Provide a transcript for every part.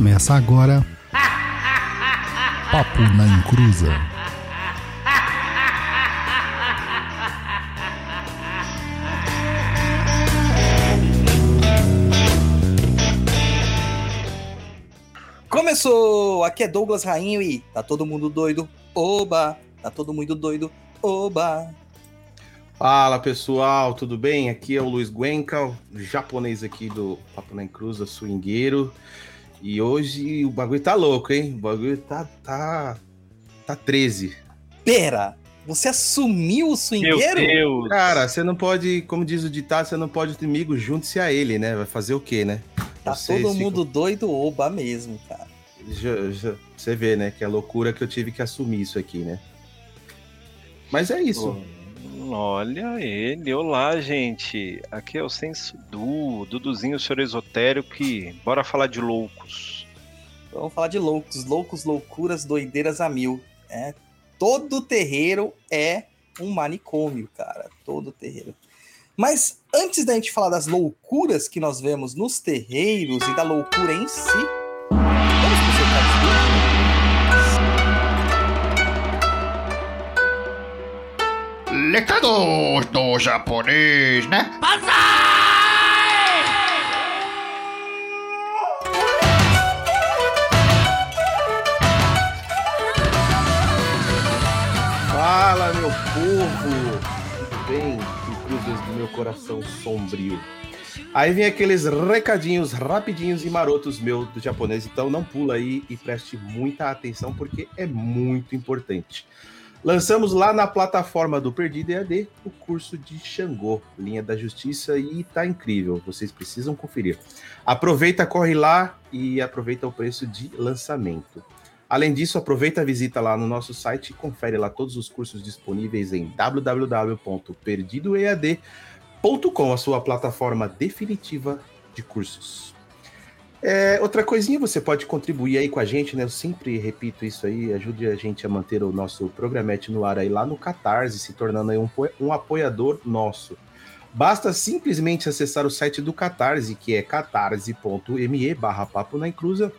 Começa agora. Papo na Encruza. Começou! Aqui é Douglas Rainho e tá todo mundo doido. Oba! Tá todo mundo doido. Oba! Fala pessoal, tudo bem? Aqui é o Luiz Guenca, japonês aqui do Papo na Encruza, swingueiro. E hoje o bagulho tá louco, hein? O bagulho tá. tá. tá 13. Pera! Você assumiu o swingueiro? Meu Deus! Cara, você não pode, como diz o ditado, você não pode inimigo, junte-se a ele, né? Vai fazer o quê, né? Tá Vocês todo ficam- mundo doido, oba mesmo, cara. Já- já- você vê, né? Que é a loucura que eu tive que assumir isso aqui, né? Mas é isso. Olha ele, olá gente. Aqui é o Senso Du, Duduzinho, o senhor esotérico e bora falar de loucos. Vamos falar de loucos, loucos, loucuras, doideiras a mil. É, todo terreiro é um manicômio, cara. Todo terreiro. Mas antes da gente falar das loucuras que nós vemos nos terreiros e da loucura em si, Recados do japonês, né? Fala, meu povo! Tudo bem? Cruzes do meu coração sombrio. Aí vem aqueles recadinhos rapidinhos e marotos meu do japonês, então não pula aí e preste muita atenção porque é muito importante. Lançamos lá na plataforma do Perdido EAD o curso de Xangô, linha da justiça, e tá incrível, vocês precisam conferir. Aproveita, corre lá e aproveita o preço de lançamento. Além disso, aproveita a visita lá no nosso site e confere lá todos os cursos disponíveis em www.perdidoead.com, a sua plataforma definitiva de cursos. É, outra coisinha, você pode contribuir aí com a gente, né? Eu sempre repito isso aí, ajude a gente a manter o nosso programete no ar aí lá no Catarse, se tornando aí um, um apoiador nosso. Basta simplesmente acessar o site do Catarse, que é catarse.me barra papo na encruza,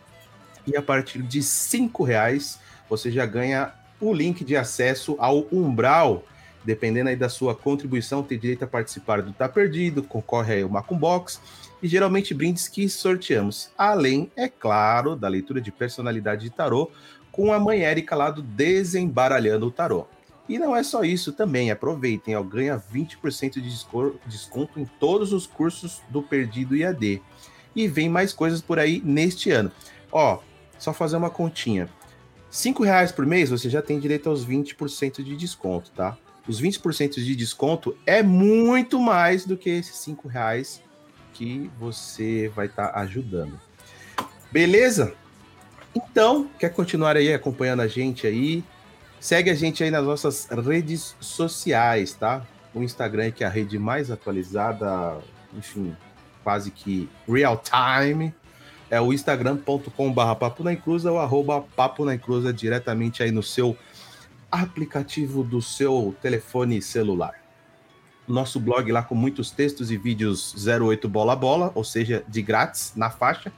e a partir de cinco reais você já ganha o link de acesso ao Umbral. Dependendo aí da sua contribuição, tem direito a participar do Tá Perdido, concorre aí ao Macum Box e geralmente brindes que sorteamos. Além, é claro, da leitura de personalidade de tarô com a mãe Érica lá do Desembaralhando o Tarô. E não é só isso também, aproveitem, ó, ganha 20% de desco- desconto em todos os cursos do Perdido IAD. E vem mais coisas por aí neste ano. Ó, só fazer uma continha. R$ reais por mês você já tem direito aos 20% de desconto, tá? Os 20% de desconto é muito mais do que esses R$ reais que você vai estar ajudando. Beleza? Então, quer continuar aí acompanhando a gente aí? Segue a gente aí nas nossas redes sociais, tá? O Instagram que é a rede mais atualizada, enfim, quase que real time é o instagram.com.br papo na encruza ou arroba papo na encruza diretamente aí no seu aplicativo do seu telefone celular. Nosso blog lá com muitos textos e vídeos 08 bola bola, ou seja, de grátis, na faixa,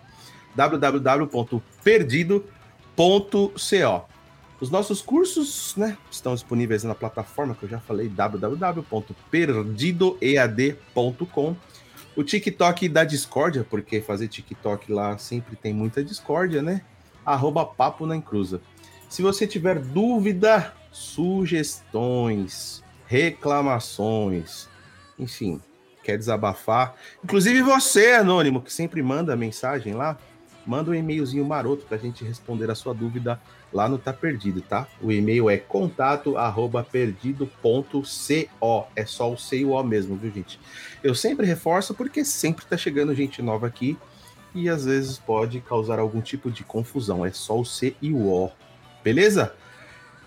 www.perdido.co. Os nossos cursos né, estão disponíveis na plataforma que eu já falei, www.perdidoead.com. O TikTok da discórdia, porque fazer TikTok lá sempre tem muita discórdia, né? Arroba Papo na Encruza. Se você tiver dúvida, sugestões, reclamações, enfim, quer desabafar, inclusive você, Anônimo, que sempre manda mensagem lá, manda um e-mailzinho maroto pra gente responder a sua dúvida lá no Tá Perdido, tá? O e-mail é contato arroba perdido.co. É só o C e o O mesmo, viu, gente? Eu sempre reforço porque sempre tá chegando gente nova aqui e às vezes pode causar algum tipo de confusão. É só o C e o O. Beleza?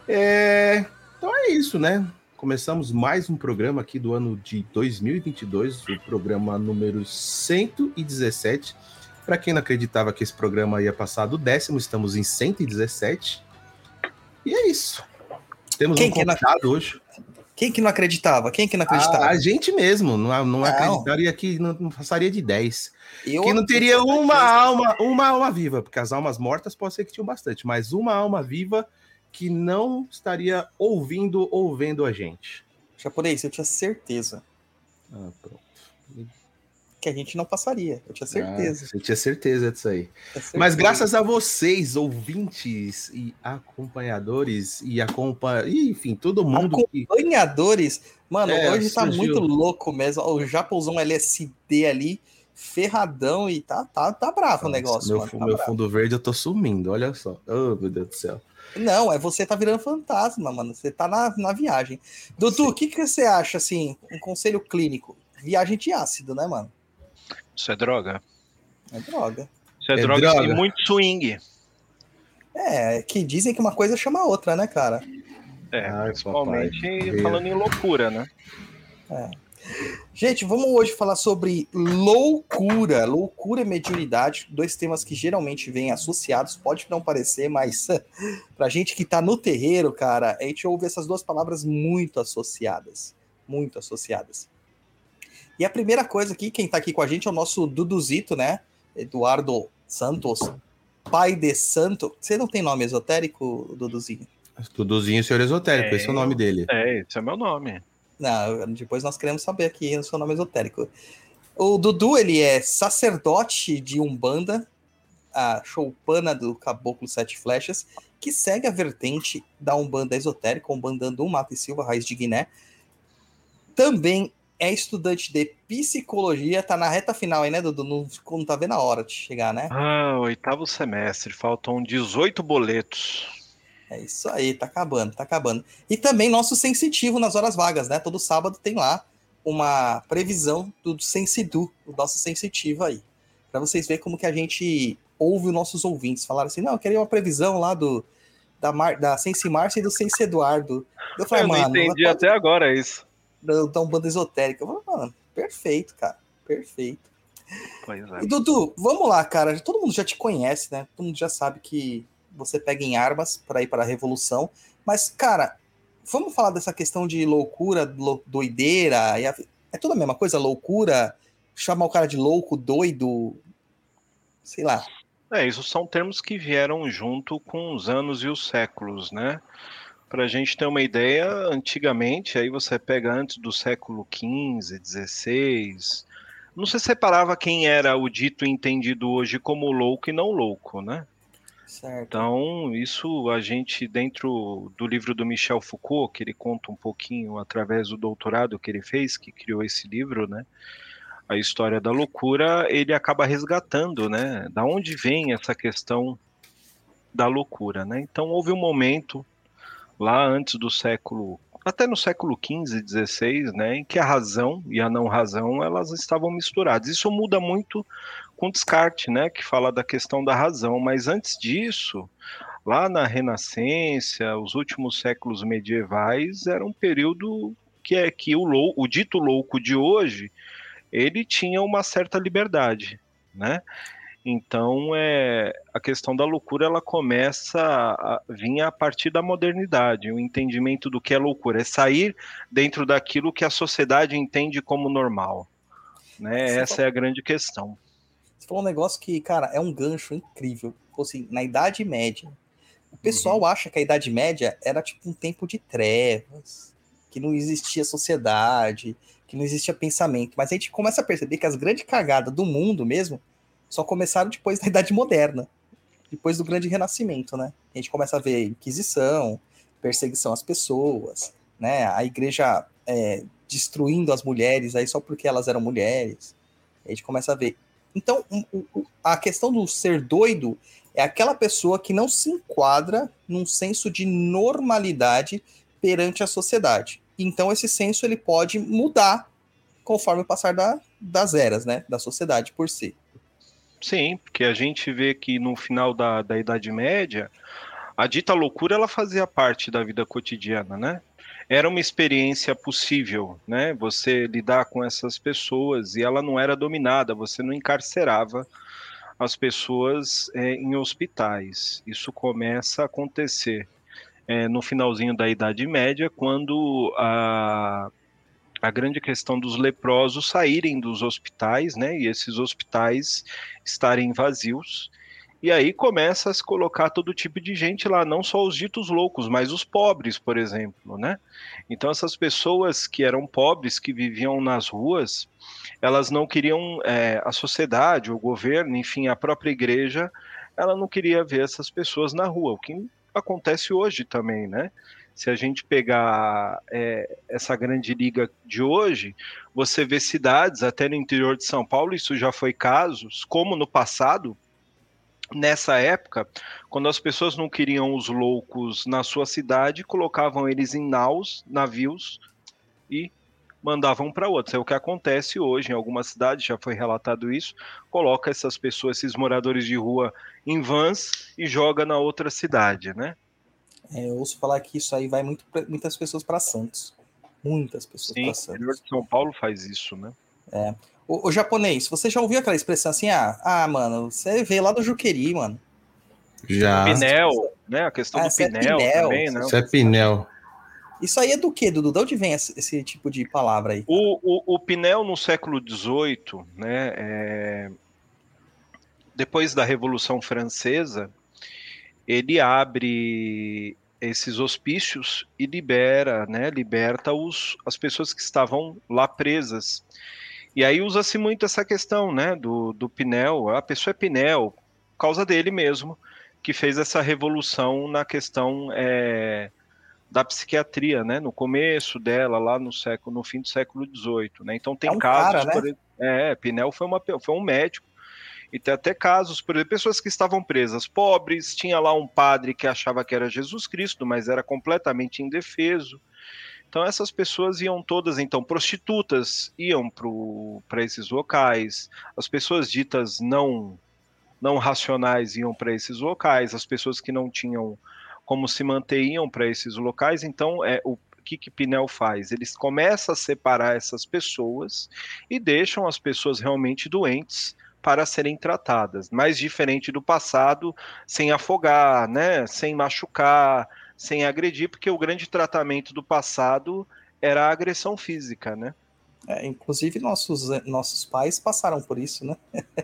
É... Então é isso, né? Começamos mais um programa aqui do ano de 2022, o programa número 117. Para quem não acreditava que esse programa ia passar do décimo, estamos em 117. E é isso. Temos Quem um que não- convidado hoje. Quem que não acreditava? Quem que não acreditava? A, a gente mesmo, não, não, acreditaria que não, não passaria de 10. Eu que não teria uma alma, uma alma viva, porque as almas mortas pode ser que tinham bastante, mas uma alma viva que não estaria ouvindo ou vendo a gente. Japonês, eu tinha certeza Ah, pronto. que a gente não passaria. Eu tinha certeza. Ah, você tinha certeza disso aí. certeza. Mas graças a vocês, ouvintes e acompanhadores e acompanha, enfim, todo mundo que Acompanhadores. Mano, É, hoje tá surgiu. muito louco mesmo. O Japãozão LSD ali, ferradão e tá, tá, tá bravo o negócio, meu, mano. tá meu bravo. fundo verde eu tô sumindo, olha só. Oh, meu Deus do céu. Não, é você tá virando fantasma, mano. Você tá na, na viagem. Dudu, o que, que você acha, assim, um conselho clínico? Viagem de ácido, né, mano? Isso é droga. É droga. Isso é, É droga, droga. e muito swing. É, que dizem que uma coisa chama a outra, né, cara? É, Ai, principalmente papai. falando em loucura, né? Gente, vamos hoje falar sobre loucura. Loucura e mediunidade, dois temas que geralmente vêm associados, pode não parecer, mas pra gente que tá no terreiro, cara, a gente ouve essas duas palavras muito associadas. Muito associadas. E a primeira coisa aqui, quem tá aqui com a gente é o nosso Duduzito, né? Eduardo Santos, pai de santo. Você não tem nome esotérico, Duduzinho? Duduzinho Senhor Esotérico, É. esse é o nome dele. É, esse é meu nome. Não, depois nós queremos saber aqui o seu nome esotérico. O Dudu, ele é sacerdote de Umbanda, a choupana do Caboclo Sete Flechas, que segue a vertente da Umbanda esotérica, Umbanda do Mato e Silva, raiz de Guiné. Também é estudante de psicologia, tá na reta final aí, né, Dudu? Não, não tá vendo a hora de chegar, né? Ah, oitavo semestre, faltam 18 boletos. É isso aí, tá acabando, tá acabando. E também nosso sensitivo nas horas vagas, né? Todo sábado tem lá uma previsão do Sensidu, o nosso sensitivo aí. Pra vocês verem como que a gente ouve os nossos ouvintes. Falaram assim, não, eu queria uma previsão lá do da, Mar, da Sensi Márcia e do Sensi Eduardo. Eu falei, Eu não mano, entendi pode- até agora isso. da, da Umbanda Esotérica. Eu falei, mano, perfeito, cara, perfeito. Pois é. E Dudu, vamos lá, cara. Todo mundo já te conhece, né? Todo mundo já sabe que você pega em armas para ir para a revolução. Mas, cara, vamos falar dessa questão de loucura, lou- doideira. a- É tudo a mesma coisa? Loucura? Chamar o cara de louco, doido? Sei lá. É, isso são termos que vieram junto com os anos e os séculos, né? Para a gente ter uma ideia, antigamente, aí você pega antes do século XV, XVI, não se separava quem era o dito entendido hoje como louco e não louco, né? Certo. Então, isso a gente, dentro do livro do Michel Foucault, que ele conta um pouquinho através do doutorado que ele fez, que criou esse livro, né? A história da loucura, ele acaba resgatando, né? Da onde vem essa questão da loucura, né? Então, houve um momento lá antes do século, até no século XV, XVI, né? Em que a razão e a não razão, elas estavam misturadas. Isso muda muito com Descartes, né, que fala da questão da razão, mas antes disso, lá na Renascença, os últimos séculos medievais, era um período que é que o, lou, o dito louco de hoje, ele tinha uma certa liberdade, né? Então, é, a questão da loucura ela começa a vir a partir da modernidade, o entendimento do que é loucura, é sair dentro daquilo que a sociedade entende como normal. Né? Essa é a grande questão. Falou um negócio que, cara, é um gancho incrível. Tipo Assim, na Idade Média, o pessoal acha que a Idade Média era tipo um tempo de trevas, que não existia sociedade, que não existia pensamento. Mas a gente começa a perceber que as grandes cagadas do mundo mesmo só começaram depois da Idade Moderna, depois do Grande Renascimento, né? A gente começa a ver Inquisição, perseguição às pessoas, né? A igreja é, destruindo as mulheres aí só porque elas eram mulheres. A gente começa a ver então, a questão do ser doido é aquela pessoa que não se enquadra num senso de normalidade perante a sociedade. Então, esse senso ele pode mudar conforme o passar da- das eras, né? Da sociedade por si. Sim, porque a gente vê que no final da, da Idade Média, a dita loucura ela fazia parte da vida cotidiana, né? Era uma experiência possível, né? Você lidar com essas pessoas e ela não era dominada, você não encarcerava as pessoas é, em hospitais. Isso começa a acontecer é, no finalzinho da Idade Média, quando a, a grande questão dos leprosos saírem dos hospitais, né, e esses hospitais estarem vazios, e aí começa a se colocar todo tipo de gente lá, não só os ditos loucos, mas os pobres, por exemplo, né? Então essas pessoas que eram pobres, que viviam nas ruas, elas não queriam é, a sociedade, o governo, enfim, a própria igreja, ela não queria ver essas pessoas na rua, o que acontece hoje também, né? Se a gente pegar é, essa grande liga de hoje, você vê cidades, até no interior de São Paulo, isso já foi casos, como no passado, nessa época, quando as pessoas não queriam os loucos na sua cidade, colocavam eles em naus, navios e mandavam para outros. É o que acontece hoje em algumas cidades, já foi relatado isso. Coloca essas pessoas, esses moradores de rua, em vans e joga na outra cidade, né? É, eu ouço falar que isso aí vai muito, muitas pessoas para Santos. Muitas pessoas para Santos. O interior de São Paulo faz isso, né? É. O, o, japonês, você já ouviu aquela expressão assim? Ah, ah, mano, você veio lá do Juqueri, mano. Já. Pinel, né? A questão ah, do Pinel, é Pinel também, né? Isso é Pinel. Isso aí é do que, Dudu? De onde vem esse, esse tipo de palavra aí? O, o, o Pinel no século XVIII, né? É... Depois da Revolução Francesa, ele abre esses hospícios e libera, né? Liberta os, as pessoas que estavam lá presas. E aí usa-se muito essa questão, né, do, do Pinel, a pessoa é Pinel, por causa dele mesmo, que fez essa revolução na questão é, da psiquiatria, né, no começo dela, lá no século, no fim do século XVIII, né, então tem é um casos, cara, né? por, é, Pinel foi, uma, foi um médico, e tem até casos, por exemplo, pessoas que estavam presas, pobres, tinha lá um padre que achava que era Jesus Cristo, mas era completamente indefeso, então essas pessoas iam todas, então, prostitutas iam para esses locais, as pessoas ditas não não racionais iam para esses locais, as pessoas que não tinham como se manter iam para esses locais. Então, é o que que Pinel faz? Eles começam a separar essas pessoas e deixam as pessoas realmente doentes para serem tratadas, mais diferente do passado, sem afogar, né, sem machucar, sem agredir, porque o grande tratamento do passado era a agressão física, né? É, inclusive nossos, nossos pais passaram por isso, né?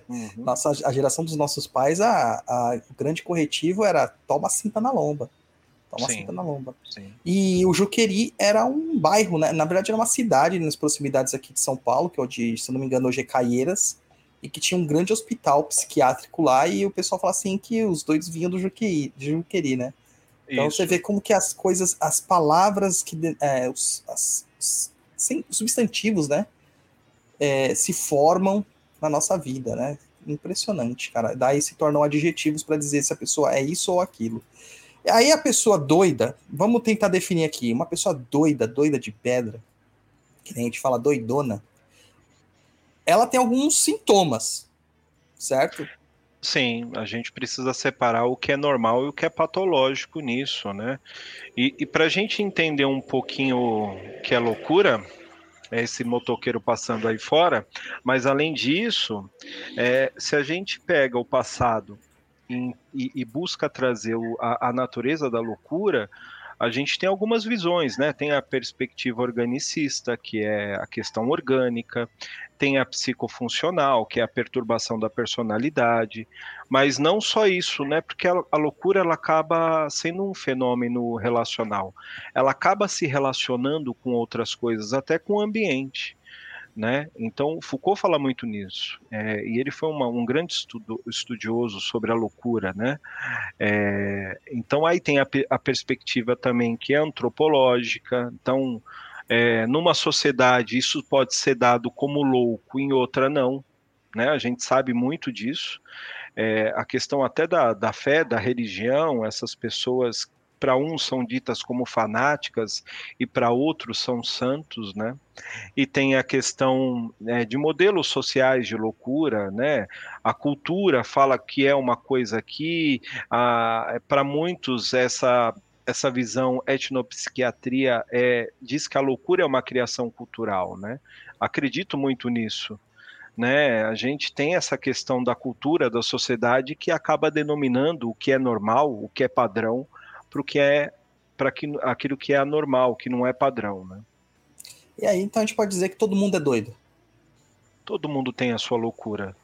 Uhum. Nossa, a geração dos nossos pais, a, a, o grande corretivo era toma cinta na lomba. Toma sim, cinta na lomba. Sim. E o Juqueri era um bairro, né? Na verdade, era uma cidade nas proximidades aqui de São Paulo, que é onde, se não me engano, hoje é Caieiras, e que tinha um grande hospital psiquiátrico lá, e o pessoal fala assim que os doidos vinham do Juqueri, de Juqueri né? Então Isso. você vê como que as coisas, as palavras que é, os, as, os substantivos, né, é, se formam na nossa vida, né? Impressionante, cara. Daí se tornam adjetivos para dizer se a pessoa é isso ou aquilo. Aí a pessoa doida, vamos tentar definir aqui, uma pessoa doida, doida de pedra, que nem a gente fala doidona, ela tem alguns sintomas, certo? Sim, a gente precisa separar o que é normal e o que é patológico nisso, né? E, e para a gente entender um pouquinho o que é loucura, é esse motoqueiro passando aí fora, mas além disso, é, se a gente pega o passado e, e, busca trazer o, a, a natureza da loucura, a gente tem algumas visões, né? Tem a perspectiva organicista, que é a questão orgânica, tem a psicofuncional, que é a perturbação da personalidade, mas não só isso, né? Porque a, a loucura ela acaba sendo um fenômeno relacional. Ela acaba se relacionando com outras coisas, até com o ambiente. Né? Então, Foucault fala muito nisso, é, e ele foi uma, um grande estudo, estudioso sobre a loucura. Né? É, então, aí tem a, a, perspectiva também que é antropológica. Então, é, numa sociedade, isso pode ser dado como louco, em outra, não. Né? A gente sabe muito disso. É, a questão até da, da fé, da religião, essas pessoas para uns são ditas como fanáticas e para outros são santos, né? E tem a questão né, de modelos sociais de loucura, né? A cultura fala que é uma coisa aqui, para muitos essa essa visão etnopsiquiatria é, diz que a loucura é uma criação cultural, né? Acredito muito nisso. Né? A gente tem essa questão da cultura, da sociedade, que acaba denominando o que é normal, o que é padrão, para o que é para aquilo que é anormal, que não é padrão, né? E aí, então a gente pode dizer que todo mundo é doido. Todo mundo tem a sua loucura.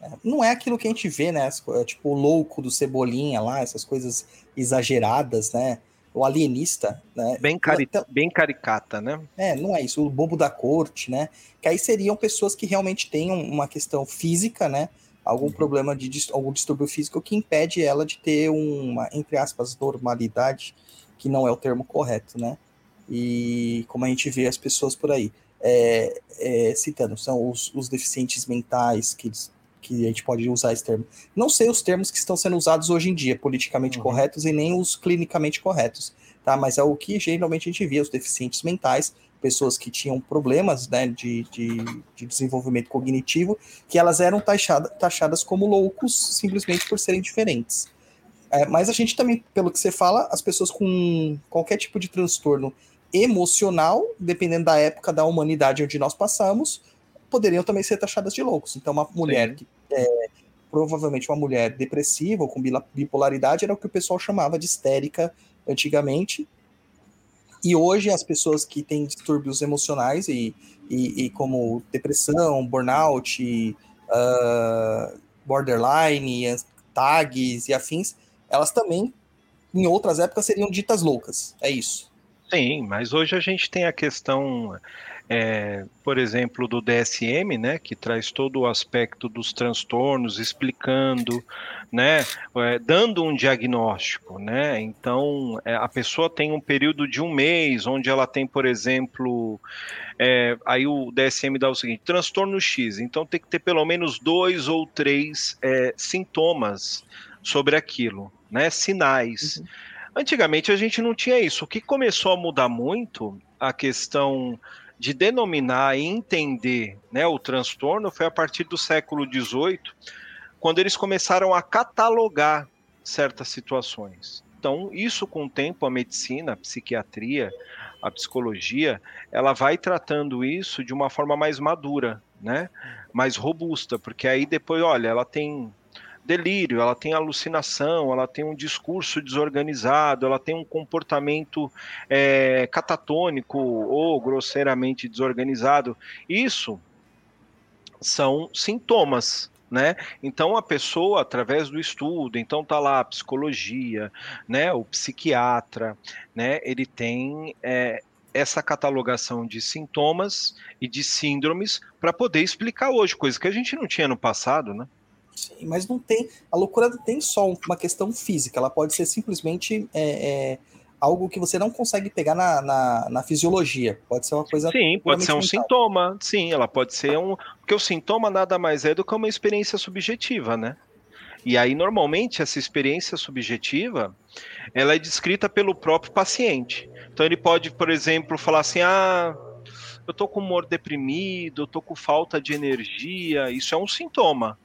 É, não é aquilo que a gente vê, né? Tipo o louco do Cebolinha lá, essas coisas exageradas, né? O alienista, né? Bem, cari então, bem caricata, né? É, não é isso. O bobo da corte, né? Que aí seriam pessoas que realmente tenham uma questão física, né? Algum uhum. problema de algum distúrbio físico que impede ela de ter uma, entre aspas, normalidade, que não é o termo correto, né? E como a gente vê as pessoas por aí. É, é, citando, são os, os deficientes mentais que que a gente pode usar esse termo. Não sei os termos que estão sendo usados hoje em dia, politicamente uhum. corretos, e nem os clinicamente corretos, tá? Mas é o que geralmente a gente via, os deficientes mentais, pessoas que tinham problemas né, de, de, de desenvolvimento cognitivo, que elas eram taxada, taxadas como loucos simplesmente por serem diferentes. É, mas a gente também, pelo que você fala, as pessoas com qualquer tipo de transtorno emocional, dependendo da época da humanidade onde nós passamos, poderiam também ser taxadas de loucos. Então, uma mulher Sim. que é provavelmente uma mulher depressiva ou com bipolaridade era o que o pessoal chamava de histérica antigamente. E hoje as pessoas que têm distúrbios emocionais e, e, e como depressão, burnout, uh, borderline, tags e afins, elas também, em outras épocas, seriam ditas loucas. É isso. Sim, mas hoje a gente tem a questão é, por exemplo, do DSM, né, que traz todo o aspecto dos transtornos, explicando, né, é, dando um diagnóstico, né, então é, a pessoa tem um período de um mês, onde ela tem, por exemplo, é, aí o DSM dá o seguinte, transtorno X, então tem que ter pelo menos dois ou três é, sintomas sobre aquilo, né, sinais. Uhum. Antigamente a gente não tinha isso. O que começou a mudar muito a questão de denominar e entender né, o transtorno foi a partir do século XVIII, quando eles começaram a catalogar certas situações. Então, isso com o tempo, a medicina, a psiquiatria, a psicologia, ela vai tratando isso de uma forma mais madura, né? mais robusta, porque aí depois, olha, ela tem delírio, ela tem alucinação, ela tem um discurso desorganizado, ela tem um comportamento é, catatônico ou grosseiramente desorganizado. Isso são sintomas, né? Então a pessoa, através do estudo, então tá lá a psicologia, né? O psiquiatra, né? Ele tem é, essa catalogação de sintomas e de síndromes para poder explicar hoje, coisa que a gente não tinha no passado, né? Sim, mas não tem. A loucura tem só uma questão física, ela pode ser simplesmente é, é, algo que você não consegue pegar na, na, na, fisiologia. Pode ser uma coisa. Sim, pode ser um mental. sintoma. Sim, ela pode ser um. Porque o sintoma nada mais é do que uma experiência subjetiva, né? E aí, normalmente, essa experiência subjetiva ela é descrita pelo próprio paciente. Então, ele pode, por exemplo, falar assim: ah, eu tô com humor deprimido, eu tô com falta de energia. Isso é um sintoma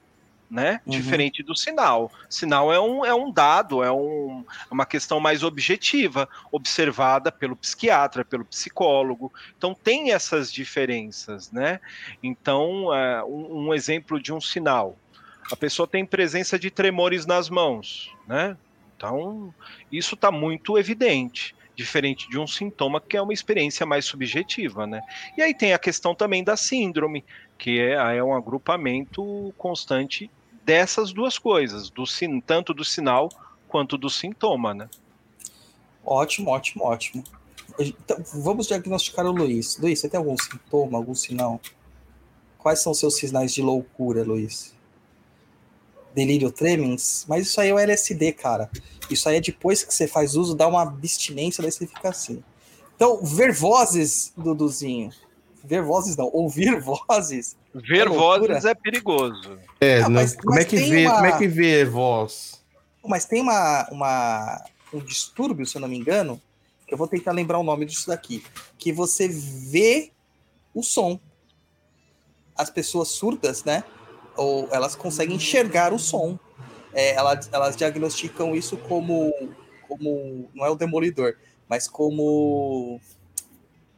né? Uhum. Diferente do sinal. Sinal é um, é um dado, é um, uma questão mais objetiva, observada pelo psiquiatra, pelo psicólogo. Então tem essas diferenças, né? Então, é, um, um exemplo de um sinal. A pessoa tem presença de tremores nas mãos, né? Então, isso está muito evidente diferente de um sintoma que é uma experiência mais subjetiva, né? E aí tem a questão também da síndrome, que é, é um agrupamento constante dessas duas coisas, do tanto do sinal quanto do sintoma, né? Ótimo, ótimo, ótimo. Então, vamos diagnosticar o Luiz. Luiz, você tem algum sintoma, algum sinal? Quais são seus sinais de loucura, Luiz? Delírio tremens? Mas isso aí é o LSD, cara. Isso aí é depois que você faz uso, dá uma abstinência, daí você fica assim. Então, ver vozes, Duduzinho. Ver vozes não, ouvir vozes. Ver é vozes é perigoso. É, não, mas, como, é mas é que vê, uma... como é que vê voz? Mas tem uma, uma, um distúrbio, se eu não me engano, que eu vou tentar lembrar o nome disso daqui, que você vê o som. As pessoas surdas, né? Ou elas conseguem enxergar o som. É, elas, elas diagnosticam isso como, como. Não é o demolidor, mas como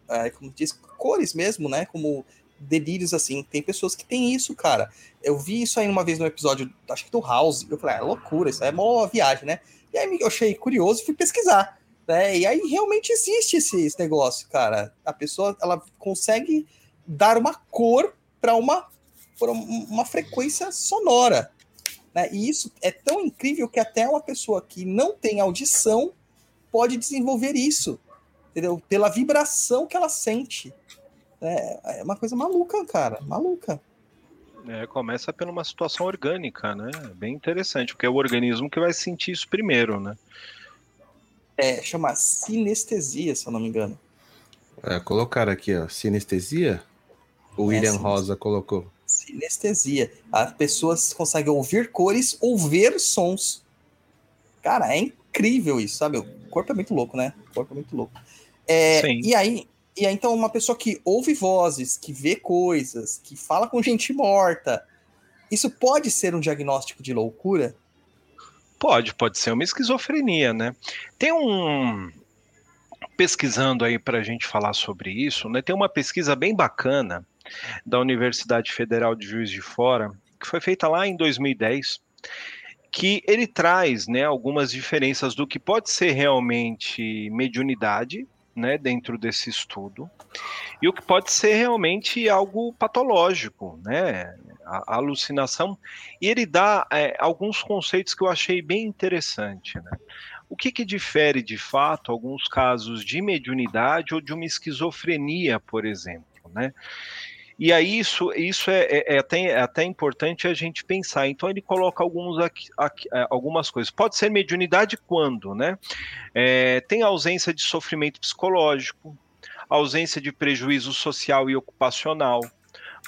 é, como diz, cores mesmo, né? Como delírios assim. Tem pessoas que têm isso, cara. Eu vi isso aí uma vez no episódio, acho que do House. Eu falei, ah, é loucura, isso é uma viagem, né? E aí eu achei curioso e fui pesquisar. Né? E aí realmente existe esse, esse negócio, cara. A pessoa ela consegue dar uma cor para uma, uma frequência sonora. Né? E isso é tão incrível que até uma pessoa que não tem audição pode desenvolver isso, entendeu? Pela vibração que ela sente. É, é uma coisa maluca, cara, maluca. É, começa por uma situação orgânica, né? Bem interessante, porque é o organismo que vai sentir isso primeiro, né? É, chama sinestesia, se eu não me engano. É, colocaram aqui, ó, sinestesia? O William sim. Rosa colocou. Sinestesia. As pessoas conseguem ouvir cores ou ver sons. Cara, é incrível isso, sabe? O corpo é muito louco, né? O corpo é muito louco. É, Sim. e aí, e aí, então, uma pessoa que ouve vozes, que vê coisas, que fala com gente morta, isso pode ser um diagnóstico de loucura? Pode, pode ser uma esquizofrenia, né? Tem um. Pesquisando aí para a gente falar sobre isso, né? Tem uma pesquisa bem bacana da Universidade Federal de Juiz de Fora, que foi feita lá em 2010, que ele traz né, algumas diferenças do que pode ser realmente mediunidade, né, dentro desse estudo, e o que pode ser realmente algo patológico, né, a, a alucinação, e ele dá é, alguns conceitos que eu achei bem interessante, né. O que, que difere de fato alguns casos de mediunidade ou de uma esquizofrenia, por exemplo, né? E aí isso, isso é, é, é até, é até importante a gente pensar. Então ele coloca alguns aqui, aqui, é, algumas coisas. Pode ser mediunidade quando, né? É, tem ausência de sofrimento psicológico, ausência de prejuízo social e ocupacional,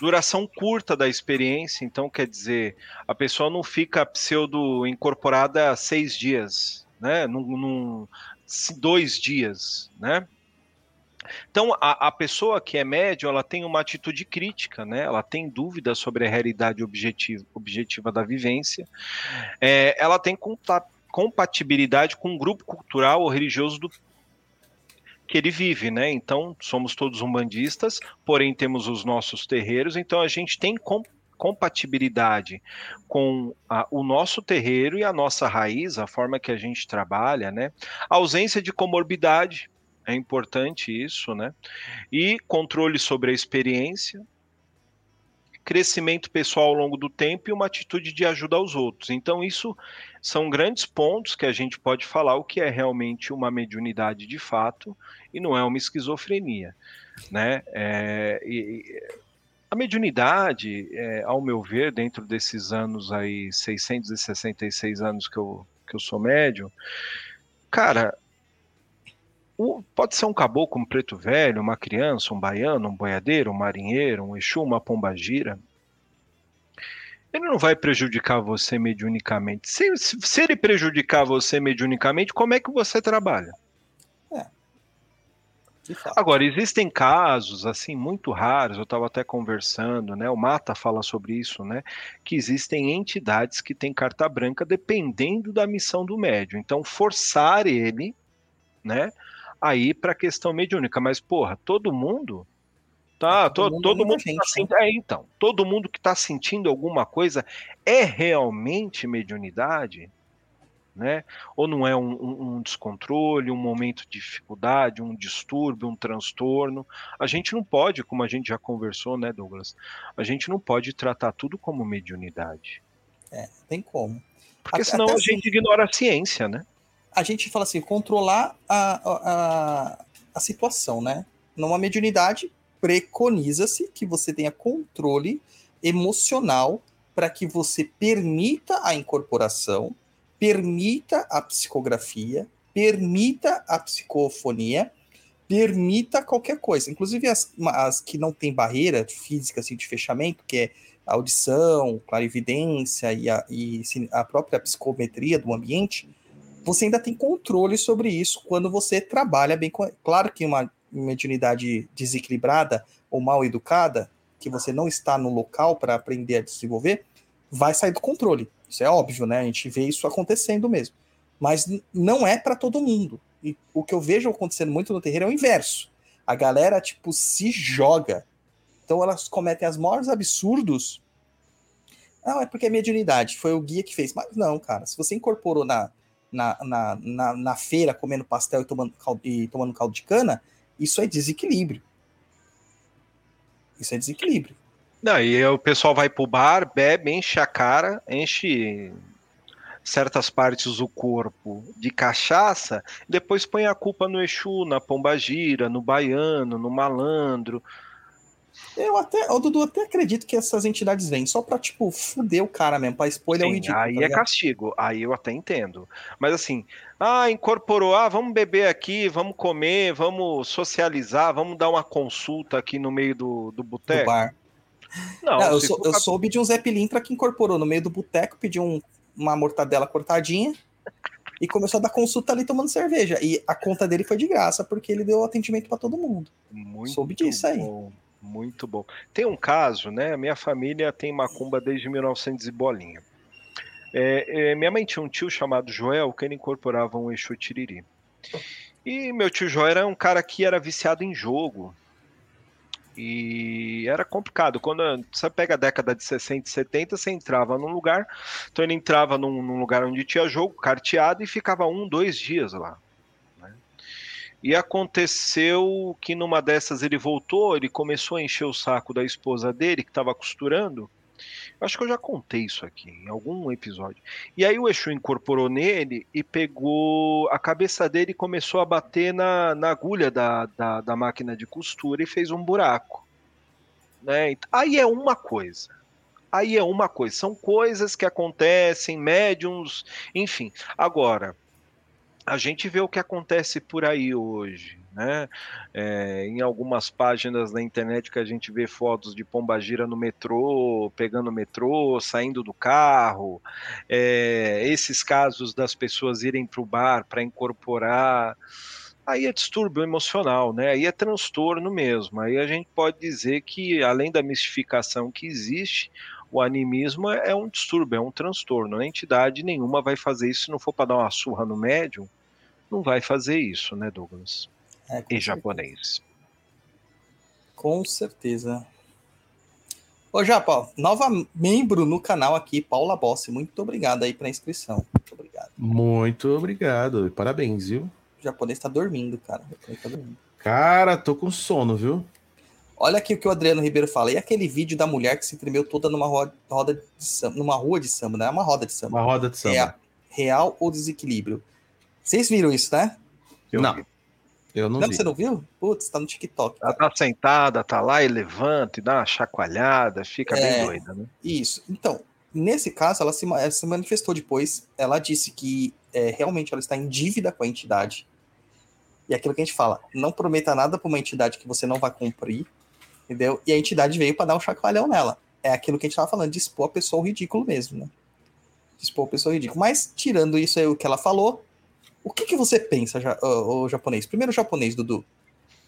duração curta da experiência, então quer dizer, a pessoa não fica pseudo incorporada seis dias, né? Num, num, dois dias, né? Então, a, a, pessoa que é médium, ela tem uma atitude crítica, né? Ela tem dúvidas sobre a realidade objetiva, objetiva da vivência. É, ela tem compatibilidade com o grupo cultural ou religioso do que ele vive, né? Então, somos todos umbandistas, porém temos os nossos terreiros, então a gente tem com, compatibilidade com a, o nosso terreiro e a nossa raiz, a forma que a gente trabalha, né? A ausência de comorbidade, é importante isso, né? E controle sobre a experiência, crescimento pessoal ao longo do tempo e uma atitude de ajuda aos outros. Então, isso são grandes pontos que a gente pode falar o que é realmente uma mediunidade de fato e não é uma esquizofrenia, né? É, e, a mediunidade, é, ao meu ver, dentro desses anos aí, 666 anos que eu, que eu sou médium, cara, pode ser um caboclo, um preto velho, uma criança, um baiano, um boiadeiro, um marinheiro, um exu, uma pombagira. Ele não vai prejudicar você mediunicamente. Se, se, se, ele prejudicar você mediunicamente, como é que você trabalha? É. Agora, existem casos, assim, muito raros, eu estava até conversando, né? O Mata fala sobre isso, né? Que existem entidades que têm carta branca dependendo da missão do médium. Então, forçar ele, né? Aí para a questão mediúnica, mas porra, todo mundo tá, é, todo, todo, todo mundo gente, tá sentindo, né? é, então, todo mundo que está sentindo alguma coisa é realmente mediunidade, né? Ou não é um, um, um, descontrole, um momento de dificuldade, um distúrbio, um transtorno? A gente não pode, como a gente já conversou, né, Douglas? A gente não pode tratar tudo como mediunidade. É, tem como. Porque senão a gente assim, ignora a ciência, né? A gente fala assim, controlar a, a, a situação, né? Numa mediunidade, preconiza-se que você tenha controle emocional para que você permita a incorporação, permita a psicografia, permita a psicofonia, permita qualquer coisa. Inclusive as, as que não tem barreira física assim, de fechamento, que é audição, clarividência e a, e a própria psicometria do ambiente, você ainda tem controle sobre isso quando você trabalha bem com. Claro que uma mediunidade desequilibrada ou mal educada, que você não está no local para aprender a desenvolver, vai sair do controle. Isso é óbvio, né? A gente vê isso acontecendo mesmo. Mas não é para todo mundo. E o que eu vejo acontecendo muito no terreiro é o inverso. A galera, tipo, se joga. Então elas cometem as maiores absurdos. Não, é porque é mediunidade, foi o guia que fez. Mas não, cara, se você incorporou na, na, na, na, na feira comendo pastel e tomando, caldo, e tomando caldo de cana, isso é desequilíbrio. Isso é desequilíbrio. E o pessoal vai pro bar, bebe, enche a cara, enche certas partes do corpo de cachaça, depois põe a culpa no Exu, na Pombagira, no Baiano, no Malandro. Eu até, o Dudu, até acredito que essas entidades vêm só pra, tipo, fuder o cara mesmo, pra expor ele ao Sim, ridículo. aí tá é castigo, aí eu até entendo. Mas assim, ah, incorporou, ah, vamos beber aqui, vamos comer, vamos socializar, vamos dar uma consulta aqui no meio do, do do boteco. bar. Não, Não, eu, sou- eu soube de um Zé Pilintra que incorporou no meio do boteco, pediu um- uma mortadela cortadinha e começou a dar consulta ali tomando cerveja. E a conta dele foi de graça, porque ele deu atendimento pra todo mundo. Muito Soube disso aí. bom, muito bom. Tem um caso, né? Minha família tem macumba desde 1900 e bolinha. É, é, minha mãe tinha um tio chamado Joel que ele incorporava um Exu Tiriri. E meu tio Joel era um cara que era viciado em jogo. E era complicado. Quando você pega a década de 60 e 70, você entrava num lugar. Então ele entrava num, num lugar onde tinha jogo carteado e ficava um, dois dias lá. E aconteceu que numa dessas ele voltou, ele começou a encher o saco da esposa dele, que estava costurando. Acho que eu já contei isso aqui em algum episódio. E aí o Exu incorporou nele e pegou a cabeça dele e começou a bater na, na agulha da, da, da máquina de costura e fez um buraco. Né? Ent- Aí é uma coisa. Aí é uma coisa. São coisas que acontecem, médiums, enfim. Agora, a gente vê o que acontece por aí hoje, né? É, em algumas páginas na internet que a gente vê fotos de pombagira no metrô, pegando o metrô, saindo do carro, é, esses casos das pessoas irem para o bar para incorporar, aí é distúrbio emocional, né? Aí é transtorno mesmo. Aí a gente pode dizer que além da mistificação que existe, o animismo é um distúrbio, é um transtorno. A entidade nenhuma vai fazer isso se não for para dar uma surra no médium, não vai fazer isso, né, Douglas? É, E japonês. Com certeza. Ô, Japa, nova membro no canal aqui, Paula Bossi. Muito obrigado aí pela inscrição. Muito obrigado. Muito obrigado. Parabéns, viu? O japonês tá dormindo, cara. O japonês tá dormindo. Cara, tô com sono, viu? Olha aqui o que o Adriano Ribeiro fala. E aquele vídeo da mulher que se tremeu toda numa roda, roda de samba, numa rua de samba, né? É uma roda de samba. Uma roda de samba. Real, real ou desequilíbrio? Vocês viram isso, né? Eu Não. vi. Eu não, Não, vi. você não viu? Putz, tá no TikTok. Ela tá sentada, tá lá e levanta e dá uma chacoalhada, fica É. bem doida, né? Isso. Então, nesse caso, ela se, ela se manifestou depois. Ela disse que é, realmente ela está em dívida com a entidade. E é aquilo que a gente fala, não prometa nada para uma entidade que você não vai cumprir, entendeu? E a entidade veio para dar um chacoalhão nela. É aquilo que a gente estava falando, de expor a pessoa ao ridículo mesmo, né? De expor a pessoa ao ridículo. Mas, tirando isso aí, o que ela falou, o que, que você pensa, ja- ô, ô, japonês? Primeiro, japonês, Dudu.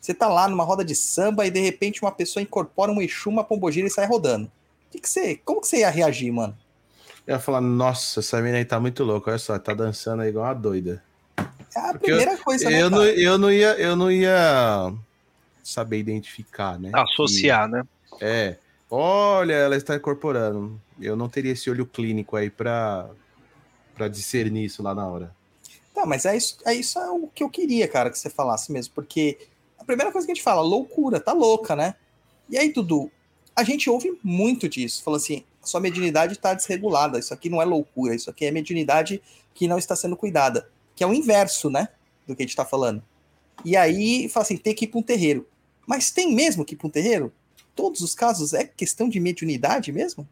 Você tá lá numa roda de samba e de repente uma pessoa incorpora um Exu, uma pombogira e sai rodando. Que que você, como que você ia reagir, mano? Eu ia falar, nossa, essa menina aí tá muito louca. Olha só, tá dançando aí igual uma doida. É a Porque primeira coisa, né, Eu não, eu, não ia, eu não ia saber identificar, né? Associar, né? Que- é. Olha, ela está incorporando. Eu não teria esse olho clínico aí pra, pra discernir isso lá na hora. Tá, mas é isso, é isso é o que eu queria, cara, que você falasse mesmo, porque a primeira coisa que a gente fala, loucura, tá louca, né? E aí, Dudu, a gente ouve muito disso, falando assim, sua mediunidade tá desregulada, isso aqui não é loucura, isso aqui é mediunidade que não está sendo cuidada, que é o inverso, né, do que a gente tá falando. E aí, fala assim, tem que ir pra um terreiro. Mas tem mesmo que ir pra um terreiro? Todos os casos é questão de mediunidade mesmo?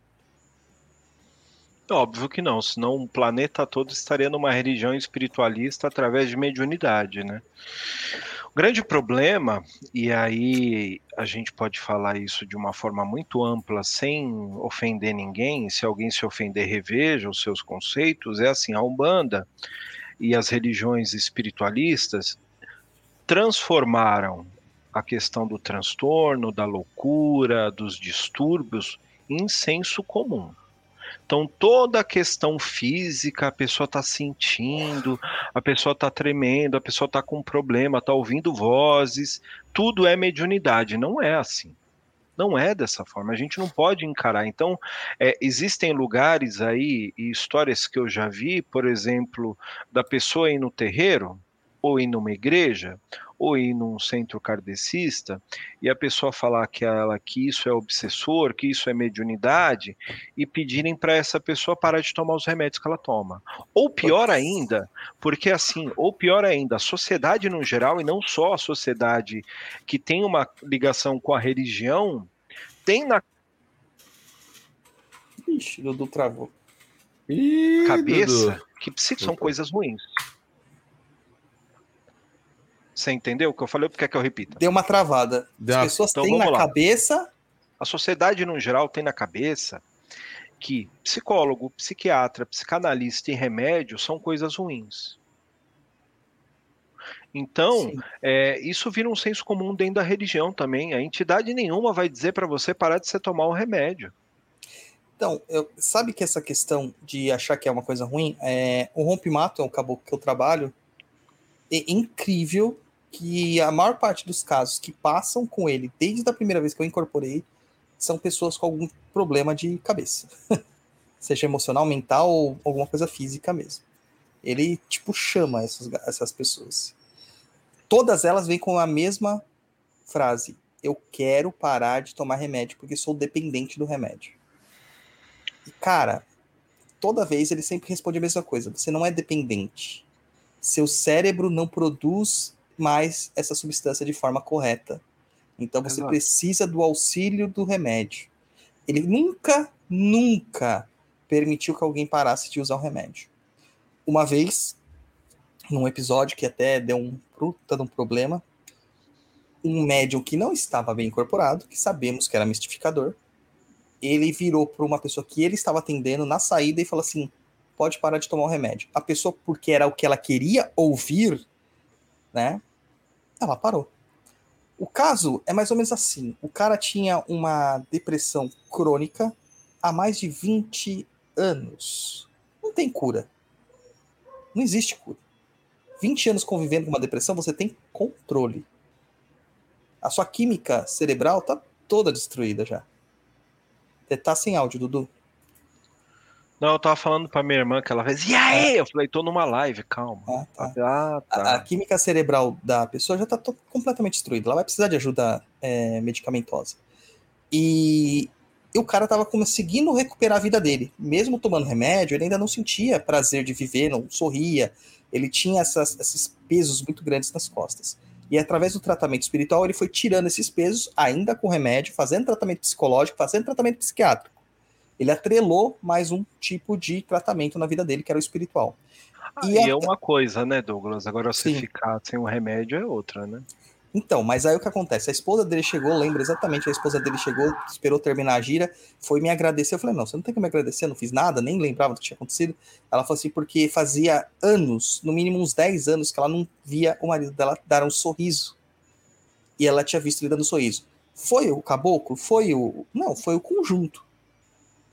Óbvio que não, senão o planeta todo estaria numa religião espiritualista através de mediunidade, né? O grande problema, e aí a gente pode falar isso de uma forma muito ampla, sem ofender ninguém, se alguém se ofender, reveja os seus conceitos, é assim, a Umbanda e as religiões espiritualistas transformaram a questão do transtorno, da loucura, dos distúrbios em senso comum. Então, toda a questão física, a pessoa está sentindo, a pessoa está tremendo, a pessoa está com um problema, está ouvindo vozes, tudo é mediunidade. Não é assim. Não é dessa forma, a gente não pode encarar. Então, é, existem lugares aí e histórias que eu já vi, por exemplo, da pessoa ir no terreiro, ou ir numa igreja, ou ir num centro kardecista, e a pessoa falar que ela que isso é obsessor, que isso é mediunidade, e pedirem para essa pessoa parar de tomar os remédios que ela toma. Ou pior ainda, porque assim, ou pior ainda, a sociedade no geral, e não só a sociedade que tem uma ligação com a religião, tem na Ixi, Dudu travou. Ih, cabeça Dudu. que são coisas ruins. Você entendeu o que eu falei? Ou quer que eu repita? Deu uma travada. Deu As pessoas Então têm na lá. cabeça. A sociedade, no geral, tem na cabeça que psicólogo, psiquiatra, psicanalista e remédio são coisas ruins. Então, é, isso vira um senso comum dentro da religião também. A entidade nenhuma vai dizer para você parar de você tomar o remédio. Então, eu- sabe que essa questão de achar que é uma coisa ruim, é, o rompimato é um caboclo que eu trabalho, é incrível que a maior parte dos casos que passam com ele, desde a primeira vez que eu incorporei, são pessoas com algum problema de cabeça. Seja emocional, mental ou alguma coisa física mesmo. Ele, tipo, chama essas, essas pessoas. Todas elas vêm com a mesma frase: Eu quero parar de tomar remédio porque sou dependente do remédio. E, cara, toda vez ele sempre responde a mesma coisa: você não é dependente. Seu cérebro não produz mais essa substância de forma correta. Então você Exato. precisa do auxílio do remédio. Ele nunca, nunca permitiu que alguém parasse de usar o remédio. Uma vez, num episódio que até deu um puta de um problema, um médium que não estava bem incorporado, que sabemos que era mistificador, ele virou para uma pessoa que ele estava atendendo na saída e falou assim: pode parar de tomar o remédio. A pessoa, porque era o que ela queria ouvir, né? Ela parou. O caso é mais ou menos assim: o cara tinha uma depressão crônica há mais de 20 anos. Não tem cura. Não existe cura. 20 anos convivendo com uma depressão, você tem controle. A sua química cerebral tá toda destruída já. Você tá sem áudio, Dudu. Não, eu tava falando pra minha irmã que ela fez, e aí? Eu falei, tô numa live, calma. Ah, tá. Ah, A, a tá. química cerebral da pessoa já está completamente destruída. Ela vai precisar de ajuda é, medicamentosa. E, e o cara estava conseguindo recuperar a vida dele. Mesmo tomando remédio, ele ainda não sentia prazer de viver, não sorria. Ele tinha essas- esses pesos muito grandes nas costas. E através do tratamento espiritual, ele foi tirando esses pesos, ainda com remédio, fazendo tratamento psicológico, fazendo tratamento psiquiátrico. Ele atrelou mais um tipo de tratamento na vida dele, que era o espiritual. Ah, E e a- é uma coisa, né, Douglas? Agora você Sim. ficar sem o remédio é outra, né? Então, mas aí o que acontece? A esposa dele chegou, lembra exatamente, a esposa dele chegou, esperou terminar a gira, foi me agradecer. Eu falei, não, você não tem que me agradecer, eu não fiz nada, nem lembrava do que tinha acontecido. Ela falou assim, porque fazia anos, no mínimo uns 10 anos, que ela não via o marido dela dar um sorriso. E ela tinha visto ele dando um sorriso. Foi o caboclo? Foi o. Não, foi o conjunto.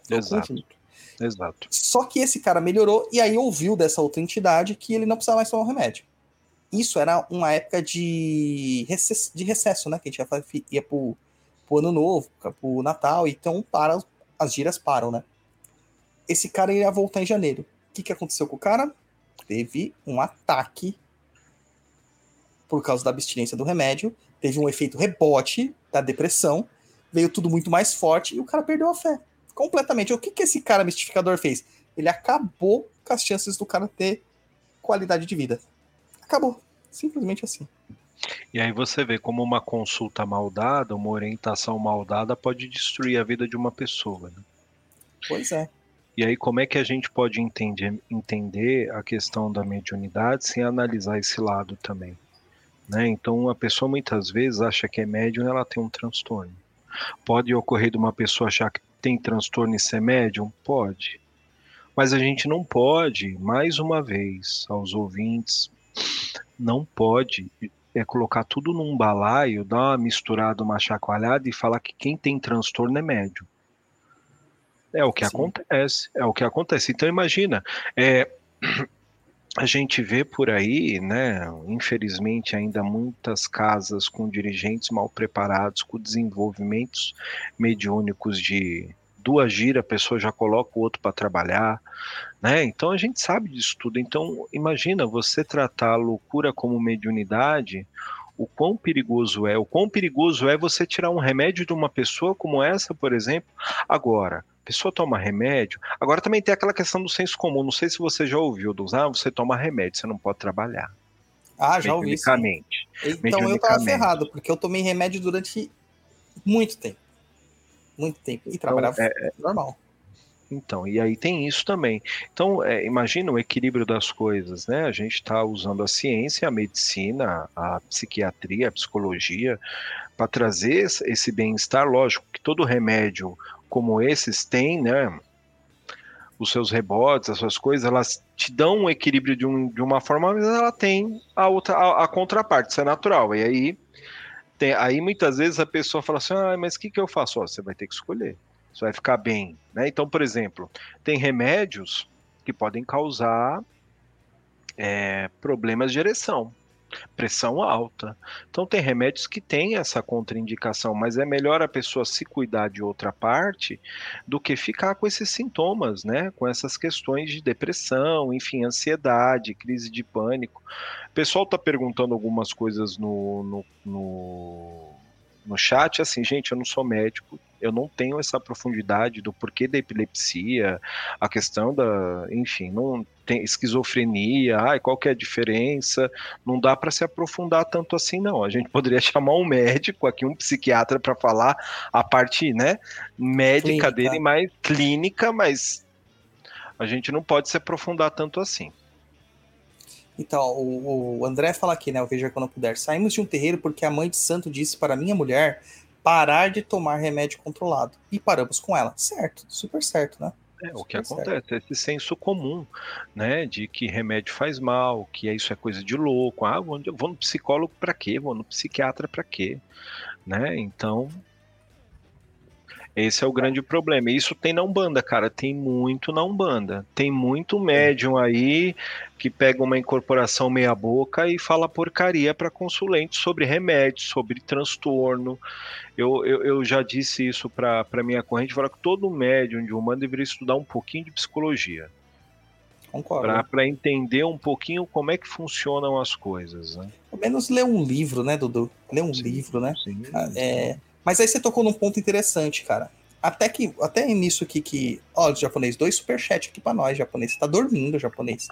Foi o Exato. conjunto. Exato. Só que esse cara melhorou e aí ouviu dessa outra entidade que ele não precisava mais tomar o remédio. Isso era uma época de recesso, de recesso né? Que a gente ia, ia pro, pro ano novo, pro Natal, então para, as giras param, né? Esse cara ia voltar em janeiro. O que, que aconteceu com o cara? Teve um ataque por causa da abstinência do remédio, teve um efeito rebote da depressão, veio tudo muito mais forte e o cara perdeu a fé completamente. O que, que esse cara mistificador fez? Ele acabou com as chances do cara ter qualidade de vida. Acabou. Simplesmente assim. E aí você vê como uma consulta mal dada, uma orientação mal dada pode destruir a vida de uma pessoa. Né? Pois é. E aí como é que a gente pode entender, entender a questão da mediunidade sem analisar esse lado também? Né? Então a pessoa muitas vezes acha que é médium e ela tem um transtorno. Pode ocorrer de uma pessoa achar que tem transtorno e ser médium? Pode. Mas a gente não pode, mais uma vez, aos ouvintes, não pode é colocar tudo num balaio, dar uma misturada, uma chacoalhada e falar que quem tem transtorno é médium. É o que Sim. acontece, é o que acontece. Então imagina, é, a gente vê por aí, né, infelizmente, ainda muitas casas com dirigentes mal preparados, com desenvolvimentos mediúnicos de duas giras, a pessoa já coloca o outro para trabalhar, né? Então a gente sabe disso tudo. Então, imagina você tratar a loucura como mediunidade, o quão perigoso é, o quão perigoso é você tirar um remédio de uma pessoa como essa, por exemplo. Agora, pessoa toma remédio. Agora também tem aquela questão do senso comum. Não sei se você já ouviu, dos ah, você toma remédio, você não pode trabalhar. Ah, já ouvi. Sim. Então eu tava ferrado, porque eu tomei remédio durante muito tempo. Muito tempo. E então, trabalhava é, é, normal. Então, e aí tem isso também. Então, é, imagina o equilíbrio das coisas, né? A gente está usando a ciência, a medicina, a psiquiatria, a psicologia, para trazer esse bem-estar. Lógico que todo remédio como esses têm, né? Os seus rebotes, as suas coisas, elas te dão um equilíbrio de, um, de uma forma, mas ela tem a outra, a, a contraparte, isso é natural. E aí, tem, aí muitas vezes a pessoa fala assim: ah, mas o que, que eu faço? Ó, você vai ter que escolher. Você vai ficar bem. Né? Então, por exemplo, tem remédios que podem causar é, problemas de ereção pressão alta. Então tem remédios que têm essa contraindicação, mas é melhor a pessoa se cuidar de outra parte do que ficar com esses sintomas, né? Com essas questões de depressão, enfim, ansiedade, crise de pânico. O pessoal está perguntando algumas coisas no, no, no, no chat, assim, gente, eu não sou médico, eu não tenho essa profundidade do porquê da epilepsia, a questão da, enfim, não tem esquizofrenia, ai, qual que é a diferença? Não dá para se aprofundar tanto assim não. A gente poderia chamar um médico aqui, um psiquiatra para falar a parte, né, médica clínica. dele, mais clínica, mas a gente não pode se aprofundar tanto assim. Então, o, o André fala aqui, né? Eu vejo quando puder. Saímos de um terreiro porque a mãe de santo disse para minha mulher parar de tomar remédio controlado. E paramos com ela. Certo, super certo, né? É, o que acontece, é esse senso comum, né, de que remédio faz mal, que isso é coisa de louco. Ah, vou, vou no psicólogo para quê? Vou no psiquiatra para quê? Né? Então, esse é o grande problema. Isso tem na Umbanda, cara. Tem muito na Umbanda. Tem muito médium aí que pega uma incorporação meia-boca e fala porcaria para consulente sobre remédio, sobre transtorno. Eu, eu, eu já disse isso para minha corrente, falar que todo médium de Umbanda deveria estudar um pouquinho de psicologia. Concordo. Para entender um pouquinho como é que funcionam as coisas. Né? Pelo menos ler um livro, né, Dudu? Ler um sim, livro, né? Sim, ah, é, mas aí você tocou num ponto interessante, cara. Até que, até nisso aqui que, ó, japonês, dois superchat aqui para nós, japonês. Você tá dormindo, japonês.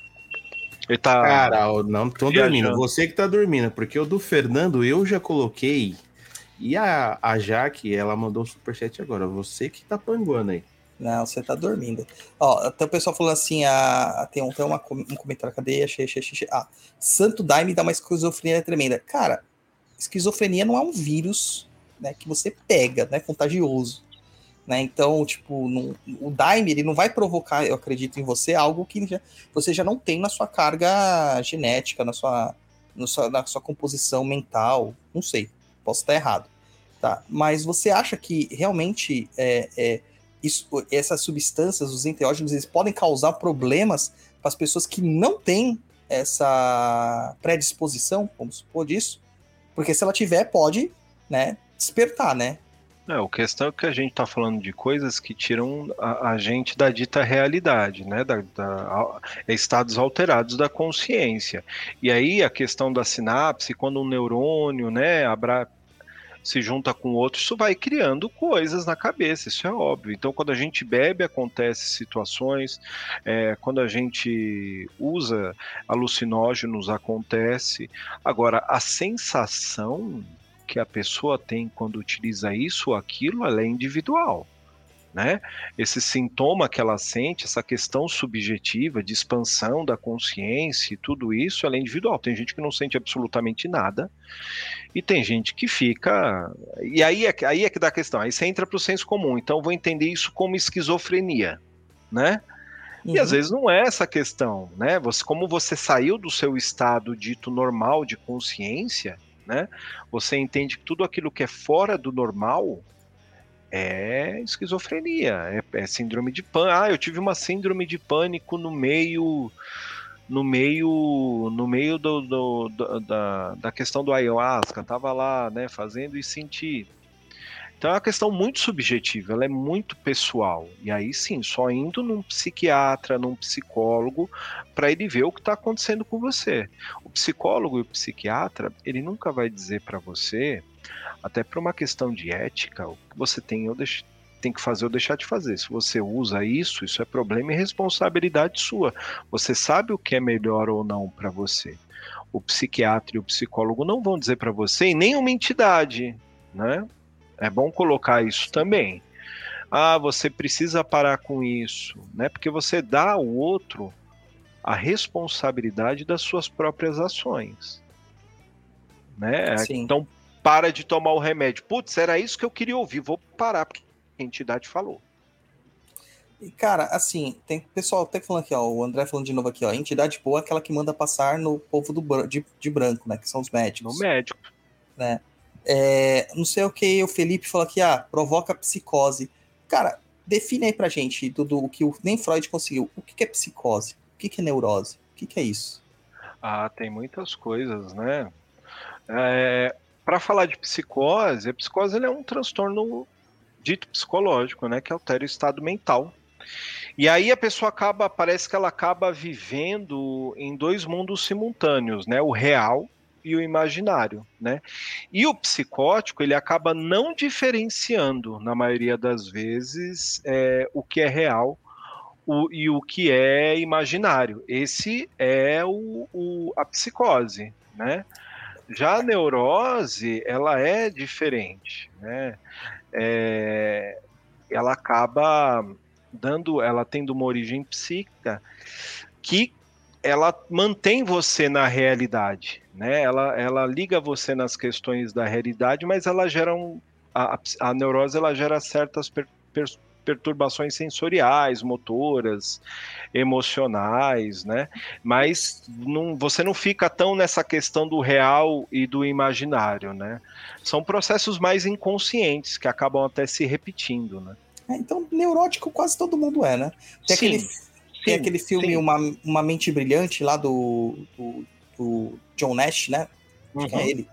Ele tá. Cara, não tô dormindo. Você que tá dormindo, porque o do Fernando eu já coloquei. E a, a Jaque, ela mandou o superchat agora. Você que tá panguando aí. Não, você tá dormindo. Ó, até o pessoal falou assim: a, tem, um, tem uma, um comentário, cadê? Achei, achei, achei. Ah, Santo Daime dá uma esquizofrenia tremenda. Cara, esquizofrenia não é um vírus né, que você pega, né, contagioso. Né? Então, tipo, não, o Daime ele não vai provocar, eu acredito em você, algo que já, você já não tem na sua carga genética, na sua, na sua, na sua composição mental. Não sei, posso estar errado. Tá? Mas você acha que realmente é, é, isso, essas substâncias, os enteógenos, eles podem causar problemas para as pessoas que não têm essa predisposição, vamos supor disso? Porque se ela tiver, pode né, despertar, né? É, a questão é que a gente está falando de coisas que tiram a, a, gente da dita realidade, né? Da, da, estados alterados da consciência. E aí a questão da sinapse, quando um neurônio, né, abra, se junta com outro, isso vai criando coisas na cabeça, isso é óbvio. Então, quando a gente bebe, acontece situações, é, quando a gente usa alucinógenos, acontece. Agora, a sensação que a pessoa tem quando utiliza isso ou aquilo, ela é individual. Né? Esse sintoma que ela sente, essa questão subjetiva de expansão da consciência e tudo isso, ela é individual. Tem gente que não sente absolutamente nada e tem gente que fica. E aí é, aí é que dá a questão. Aí você entra para o senso comum. Então vou entender isso como esquizofrenia, né? E às uhum. vezes não é essa questão, né? Você, como você saiu do seu estado dito normal de consciência, né? Você entende que tudo aquilo que é fora do normal é esquizofrenia, é, é síndrome de pânico. Ah, eu tive uma síndrome de pânico no meio no meio no meio do, do, do, da, da questão do ayahuasca, tava lá, né, fazendo e senti. Então é uma questão muito subjetiva, ela é muito pessoal. E aí sim, só indo num psiquiatra, num psicólogo, para ele ver o que está acontecendo com você. O psicólogo e o psiquiatra, ele nunca vai dizer para você, até por uma questão de ética, o que você tem ou deixa, tem que fazer ou deixar de fazer. Se você usa isso, isso é problema e responsabilidade sua. Você sabe o que é melhor ou não para você. O psiquiatra e o psicólogo não vão dizer para você, e nem uma entidade, né? É bom colocar isso também. Ah, você precisa parar com isso, né? Porque você dá ao outro a responsabilidade das suas próprias ações. Né? Sim. Então, para de tomar o remédio. Putz, era isso que eu queria ouvir, vou parar, porque a entidade falou. E, cara, assim, tem pessoal até falando aqui, ó, o André falando de novo aqui, ó, a entidade boa é aquela que manda passar no povo do, de, de branco, né, que são os No médicos, médico. né. É, não sei o que, o Felipe falou aqui, ah, provoca psicose. Cara, define aí pra gente, Dudu, o que o, nem Freud conseguiu. O que, que é psicose? O que, que é neurose? O que, que é isso? Ah, tem muitas coisas, né? É, para falar de psicose, a psicose é um transtorno dito psicológico, né, que altera o estado mental. E aí a pessoa acaba, parece que ela acaba vivendo em dois mundos simultâneos, né, o real e o imaginário, né? E o psicótico ele acaba não diferenciando, na maioria das vezes, é, o que é real o- e o que é imaginário. Esse é o, o- a psicose, né? Já a neurose, ela é diferente, né? É, ela acaba dando, ela tendo uma origem psíquica que ela mantém você na realidade, né? Ela, ela liga você nas questões da realidade, mas ela gera um, a, a, neurose ela gera certas per, per, perturbações sensoriais, motoras, emocionais, né? Mas não, você não fica tão nessa questão do real e do imaginário, né? São processos mais inconscientes que acabam até se repetindo, né? É, então, neurótico quase todo mundo é, né? Tem aquele, tem sim, aquele filme sim. uma, uma Mente Brilhante lá do, do, do John Nash, né? Acho que é Uhum, ele.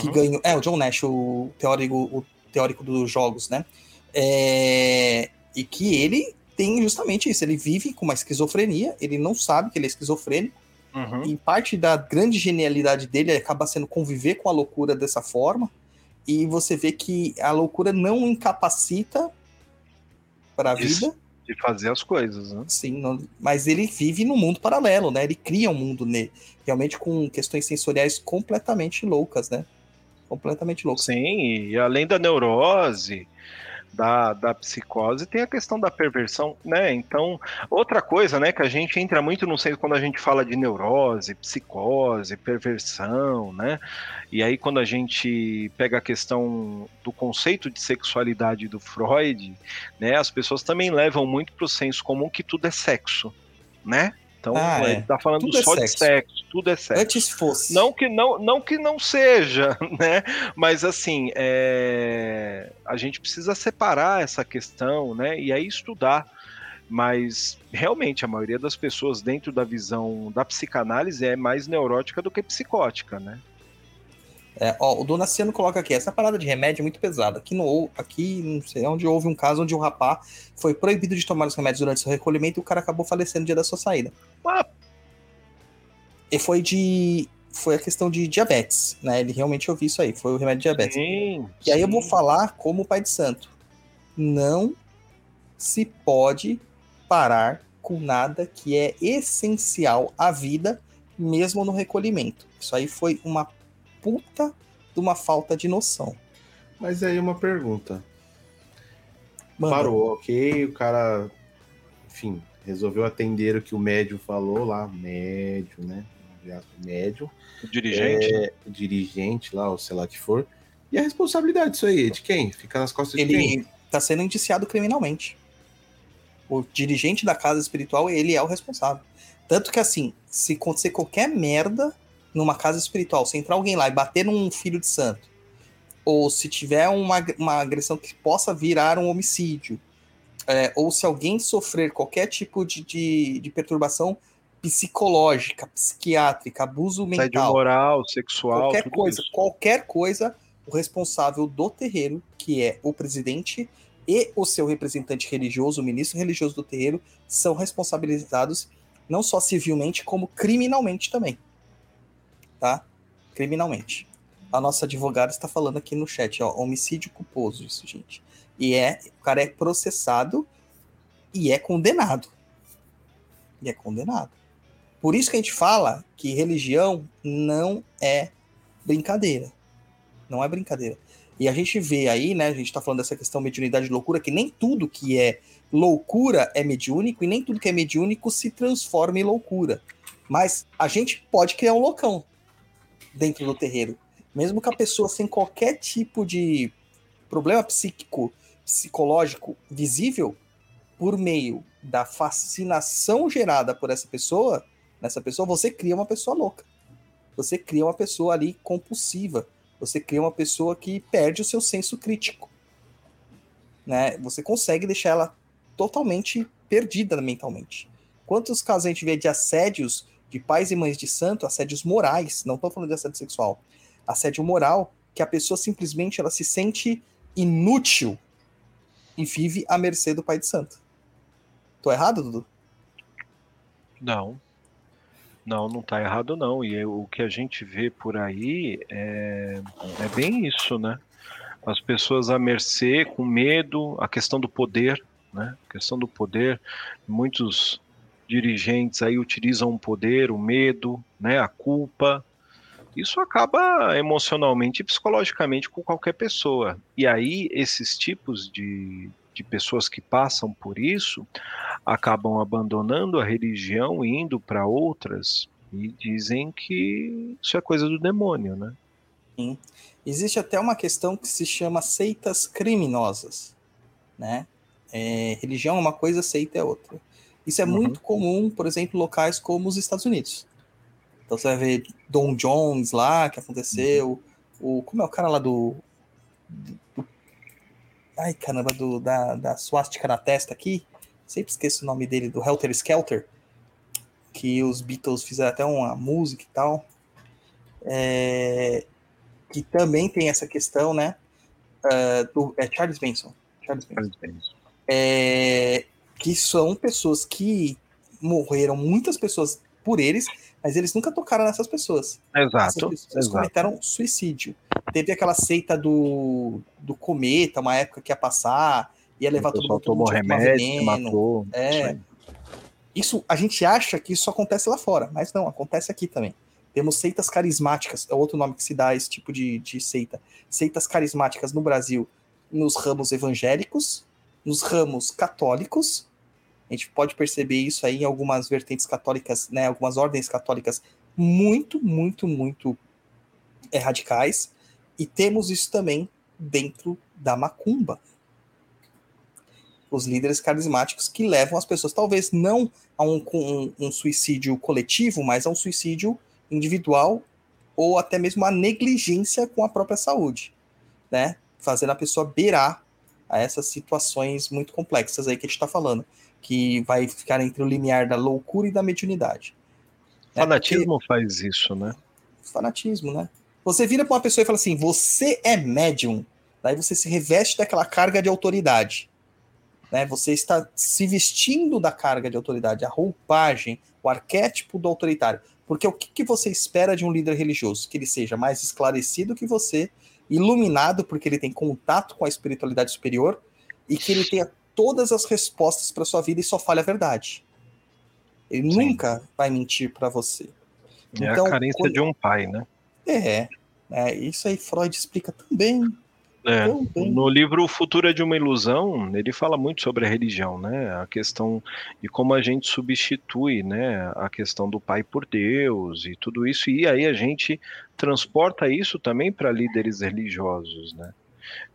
que uhum. ganhou. É, o John Nash, o teórico, o teórico dos jogos, né? É, e que ele tem justamente isso. Ele vive com uma esquizofrenia, ele não sabe que ele é esquizofrênico, Uhum. e parte da grande genialidade dele acaba sendo conviver com a loucura dessa forma. E você vê que a loucura não incapacita para a Isso. vida, De fazer as coisas, né? sim, não- mas ele vive num mundo paralelo, né? Ele cria um mundo nele, realmente com questões sensoriais completamente loucas, né? Completamente loucas. Sim, e além da neurose, da, da psicose, tem a questão da perversão, né? Então, outra coisa, né, que a gente entra muito no senso quando a gente fala de neurose, psicose, perversão, né? E aí quando a gente pega a questão do conceito de sexualidade do Freud, né, as pessoas também levam muito para o senso comum que tudo é sexo, né? Então, Ah, é. tá falando Tudo é só de sexo. sexo, tudo é sexo. Antes fosse. Não que não, não que não seja, né? Mas assim, é, a gente precisa separar essa questão, né? E aí estudar. Mas realmente a maioria das pessoas dentro da visão da psicanálise é mais neurótica do que psicótica, né? É, ó, o Donaciano coloca aqui, essa parada de remédio é muito pesada. Aqui, no, aqui não sei onde houve um caso onde o rapaz foi proibido de tomar os remédios durante seu recolhimento e o cara acabou falecendo no dia da sua saída. Ah, E foi de. Foi a questão de diabetes, né? Ele realmente ouviu isso aí, foi o remédio de diabetes. sim, E aí eu vou sim. falar como pai de santo. Não se pode parar com nada que é essencial à vida, mesmo no recolhimento. Isso aí foi uma puta de uma falta de noção. Mas aí uma pergunta. Manda. Parou, ok, o cara, enfim, resolveu atender o que o médium falou lá, médium, né? Médium, O dirigente. é, o dirigente lá, ou sei lá que for. E a responsabilidade disso aí, de quem? Fica nas costas de quem? Ele está sendo indiciado criminalmente. O dirigente da casa espiritual, ele é o responsável. Tanto que, assim, se acontecer qualquer merda numa casa espiritual, se entrar alguém lá e bater num filho de santo, ou se tiver uma, uma agressão que possa virar um homicídio, é, ou se alguém sofrer qualquer tipo de, de, de perturbação, psicológica, psiquiátrica, abuso mental, moral, sexual, qualquer coisa, isso. qualquer coisa, o responsável do terreiro, que é o presidente e o seu representante religioso, o ministro religioso do terreiro, são responsabilizados não só civilmente, como criminalmente também. Tá? Criminalmente. A nossa advogada está falando aqui no chat, ó, homicídio culposo, isso, gente. E é, o cara é processado e é condenado. E é condenado. Por isso que a gente fala que religião não é brincadeira. Não é brincadeira. E a gente vê aí, né? A gente tá falando dessa questão mediunidade e loucura, que nem tudo que é loucura é mediúnico e nem tudo que é mediúnico se transforma em loucura. Mas a gente pode criar um loucão dentro do terreiro. Mesmo que a pessoa sem qualquer tipo de problema psíquico, psicológico visível, por meio da fascinação gerada por essa pessoa, nessa pessoa, você cria uma pessoa louca. Você cria uma pessoa ali compulsiva. Você cria uma pessoa que perde o seu senso crítico. Né? Você consegue deixar ela totalmente perdida mentalmente. Quantos casos a gente vê de assédios de pais e mães de santo, assédios morais, não estou falando de assédio sexual, assédio moral, que a pessoa simplesmente ela se sente inútil e vive à mercê do pai de santo. Tô errado, Dudu? Não. Não, não tá errado não. E o que a gente vê por aí é, é bem isso, né? As pessoas à mercê, com medo, a questão do poder, né? A questão do poder, muitos dirigentes aí utilizam o poder, o medo, né? A culpa. Isso acaba emocionalmente e psicologicamente com qualquer pessoa. E aí esses tipos de, de pessoas que passam por isso acabam abandonando a religião e indo para outras e dizem que isso é coisa do demônio, né? Sim. Existe até uma questão que se chama seitas criminosas, né? É, religião é uma coisa, seita é outra. Isso é Uhum. muito comum, por exemplo, em locais como os Estados Unidos. Então você vai ver Don Jones lá, que aconteceu, o como é o cara lá do, do- ai caramba, do, da, da swastika na testa aqui, sempre esqueço o nome dele, do Helter Skelter, que os Beatles fizeram até uma música e tal. É, que também tem essa questão, né? ah, do, é Charles Manson. Charles Manson. É, que são pessoas que morreram, muitas pessoas por eles, mas eles nunca tocaram nessas pessoas. Essas Exato, pessoas exato. cometeram suicídio. Teve aquela seita do, do cometa, uma época que ia passar, ia levar todo mundo todo tomou mundo que tomar remédio, matou. É. Isso a gente acha que isso acontece lá fora, mas não, acontece aqui também. Temos seitas carismáticas, é outro nome que se dá a esse tipo de, de seita. Seitas carismáticas no Brasil, nos ramos evangélicos, nos ramos católicos. A gente pode perceber isso aí em algumas vertentes católicas, né, algumas ordens católicas muito, muito, muito é, radicais. E temos isso também dentro da macumba. Os líderes carismáticos que levam as pessoas, talvez não a um, um, um suicídio coletivo, mas a um suicídio individual ou até mesmo a negligência com a própria saúde, né? Fazendo a pessoa beirar a essas situações muito complexas aí que a gente está falando, que vai ficar entre o limiar da loucura e da mediunidade. né? Fanatismo faz isso, né? Fanatismo, né? Você vira para uma pessoa e fala assim: você é médium. Daí você se reveste daquela carga de autoridade. Né? Você está se vestindo da carga de autoridade, a roupagem, o arquétipo do autoritário. Porque o que, que você espera de um líder religioso? Que ele seja mais esclarecido que você, iluminado, porque ele tem contato com a espiritualidade superior, e que ele tenha todas as respostas para sua vida e só fale a verdade. Ele Sim. nunca vai mentir para você. É Então, a carência quando- de um pai, né? É, é, isso aí Freud explica também. É. Também. No livro O Futuro é de uma Ilusão, ele fala muito sobre a religião, né? A questão de como a gente substitui, né, a questão do pai por Deus e tudo isso, e aí a gente transporta isso também para líderes religiosos, né?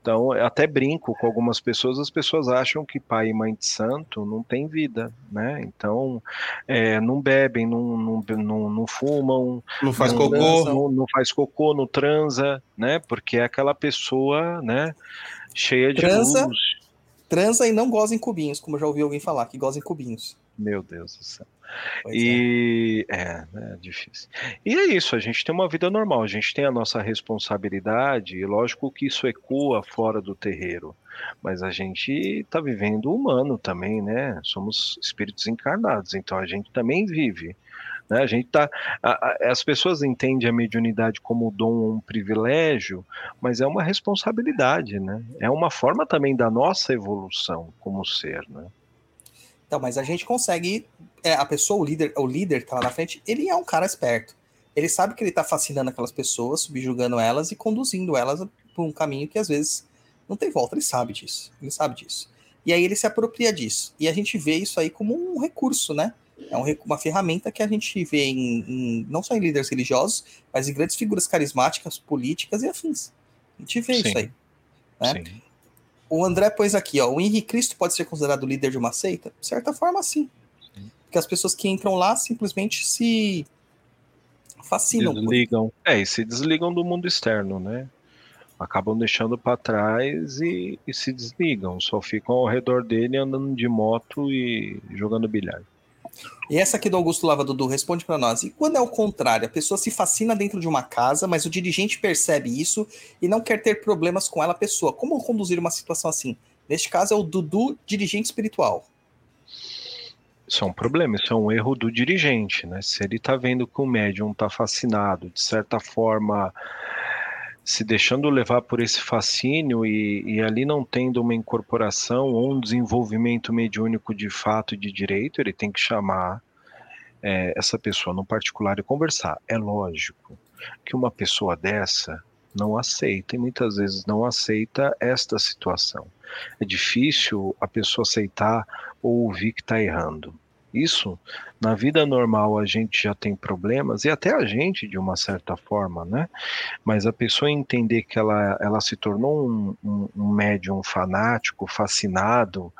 Então, eu até brinco com algumas pessoas, as pessoas acham que pai e mãe de santo não tem vida, né? Então, é, não bebem, não, não, não, não fumam, Não faz não, cocô. transa. Não, não faz cocô, não transa, né? Porque é aquela pessoa, né? Cheia de Transa. luz. Transa e não goza em cubinhos, como eu já ouvi alguém falar, que goza em cubinhos. Meu Deus do céu. Pois é. E é, né, é difícil. E é isso, a gente tem uma vida normal, a gente tem a nossa responsabilidade, e lógico que isso ecoa fora do terreiro, mas a gente está vivendo humano também, né? Somos espíritos encarnados, então a gente também vive. Né? A gente tá, a- a- as pessoas entendem a mediunidade como dom ou um privilégio, mas é uma responsabilidade, né? É uma forma também da nossa evolução como ser, né? Então, mas a gente consegue. é, a pessoa, o líder, o líder que tá lá na frente, ele é um cara esperto. Ele sabe que ele tá fascinando aquelas pessoas, subjugando elas e conduzindo elas por um caminho que às vezes não tem volta. Ele sabe disso. Ele sabe disso. E aí ele se apropria disso. E a gente vê isso aí como um recurso, né? É um uma ferramenta que a gente vê em, em- não só em líderes religiosos, mas em grandes figuras carismáticas, políticas e afins. A gente vê Sim. isso aí. né? Sim. O André pôs aqui, ó, o Henrique Cristo pode ser considerado líder de uma seita? De certa forma, sim. Porque as pessoas que entram lá simplesmente se fascinam. por- Desligam. É, e se desligam do mundo externo, né? Acabam deixando para trás e, e se desligam. Só ficam ao redor dele andando de moto e jogando bilhar. E essa aqui do Augusto Lava Dudu responde para nós. E quando é o contrário? A pessoa se fascina dentro de uma casa, mas o dirigente percebe isso e não quer ter problemas com ela, pessoa. Como conduzir uma situação assim? Neste caso é o Dudu dirigente espiritual. Isso é um problema, isso é um erro do dirigente, né? Se ele tá vendo que o médium tá fascinado, de certa forma, se deixando levar por esse fascínio e, e ali não tendo uma incorporação ou um desenvolvimento mediúnico de fato e de direito, ele tem que chamar é, essa pessoa no particular e conversar. É lógico que uma pessoa dessa não aceita e muitas vezes não aceita esta situação. É difícil a pessoa aceitar ou ouvir que está errando. Isso, na vida normal, a gente já tem problemas, e até a gente, de uma certa forma, né? Mas a pessoa entender que ela, ela se tornou um, um, um médium fanático, fascinado,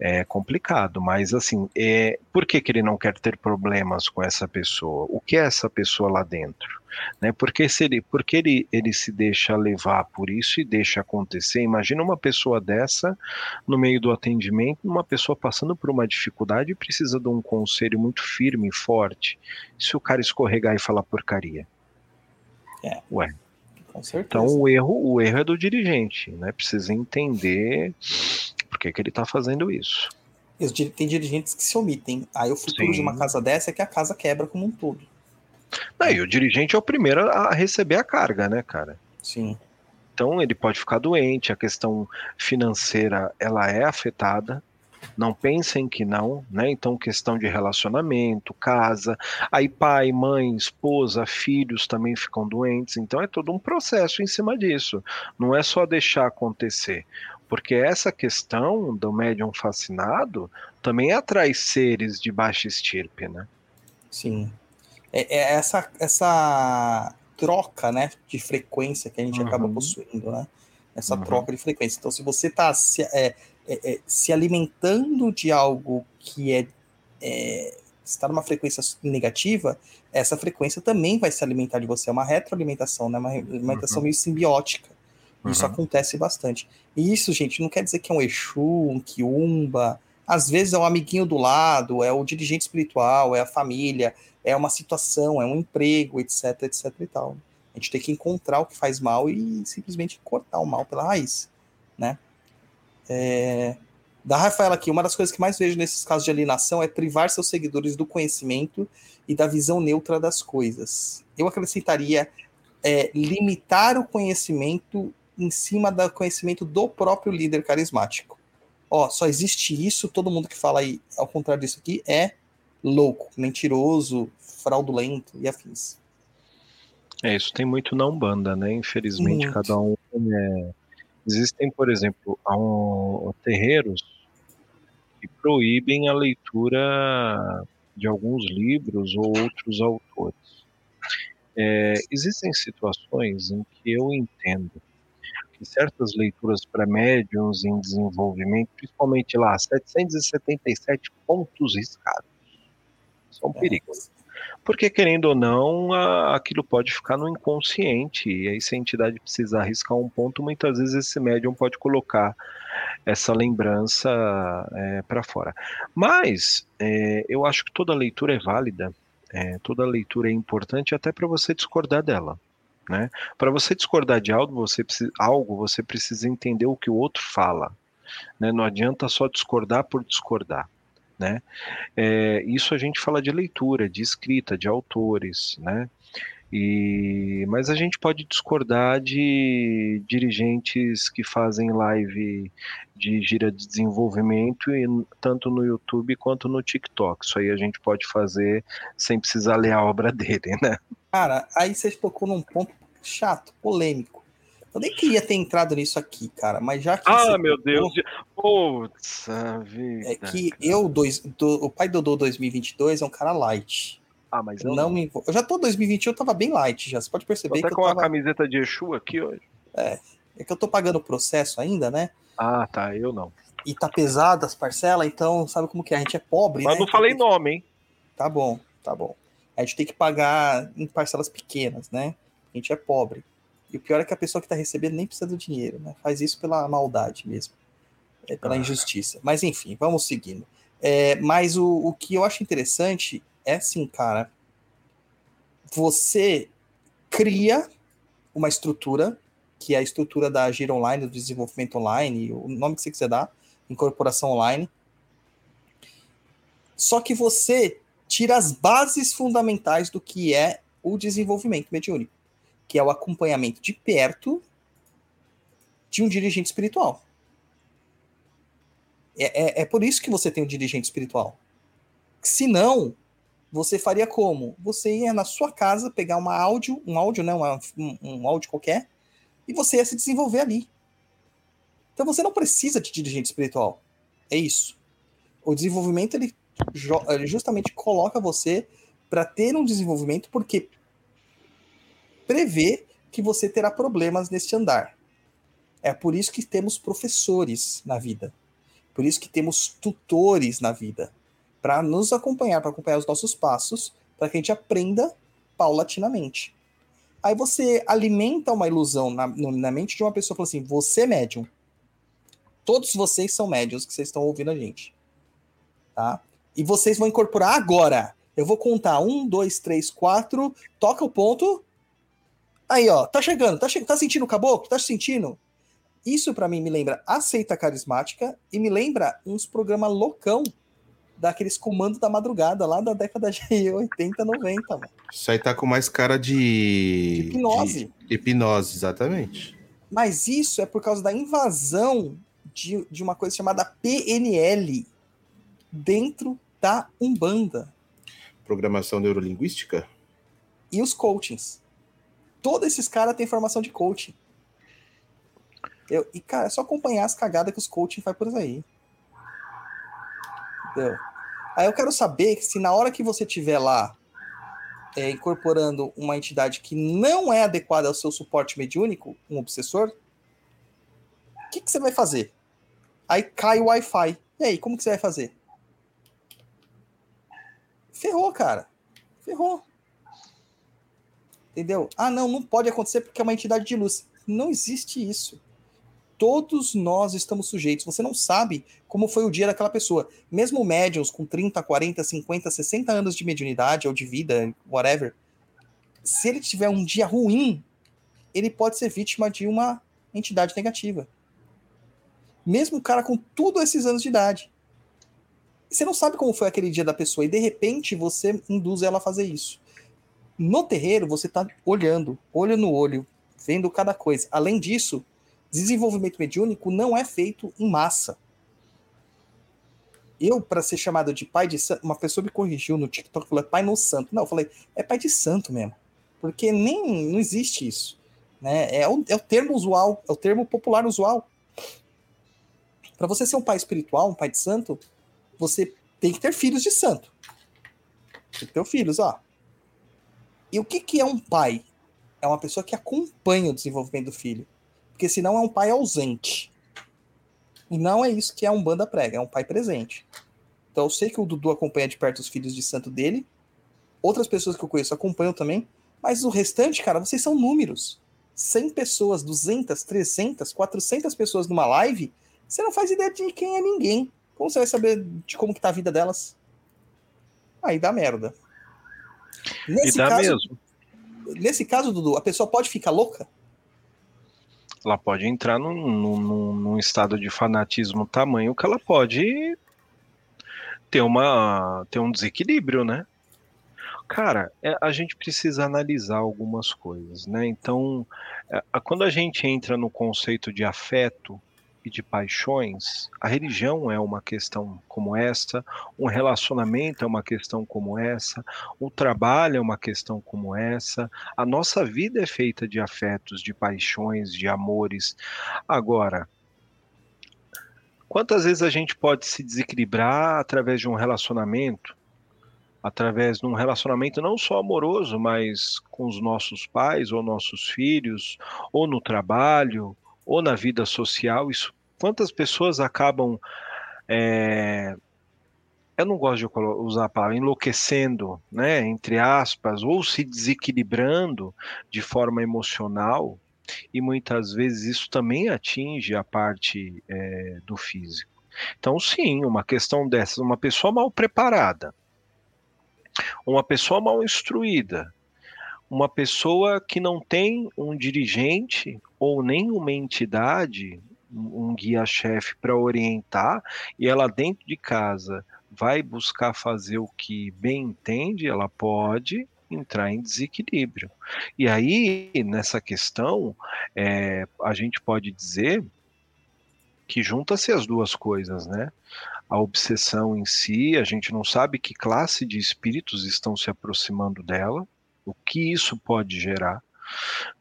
é complicado, mas assim, é, por que, que ele não quer ter problemas com essa pessoa? O que é essa pessoa lá dentro? Né? Porque se ele, porque ele, ele se deixa levar por isso e deixa acontecer. Imagina uma pessoa dessa no meio do atendimento, uma pessoa passando por uma dificuldade e precisa de um conselho muito firme e forte. Se o cara escorregar e falar porcaria. Ué, Com certeza. então o erro, o erro é do dirigente, né? Precisa entender por que, que ele está fazendo isso. Tem dirigentes que se omitem. Aí o futuro Sim. de uma casa dessa é que a casa quebra como um todo. Não, e o dirigente é o primeiro a receber a carga, né, cara? Sim. Então ele pode ficar doente, a questão financeira ela é afetada. Não pensem que não, né? Então questão de relacionamento, casa, aí pai, mãe, esposa, filhos também ficam doentes. Então é todo um processo em cima disso. Não é só deixar acontecer, porque essa questão do médium fascinado também atrai seres de baixa estirpe, né? Sim. É, é essa, essa troca, né, de frequência que a gente acaba Uhum. possuindo, né? Essa Uhum. troca de frequência. Então, se você está se, é, é, é, se alimentando de algo que é, é está numa frequência negativa, essa frequência também vai se alimentar de você. É uma retroalimentação, né? Uma alimentação Uhum. meio simbiótica. Isso Uhum. acontece bastante. E isso, gente, não quer dizer que é um Exu, um Kiumba. Às vezes é um amiguinho do lado, é o dirigente espiritual, é a família, é uma situação, é um emprego, etc, etc e tal. A gente tem que encontrar o que faz mal e simplesmente cortar o mal pela raiz, né? É... Da Rafaela aqui, uma das coisas que mais vejo nesses casos de alienação é privar seus seguidores do conhecimento e da visão neutra das coisas. Eu acrescentaria é, limitar o conhecimento em cima do conhecimento do próprio líder carismático. Ó, só existe isso, todo mundo que fala aí, ao contrário disso aqui, é louco, mentiroso, fraudulento e afins. É, isso tem muito na Umbanda, né? Infelizmente, Muito. cada um. é, Existem, por exemplo, um- terreiros que proíbem a leitura de alguns livros ou outros autores. É, existem situações em que eu entendo que certas leituras para médiums em desenvolvimento, principalmente lá, 777 pontos riscados, são um perigo. Porque, querendo ou não, a, aquilo pode ficar no inconsciente, e aí se a entidade precisar arriscar um ponto, muitas vezes esse médium pode colocar essa lembrança é, para fora. Mas é, eu acho que toda leitura é válida, é, toda leitura é importante até para você discordar dela. Né? Para você discordar de algo você, precisa, algo, você precisa entender o que o outro fala. Né? Não adianta só discordar por discordar. Né? É, isso a gente fala de leitura, de escrita, de autores, né? E, mas a gente pode discordar de dirigentes que fazem live de gira de desenvolvimento, e, tanto no YouTube quanto no TikTok. Isso aí a gente pode fazer sem precisar ler a obra dele, né? Cara, aí você tocou num ponto chato, polêmico. Eu nem queria ter entrado nisso aqui, cara, mas já que. Ah, meu tocou, Deus! Putz, vida. É que eu, dois, do, o pai do Dodô 2022 é um cara light. Ah, mas eu não, não me envol... Eu já tô 2021, eu tava bem light já. Você pode perceber tô até que com eu tava... a camiseta de Exu aqui hoje. É. É que eu tô pagando o processo ainda, né? Ah, tá. Eu não. E tá pesado as parcelas, então sabe como que é? A gente é pobre, Mas né? não falei nome, hein? Tá bom, tá bom. A gente tem que pagar em parcelas pequenas, né? A gente é pobre. E o pior é que a pessoa que tá recebendo nem precisa do dinheiro, né? Faz isso pela maldade mesmo. É pela ah. injustiça. Mas enfim, vamos seguindo. É, mas o, o que eu acho interessante é assim, cara. Você cria uma estrutura, que é a estrutura da Gira Online, do desenvolvimento online, o nome que você quiser dar, incorporação online. Só que você tira as bases fundamentais do que é o desenvolvimento mediúnico, que é o acompanhamento de perto de um dirigente espiritual. É, é, é por isso que você tem um dirigente espiritual. Se não, você faria como? Você ia na sua casa pegar uma áudio, um áudio, né, uma, um, um áudio qualquer, e você ia se desenvolver ali. Então você não precisa de dirigente espiritual. É isso. O desenvolvimento ele, ele justamente coloca você para ter um desenvolvimento porque prevê que você terá problemas neste andar. É por isso que temos professores na vida. Por isso que temos tutores na vida para nos acompanhar, para acompanhar os nossos passos, para que a gente aprenda paulatinamente. Aí você alimenta uma ilusão na, na mente de uma pessoa, fala assim: você é médium. Todos vocês são médiums que vocês estão ouvindo a gente. Tá? E vocês vão incorporar agora. Eu vou contar um, dois, três, quatro. Toca o ponto. Aí, ó, tá chegando. Tá, che tá sentindo o caboclo? Tá sentindo? Isso para mim me lembra a seita carismática e me lembra uns programas loucão daqueles comandos da madrugada lá da década de 80, 90, mano. Isso aí tá com mais cara de. de hipnose. De hipnose, exatamente. Mas isso é por causa da invasão de, de uma coisa chamada PNL dentro da Umbanda. Programação neurolinguística? E os coachings. Todos esses caras têm formação de coaching. Eu, e, cara, é só acompanhar as cagadas que os coaching faz por aí. Entendeu? Aí eu quero saber se na hora que você tiver lá é, incorporando uma entidade que não é adequada ao seu suporte mediúnico, um obsessor, o que, que você vai fazer? Aí cai o Wi-Fi. E aí, como que você vai fazer? Ferrou, cara. Ferrou. Entendeu? Ah, não, não pode acontecer porque é uma entidade de luz. Não existe isso todos nós estamos sujeitos. Você não sabe como foi o dia daquela pessoa. Mesmo médiums com 30, 40, 50, 60 anos de mediunidade ou de vida, whatever, se ele tiver um dia ruim, ele pode ser vítima de uma entidade negativa. Mesmo o cara com tudo esses anos de idade. Você não sabe como foi aquele dia da pessoa e de repente você induz ela a fazer isso. No terreiro, você está olhando, olho no olho, vendo cada coisa. Além disso, Desenvolvimento mediúnico não é feito em massa. Eu, para ser chamado de pai de santo, uma pessoa me corrigiu no TikTok, falou, é pai no santo. Não, eu falei, é pai de santo mesmo. Porque nem, não existe isso. Né? É, o, é o termo usual, é o termo popular usual. Para você ser um pai espiritual, um pai de santo, você tem que ter filhos de santo. Tem que ter filhos, ó. E o que, que é um pai? É uma pessoa que acompanha o desenvolvimento do filho porque senão é um pai ausente. E não é isso que é um banda prega, é um pai presente. Então eu sei que o Dudu acompanha de perto os filhos de santo dele, outras pessoas que eu conheço acompanham também, mas o restante, cara, vocês são números. 100 pessoas, 200, 300, 400 pessoas numa live, você não faz ideia de quem é ninguém. Como você vai saber de como que tá a vida delas? Aí dá merda. Nesse caso, mesmo. Nesse caso, Dudu, a pessoa pode ficar louca? Ela pode entrar num, num, num estado de fanatismo tamanho que ela pode ter, uma, ter um desequilíbrio, né? Cara, é, a gente precisa analisar algumas coisas, né? Então, é, quando a gente entra no conceito de afeto e de paixões, a religião é uma questão como essa, um relacionamento é uma questão como essa, o trabalho é uma questão como essa, a nossa vida é feita de afetos, de paixões, de amores. Agora, quantas vezes a gente pode se desequilibrar através de um relacionamento? através de um relacionamento não só amoroso, mas com os nossos pais ou nossos filhos, ou no trabalho, ou na vida social. Isso, quantas pessoas acabam, é, eu não gosto de usar a palavra enlouquecendo, né, entre aspas, ou se desequilibrando de forma emocional, e muitas vezes isso também atinge a parte é, do físico. Então, sim, uma questão dessas, uma pessoa mal preparada, uma pessoa mal instruída, uma pessoa que não tem um dirigente ou nem uma entidade, um guia-chefe para orientar, e ela dentro de casa vai buscar fazer o que bem entende, ela pode entrar em desequilíbrio. E aí, nessa questão, é, a gente pode dizer que junta-se as duas coisas, né? a obsessão em si, a gente não sabe que classe de espíritos estão se aproximando dela, o que isso pode gerar.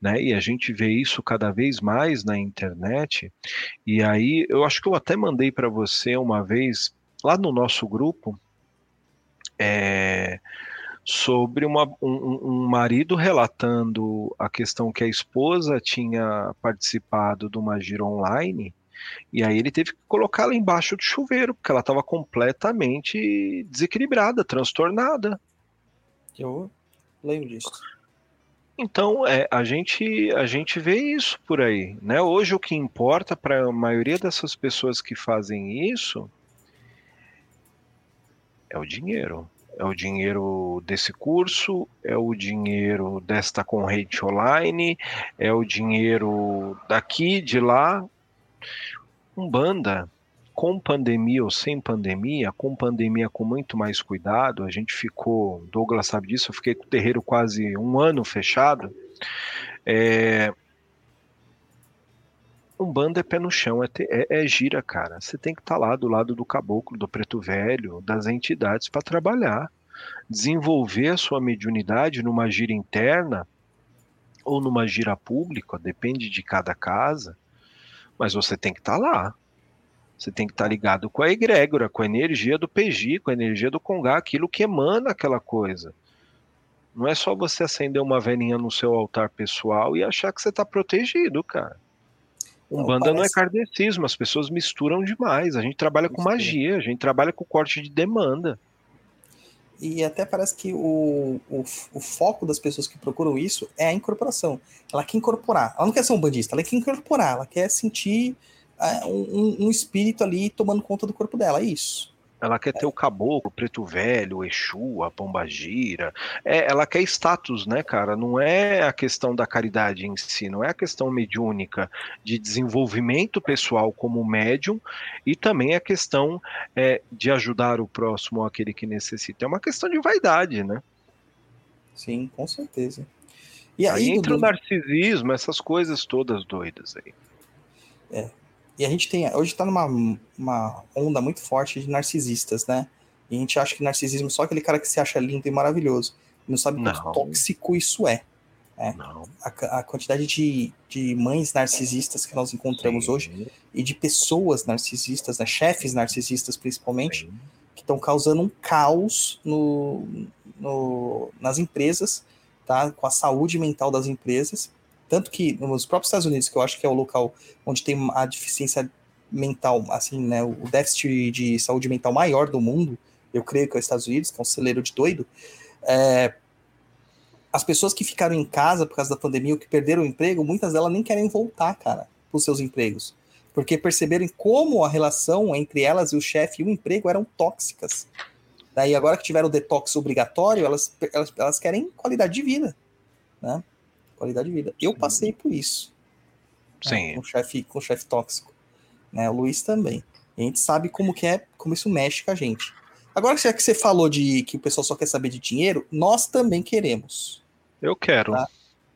Né? E a gente vê isso cada vez mais na internet. E aí, eu acho que eu até mandei para você uma vez, lá no nosso grupo, é, sobre uma, um, um, marido relatando a questão que a esposa tinha participado de uma gira online e aí ele teve que colocá-la embaixo do chuveiro, porque ela estava completamente desequilibrada, transtornada. Eu lembro disso. Então, é, a, gente, a gente vê isso por aí. Né? Hoje, o que importa para a maioria dessas pessoas que fazem isso é o dinheiro. É o dinheiro desse curso, é o dinheiro desta corrente online, é o dinheiro daqui, de lá, Umbanda, com pandemia ou sem pandemia, com pandemia com muito mais cuidado, a gente ficou, Douglas sabe disso, eu fiquei com o terreiro quase um ano fechado. É, Umbanda é pé no chão, é, é, é gira, cara. Você tem que estar tá lá do lado do caboclo, do preto velho, das entidades para trabalhar. Desenvolver a sua mediunidade numa gira interna ou numa gira pública, depende de cada casa mas você tem que estar tá lá. Você tem que estar tá ligado com a egrégora, com a energia do PG, com a energia do Congá, aquilo que emana aquela coisa. Não é só você acender uma velhinha no seu altar pessoal e achar que você está protegido, cara. Umbanda não, parece... não é kardecismo, as pessoas misturam demais. A gente trabalha com magia, a gente trabalha com corte de demanda. E até parece que o, o, o, foco das pessoas que procuram isso é a incorporação. Ela quer incorporar. Ela não quer ser um bandista, ela quer incorporar. Ela quer sentir um, um, espírito ali tomando conta do corpo dela. É isso. Ela quer ter o caboclo, o preto velho, o Exu, a pombagira. É, ela quer status, né, cara? Não é a questão da caridade em si, não é a questão mediúnica de desenvolvimento pessoal como médium e também a questão é, de ajudar o próximo, aquele que necessita. É uma questão de vaidade, né? Sim, com certeza. E aí, aí entra Dudu... o narcisismo, essas coisas todas doidas aí. É, e a gente tem, hoje está numa uma onda muito forte de narcisistas, né? E a gente acha que narcisismo é só aquele cara que se acha lindo e maravilhoso. Não sabe não. quanto tóxico isso é. é. A, a, quantidade de, de mães narcisistas que nós encontramos Sim. hoje e de pessoas narcisistas, né? chefes narcisistas principalmente, Sim. que estão causando um caos no, no, nas empresas, tá? com a saúde mental das empresas tanto que nos próprios Estados Unidos, que eu acho que é o local onde tem a deficiência mental, assim, né, o déficit de saúde mental maior do mundo, eu creio que é os Estados Unidos, que é um celeiro de doido, É, as pessoas que ficaram em casa por causa da pandemia ou que perderam o emprego, muitas delas nem querem voltar, cara, para os seus empregos. Porque perceberam como a relação entre elas e o chefe e o emprego eram tóxicas. Daí, agora que tiveram o detox obrigatório, elas, elas, elas querem qualidade de vida. Né? Qualidade de vida. Eu passei por isso. Né, Sim. Né? Com o chefe com chefe tóxico. Né? O Luiz também. E a gente sabe como que é, como isso mexe com a gente. Agora que você falou de que o pessoal só quer saber de dinheiro, nós também queremos. Eu quero. Tá?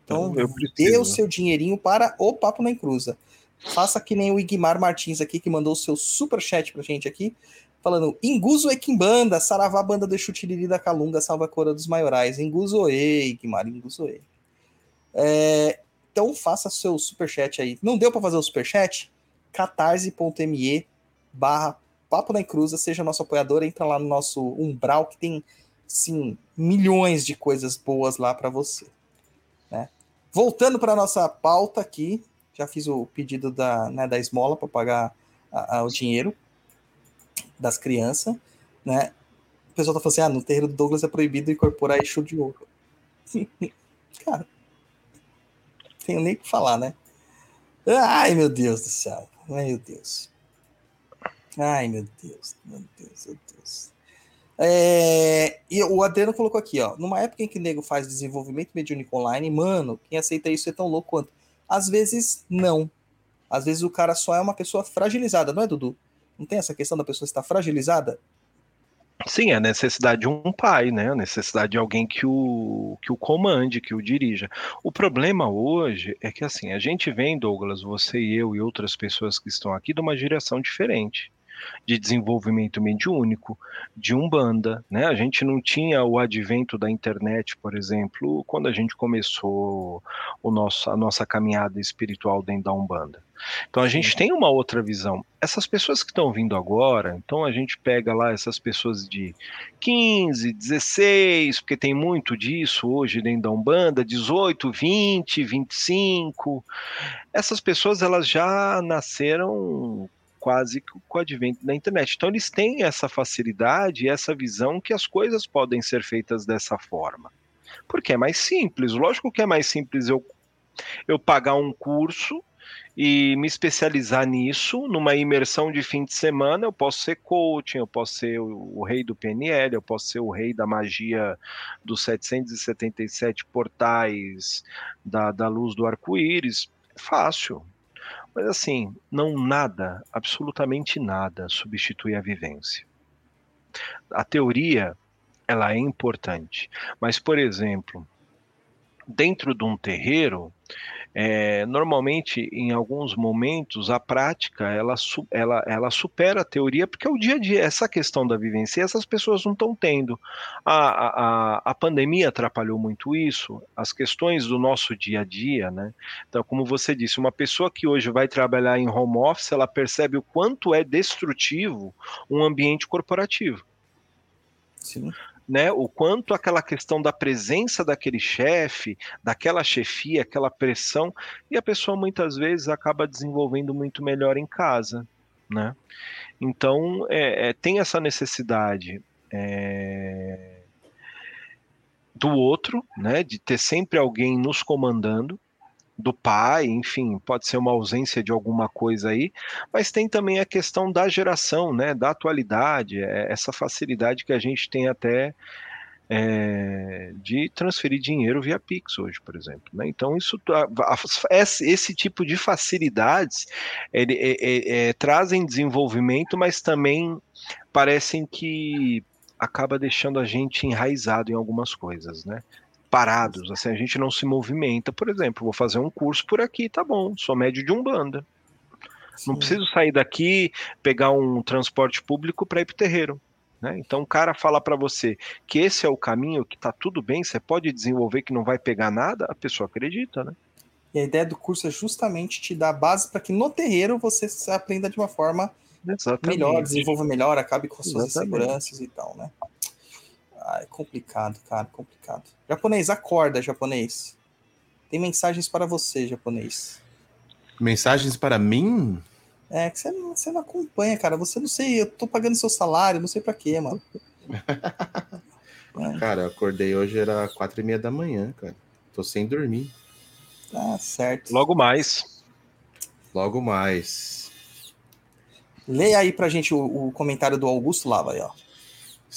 Então, eu dê o seu dinheirinho para o Papo na Encruza. Faça que nem o Igmar Martins aqui, que mandou o seu super chat pra gente aqui, falando: Inguzo Equimbanda, Saravá Banda do Chutiriri da Calunga, Salva Cora dos Maiorais. Inguzo E, Igmar, Inguzo E. É, então faça seu super chat aí. Não deu para fazer o super chat? catarse.me barra Papo na Encruza, seja nosso apoiador, entra lá no nosso umbral que tem sim milhões de coisas boas lá para você. Né? Voltando para nossa pauta aqui, já fiz o pedido da, né, da esmola para pagar a, a, o dinheiro das crianças, né? O pessoal tá falando assim, ah, no terreiro do Douglas é proibido incorporar Exu de ouro. Cara, tenho nem o que falar, né? Ai, meu Deus do céu. Meu Deus. Ai, meu Deus. Meu Deus, meu Deus. É, e o Adriano colocou aqui, ó. Numa época em que o nego faz desenvolvimento mediúnico online, mano, quem aceita isso é tão louco quanto. Às vezes, não. Às vezes o cara só é uma pessoa fragilizada, não é, Dudu? Não tem essa questão da pessoa estar fragilizada? Sim, a necessidade de um pai, né? A necessidade de alguém que o, que o comande, que o dirija. O problema hoje é que, assim, a gente vem, Douglas, você e eu e outras pessoas que estão aqui, de uma direção diferente de desenvolvimento mediúnico, de umbanda, né? A gente não tinha o advento da internet, por exemplo, quando a gente começou o nosso, a nossa caminhada espiritual dentro da umbanda. Então a gente tem uma outra visão. Essas pessoas que estão vindo agora, então a gente pega lá essas pessoas de 15, 16, porque tem muito disso hoje dentro da Umbanda, 18, 20, 25. Essas pessoas elas já nasceram quase com o advento da internet. Então eles têm essa facilidade essa visão que as coisas podem ser feitas dessa forma. Porque é mais simples. Lógico que é mais simples eu, eu pagar um curso e me especializar nisso, numa imersão de fim de semana, eu posso ser coaching, eu posso ser o, o, rei do PNL, eu posso ser o rei da magia dos 777 portais da, da luz do arco-íris. Fácil, mas assim, não nada, absolutamente nada substitui a vivência. A teoria, ela é importante, mas por exemplo, dentro de um terreiro, é, normalmente, em alguns momentos, a prática ela, ela, ela supera a teoria, porque é o dia a dia, essa questão da vivência, essas pessoas não estão tendo. A, a, a pandemia atrapalhou muito isso, as questões do nosso dia a dia, né? Então, como você disse, uma pessoa que hoje vai trabalhar em home office, ela percebe o quanto é destrutivo um ambiente corporativo. Sim né, o quanto aquela questão da presença daquele chefe, daquela chefia, aquela pressão, e a pessoa muitas vezes acaba desenvolvendo muito melhor em casa, né? Então é, é, tem essa necessidade é, do outro, né, de ter sempre alguém nos comandando, do pai, enfim, pode ser uma ausência de alguma coisa aí, mas tem também a questão da geração, né, da atualidade, é, essa facilidade que a gente tem até é, de transferir dinheiro via Pix hoje, por exemplo. Né? Então, isso, esse tipo de facilidades ele, é, é, é, trazem desenvolvimento, mas também parecem que acaba deixando a gente enraizado em algumas coisas, né? Parados, assim, a gente não se movimenta. Por exemplo, vou fazer um curso por aqui, tá bom, sou médio de Umbanda. Sim. Não preciso sair daqui, pegar um transporte público para ir para o terreiro. Né? Então o cara fala para você que esse é o caminho, que tá tudo bem, você pode desenvolver que não vai pegar nada, a pessoa acredita, né? E a ideia do curso é justamente te dar base para que no terreiro você aprenda de uma forma Exatamente. melhor, desenvolva melhor, acabe com as suas Exatamente. inseguranças e tal, né? Ah, é complicado, cara, complicado. Japonês, acorda, japonês. Tem mensagens para você, japonês. Mensagens para mim? É, que você, você não acompanha, cara. Você não sei, eu tô pagando seu salário, não sei para quê, mano. É, Cara, eu acordei hoje, era quatro e meia da manhã, cara. Tô sem dormir. tá certo. Logo mais. Logo mais. Leia aí pra gente o, o comentário do Augusto Lava aí, ó.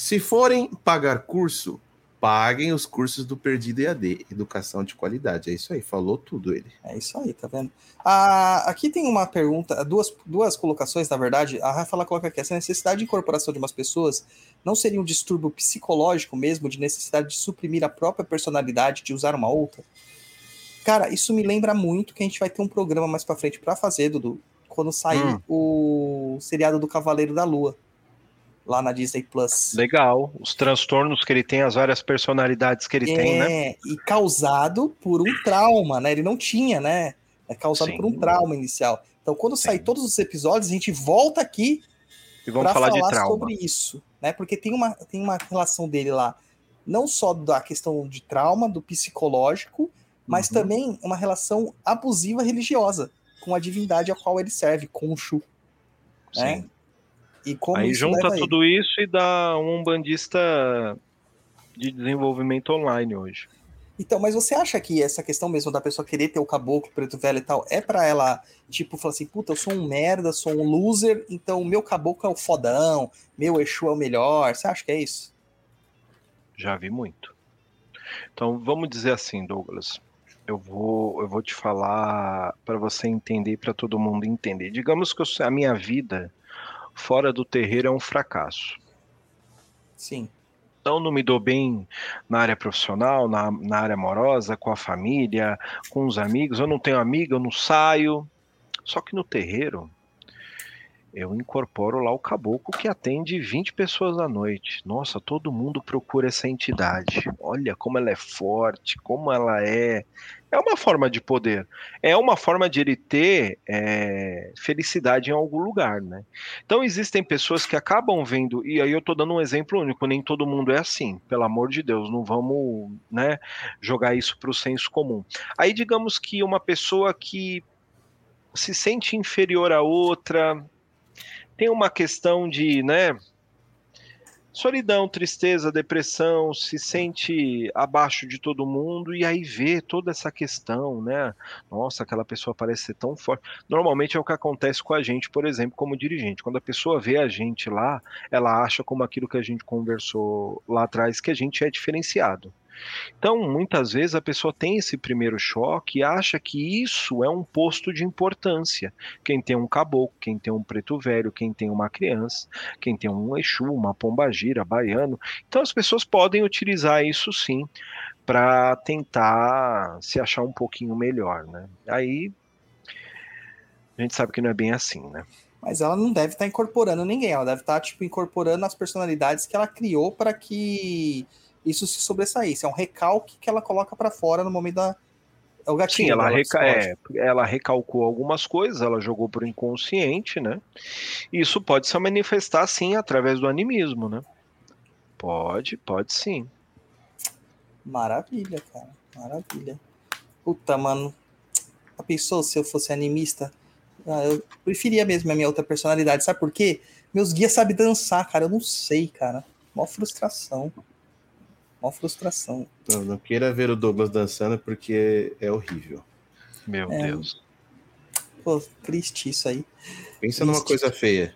Se forem pagar curso, paguem os cursos do Perdido EAD, Educação de Qualidade. É isso aí, falou tudo ele. É isso aí, tá vendo? Ah, aqui tem uma pergunta, duas, duas colocações, na verdade. A Rafa ela coloca aqui: essa necessidade de incorporação de umas pessoas não seria um distúrbio psicológico mesmo, de necessidade de suprimir a própria personalidade, de usar uma outra? Cara, isso me lembra muito que a gente vai ter um programa mais pra frente pra fazer, Dudu, quando sair Hum. o seriado do Cavaleiro da Lua, lá na Disney Plus. Legal. Os transtornos que ele tem, as várias personalidades que ele tem, né? É, e causado por um trauma, né? Ele não tinha, né? É causado Sim. por um trauma inicial. Então, quando sair todos os episódios, a gente volta aqui E vamos falar, falar, de trauma. sobre isso, né? Porque tem uma, tem uma relação dele lá, não só da questão de trauma, do psicológico, mas Uhum. também uma relação abusiva religiosa com a divindade a qual ele serve, Conchu, né? E como Aí junta tudo isso e dá um umbandista de desenvolvimento online hoje. Então, mas você acha que essa questão mesmo da pessoa querer ter o caboclo preto velho e tal, é pra ela, tipo, falar assim, puta, eu sou um merda, sou um loser, então o meu caboclo é o fodão, meu Exu é o melhor. Você acha que é isso? Já vi muito. Então vamos dizer assim, Douglas. Eu vou, eu vou te falar para você entender e para todo mundo entender. Digamos que eu- a minha vida fora do terreiro é um fracasso. Sim. Então não me dou bem na área profissional, na, na área amorosa, com a família, com os amigos. Eu não tenho amigo, eu não saio. Só que no terreiro eu incorporo lá o caboclo que atende 20 pessoas à noite. Nossa, todo mundo procura essa entidade. Olha como ela é forte, como ela é. É uma forma de poder. É uma forma de ele ter é, felicidade em algum lugar, né? Então existem pessoas que acabam vendo, e aí eu tô dando um exemplo único, nem todo mundo é assim, pelo amor de Deus, não vamos, né, jogar isso para o senso comum. Aí digamos que uma pessoa que se sente inferior a outra, tem uma questão de, né, solidão, tristeza, depressão, se sente abaixo de todo mundo e aí vê toda essa questão, né? Nossa, aquela pessoa parece ser tão forte. Normalmente é o que acontece com a gente, por exemplo, como dirigente. Quando a pessoa vê a gente lá, ela acha como aquilo que a gente conversou lá atrás que a gente é diferenciado. Então, muitas vezes a pessoa tem esse primeiro choque e acha que isso é um posto de importância. Quem tem um caboclo, quem tem um preto velho, quem tem uma criança, quem tem um Exu, uma pombagira, baiano. Então, as pessoas podem utilizar isso sim para tentar se achar um pouquinho melhor, né? Aí a gente sabe que não é bem assim, né? Mas ela não deve estar incorporando ninguém, ela deve estar, tipo, incorporando as personalidades que ela criou para que isso se sobressaísse. É um recalque que ela coloca para fora no momento da. É o gatinho. Sim, ela, reca- é, ela recalcou algumas coisas, ela jogou pro inconsciente, né? Isso pode se manifestar, sim, através do animismo, né? Pode, pode sim. Maravilha, cara. Maravilha. Puta, mano. Já pensou se eu fosse animista? Ah, eu preferia mesmo a minha outra personalidade. Sabe por quê? Meus guias sabem dançar, cara. Eu não sei, cara. Mó frustração. Mó frustração. Não, não queira ver o Douglas dançando porque é horrível. Meu É. Deus. Pô, triste isso aí. Pensa numa Triste. coisa feia.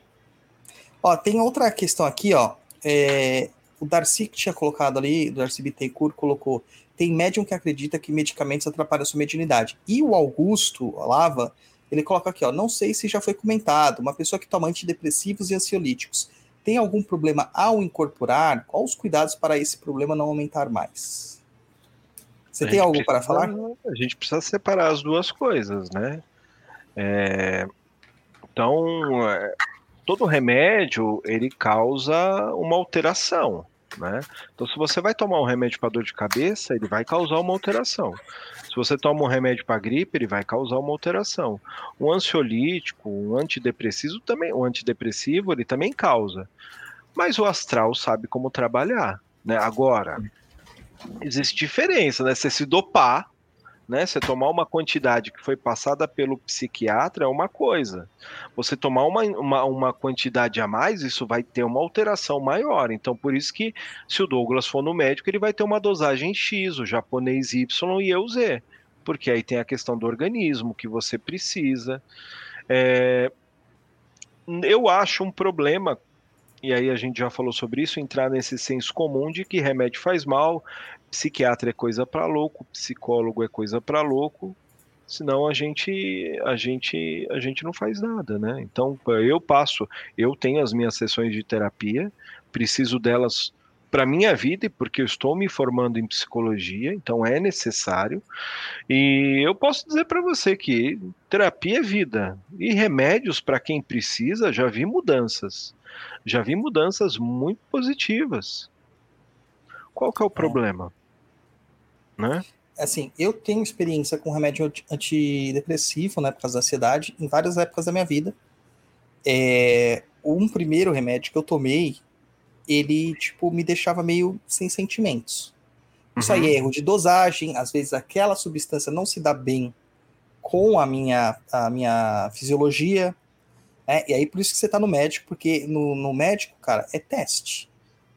Ó, tem outra questão aqui, ó. É, o Darcy que tinha colocado ali, o Darcy Bittencourt colocou, tem médium que acredita que medicamentos atrapalham a sua mediunidade. E o Augusto Lava, ele coloca aqui, ó, não sei se já foi comentado, uma pessoa que toma antidepressivos e ansiolíticos, tem algum problema ao incorporar? Quais os cuidados para esse problema não aumentar mais? Você A tem algo para precisa- falar? A gente precisa separar as duas coisas, né? É, Então, é, todo remédio ele causa uma alteração, né? Então, se você vai tomar um remédio para dor de cabeça, ele vai causar uma alteração. Se você toma um remédio para gripe, ele vai causar uma alteração. Um ansiolítico, um antidepressivo também, um antidepressivo, ele também causa. Mas o astral sabe como trabalhar, né? Agora, existe diferença, né? Você se dopar, Né? Você tomar uma quantidade que foi passada pelo psiquiatra é uma coisa. Você tomar uma, uma, uma, quantidade a mais, isso vai ter uma alteração maior. Então, por isso que, se o Douglas for no médico, ele vai ter uma dosagem X, o japonês Y e eu Z. Porque aí tem a questão do organismo que você precisa. É, eu acho um problema e aí a gente já falou sobre isso, entrar nesse senso comum de que remédio faz mal, psiquiatra é coisa para louco, psicólogo é coisa para louco, senão a gente a gente a gente não faz nada, né? Então eu passo, eu tenho as minhas sessões de terapia, preciso delas para minha vida e porque eu estou me formando em psicologia, então é necessário. E eu posso dizer para você que terapia é vida e remédios para quem precisa, já vi mudanças. Já vi mudanças muito positivas. Qual que é o é. problema? Né? Assim, eu tenho experiência com remédio antidepressivo, né, por causa da ansiedade, em várias épocas da minha vida. É, um primeiro remédio que eu tomei, ele, tipo, me deixava meio sem sentimentos. Isso uhum. aí é erro de dosagem, às vezes aquela substância não se dá bem com a minha, a minha fisiologia, né? E aí por isso que você tá no médico, porque no, no médico, cara, é teste.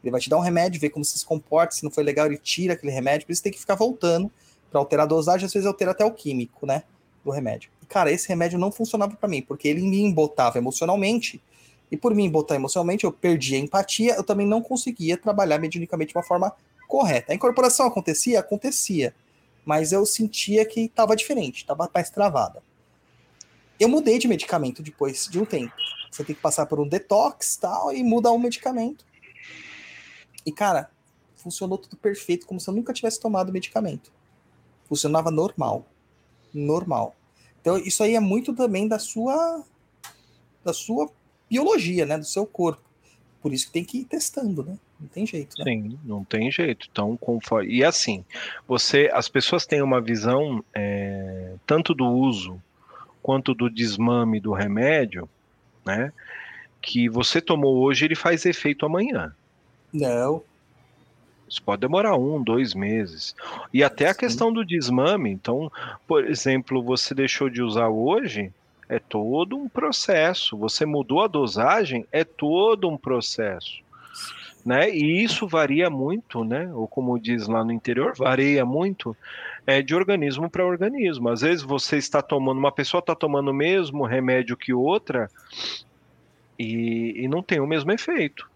Ele vai te dar um remédio, ver como você se comporta, se não foi legal, ele tira aquele remédio, por isso tem que ficar voltando para alterar a dosagem, às vezes altera até o químico, né, do remédio. E, cara, esse remédio não funcionava para mim, porque ele me embotava emocionalmente, e por me embotar emocionalmente, eu perdia a empatia, eu também não conseguia trabalhar mediunicamente de uma forma correta. A incorporação acontecia? Acontecia. Mas eu sentia que estava diferente, estava mais travada. Eu mudei de medicamento depois de um tempo. Você tem que passar por um detox tal e mudar o medicamento. E, cara, funcionou tudo perfeito, como se eu nunca tivesse tomado medicamento. Funcionava normal. Normal. Então, isso aí é muito também da sua da sua biologia, né? Do seu corpo. Por isso que tem que ir testando, né? Não tem jeito, né? Sim, não tem jeito. Então, conforme... E assim, você, as pessoas têm uma visão é, tanto do uso quanto do desmame do remédio, né? Que você tomou hoje, ele faz efeito amanhã. Não. Isso pode demorar um, dois meses. E até a questão do desmame. Então, por exemplo, você deixou de usar hoje, é todo um processo. Você mudou a dosagem, é todo um processo. Né? E isso varia muito, né? Ou como diz lá no interior, varia muito é, de organismo para organismo. Às vezes você está tomando, uma pessoa está tomando o mesmo remédio que outra e, e não tem o mesmo efeito.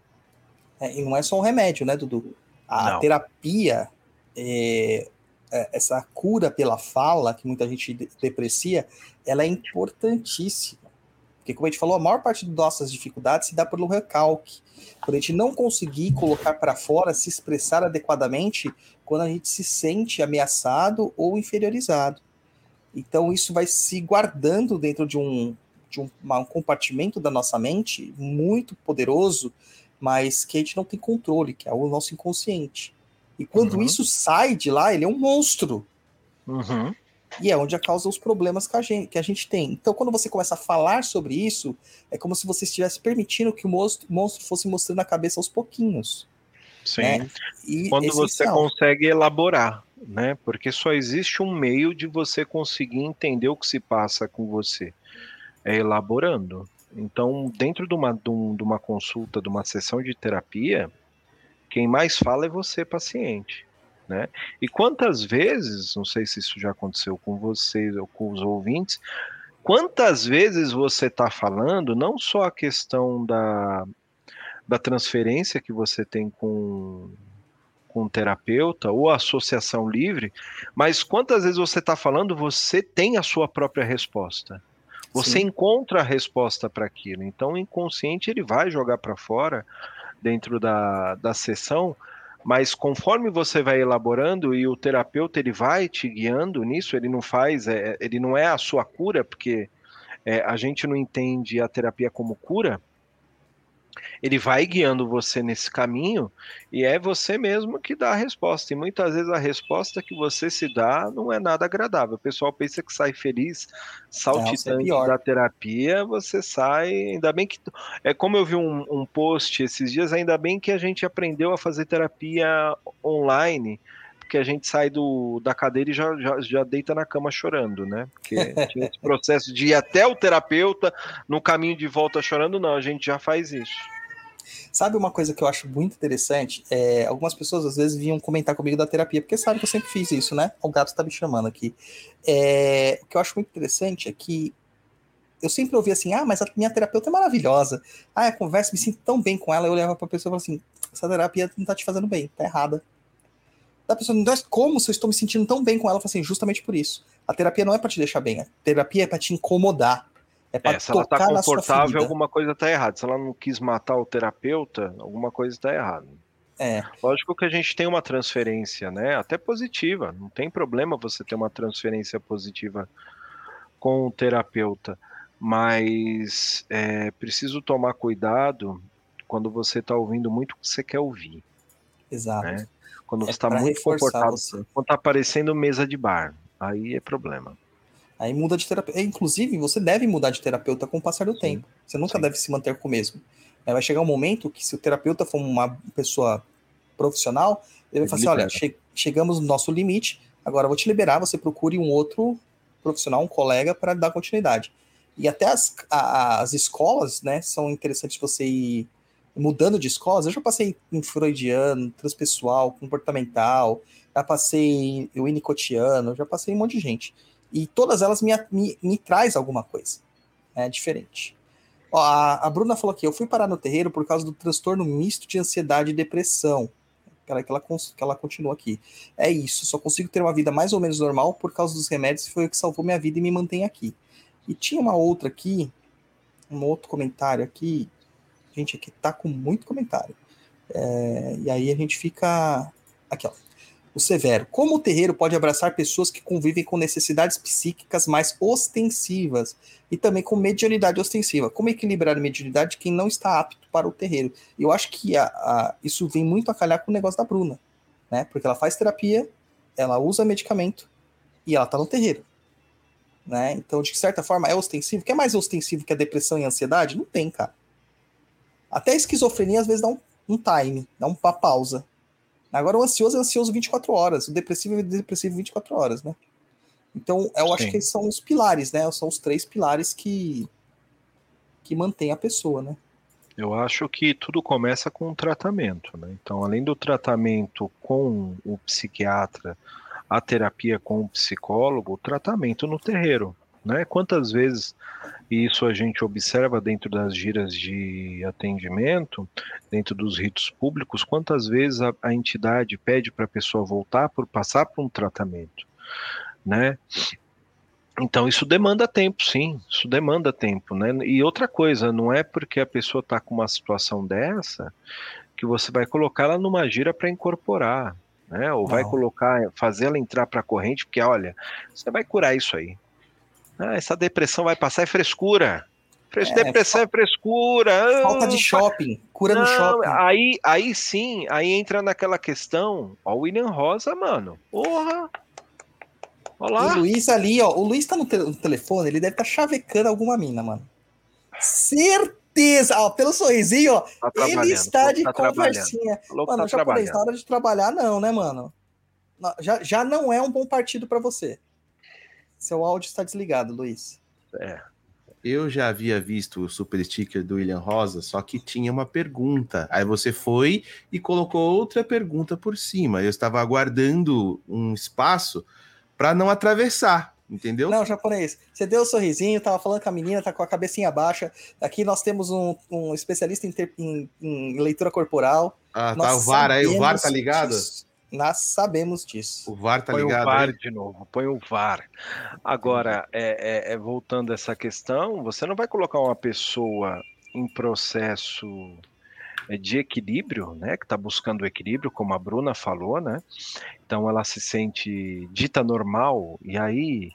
É, e não é só um remédio, né, Dudu? A não. terapia, é, é, essa cura pela fala, que muita gente deprecia, ela é importantíssima. Porque, como a gente falou, a maior parte das nossas dificuldades se dá pelo recalque. Quando a gente não conseguir colocar para fora, se expressar adequadamente, quando a gente se sente ameaçado ou inferiorizado. Então, isso vai se guardando dentro de um, de um, um compartimento da nossa mente muito poderoso, mas que a gente não tem controle, que é o nosso inconsciente. E quando uhum. isso sai de lá, ele é um monstro. Uhum. E é onde causa os problemas que a, gente, que a gente tem. Então, quando você começa a falar sobre isso, é como se você estivesse permitindo que o monstro, monstro fosse mostrando a cabeça aos pouquinhos. Sim. Né? quando essencial. você consegue elaborar, né? Porque só existe um meio de você conseguir entender o que se passa com você. É elaborando. Então, dentro de uma, de uma consulta, de uma sessão de terapia, quem mais fala é você, paciente. Né? E quantas vezes, não sei se isso já aconteceu com vocês ou com os ouvintes, quantas vezes você está falando não só a questão da, da transferência que você tem com, com o terapeuta ou associação livre, mas quantas vezes você está falando, você tem a sua própria resposta. Você Sim. encontra a resposta para aquilo. Então, o inconsciente ele vai jogar para fora dentro da, da sessão, mas conforme você vai elaborando e o terapeuta ele vai te guiando nisso, ele não faz, é, ele não é a sua cura, porque é, a gente não entende a terapia como cura, ele vai guiando você nesse caminho e é você mesmo que dá a resposta. E muitas vezes a resposta que você se dá não é nada agradável. O pessoal pensa que sai feliz, saltitante é da terapia, você sai. Ainda bem que. É como eu vi um, um post esses dias, ainda bem que a gente aprendeu a fazer terapia online que a gente sai do, da cadeira e já, já, já deita na cama chorando, né? Porque tinha esse processo de ir até o terapeuta, no caminho de volta chorando, não, a gente já faz isso. Sabe uma coisa que eu acho muito interessante? É, algumas pessoas às vezes vinham comentar comigo da terapia, porque sabem que eu sempre fiz isso, né? O gato está me chamando aqui. É, o que eu acho muito interessante é que eu sempre ouvi assim, ah, mas a minha terapeuta é maravilhosa. Ah, a conversa, me sinto tão bem com ela. Eu olhava pra pessoa e falava assim, essa terapia não tá te fazendo bem, tá errada. Da pessoa, como se eu estou me sentindo tão bem com ela? Eu falei assim, justamente por isso. A terapia não é para te deixar bem, a terapia é para te incomodar. É para é, se ela tá confortável, alguma coisa tá errada. Se ela não quis matar o terapeuta, alguma coisa tá errada. É. Lógico que a gente tem uma transferência, né? Até positiva. Não tem problema você ter uma transferência positiva com o terapeuta mas é preciso tomar cuidado quando você está ouvindo muito o que você quer ouvir. Exato. Né? Quando é você está muito confortável, você. quando está aparecendo mesa de bar, aí é problema. Aí muda de terapeuta. Inclusive, você deve mudar de terapeuta com o passar do Sim. tempo. Você nunca Sim. deve se manter com o mesmo. Aí vai chegar um momento que, se o terapeuta for uma pessoa profissional, ele vai falar assim: olha, che chegamos no nosso limite, agora eu vou te liberar, você procure um outro profissional, um colega, para dar continuidade. E até as, as escolas, né, são interessantes você ir mudando de escolas. Eu já passei em freudiano, transpessoal, comportamental, já passei em winnicottiano, já passei um monte de gente. E todas elas me, me, me traz alguma coisa né, diferente. Ó, a, a, Bruna falou aqui, eu fui parar no terreiro por causa do transtorno misto de ansiedade e depressão. Que que ela, que ela continua aqui. É isso, só consigo ter uma vida mais ou menos normal por causa dos remédios foi o que salvou minha vida e me mantém aqui. E tinha uma outra aqui, um outro comentário aqui. Gente, aqui tá com muito comentário. É, e aí a gente fica. Aqui, ó. O Severo. Como o terreiro pode abraçar pessoas que convivem com necessidades psíquicas mais ostensivas e também com mediunidade ostensiva? Como equilibrar a mediunidade de quem não está apto para o terreiro? Eu acho que a, a, isso vem muito a calhar com o negócio da Bruna, né? Porque ela faz terapia, ela usa medicamento e ela tá no terreiro. Né? Então, de certa forma, é ostensivo. O que é mais ostensivo que a depressão e a ansiedade? Não tem, cara. Até a esquizofrenia às vezes dá um, um time, dá uma pausa. Agora, o ansioso é ansioso 24 horas, o depressivo é depressivo 24 horas, né? Então, eu Sim. acho que são os pilares, né? São os três pilares que, que mantêm a pessoa, né? Eu acho que tudo começa com o tratamento, né? Então, além do tratamento com o psiquiatra, a terapia com o psicólogo, o tratamento no terreiro. Né? Quantas vezes isso a gente observa dentro das giras de atendimento, dentro dos ritos públicos, quantas vezes a, a entidade pede para a pessoa voltar por passar por um tratamento, né? Então isso demanda tempo, sim, isso demanda tempo, né? E outra coisa, não é porque a pessoa está com uma situação dessa que você vai colocá-la numa gira para incorporar né? Ou Não. vai colocar, fazer ela entrar para a corrente, porque olha, você vai curar isso aí. Ah, essa depressão vai passar, é frescura. É, depressão é frescura. Falta de shopping, cura Não, no shopping. Aí, aí sim, aí entra naquela questão, ó, o William Rosa, mano. Porra! Olá. O Luiz ali, ó, o Luiz tá no, te no telefone, ele deve estar tá chavecando alguma mina, mano. Certeza certeza, ó, pelo sorrisinho, ó, tá ele está de tá conversinha. Mano, tá japonês, na hora de trabalhar, não, né, mano? Já, já não é um bom partido para você. Seu áudio está desligado, Luiz. É. Eu já havia visto o super sticker do William Rosa, só que tinha uma pergunta. Aí você foi e colocou outra pergunta por cima. Eu estava aguardando um espaço para não atravessar. Entendeu? Não, japonês. Você deu um sorrisinho, tava falando com a menina, tá com a cabecinha baixa. Aqui nós temos um, um especialista em, ter, em, em, leitura corporal. Ah, tá. O VAR aí, o VAR tá ligado? Disso. Nós sabemos disso. O VAR tá põe ligado. Põe o VAR aí? de novo, põe o VAR. Agora, é, é, é, voltando a essa questão, você não vai colocar uma pessoa em processo é, de equilíbrio, né, que está buscando o equilíbrio, como a Bruna falou, né? Então ela se sente dita normal e aí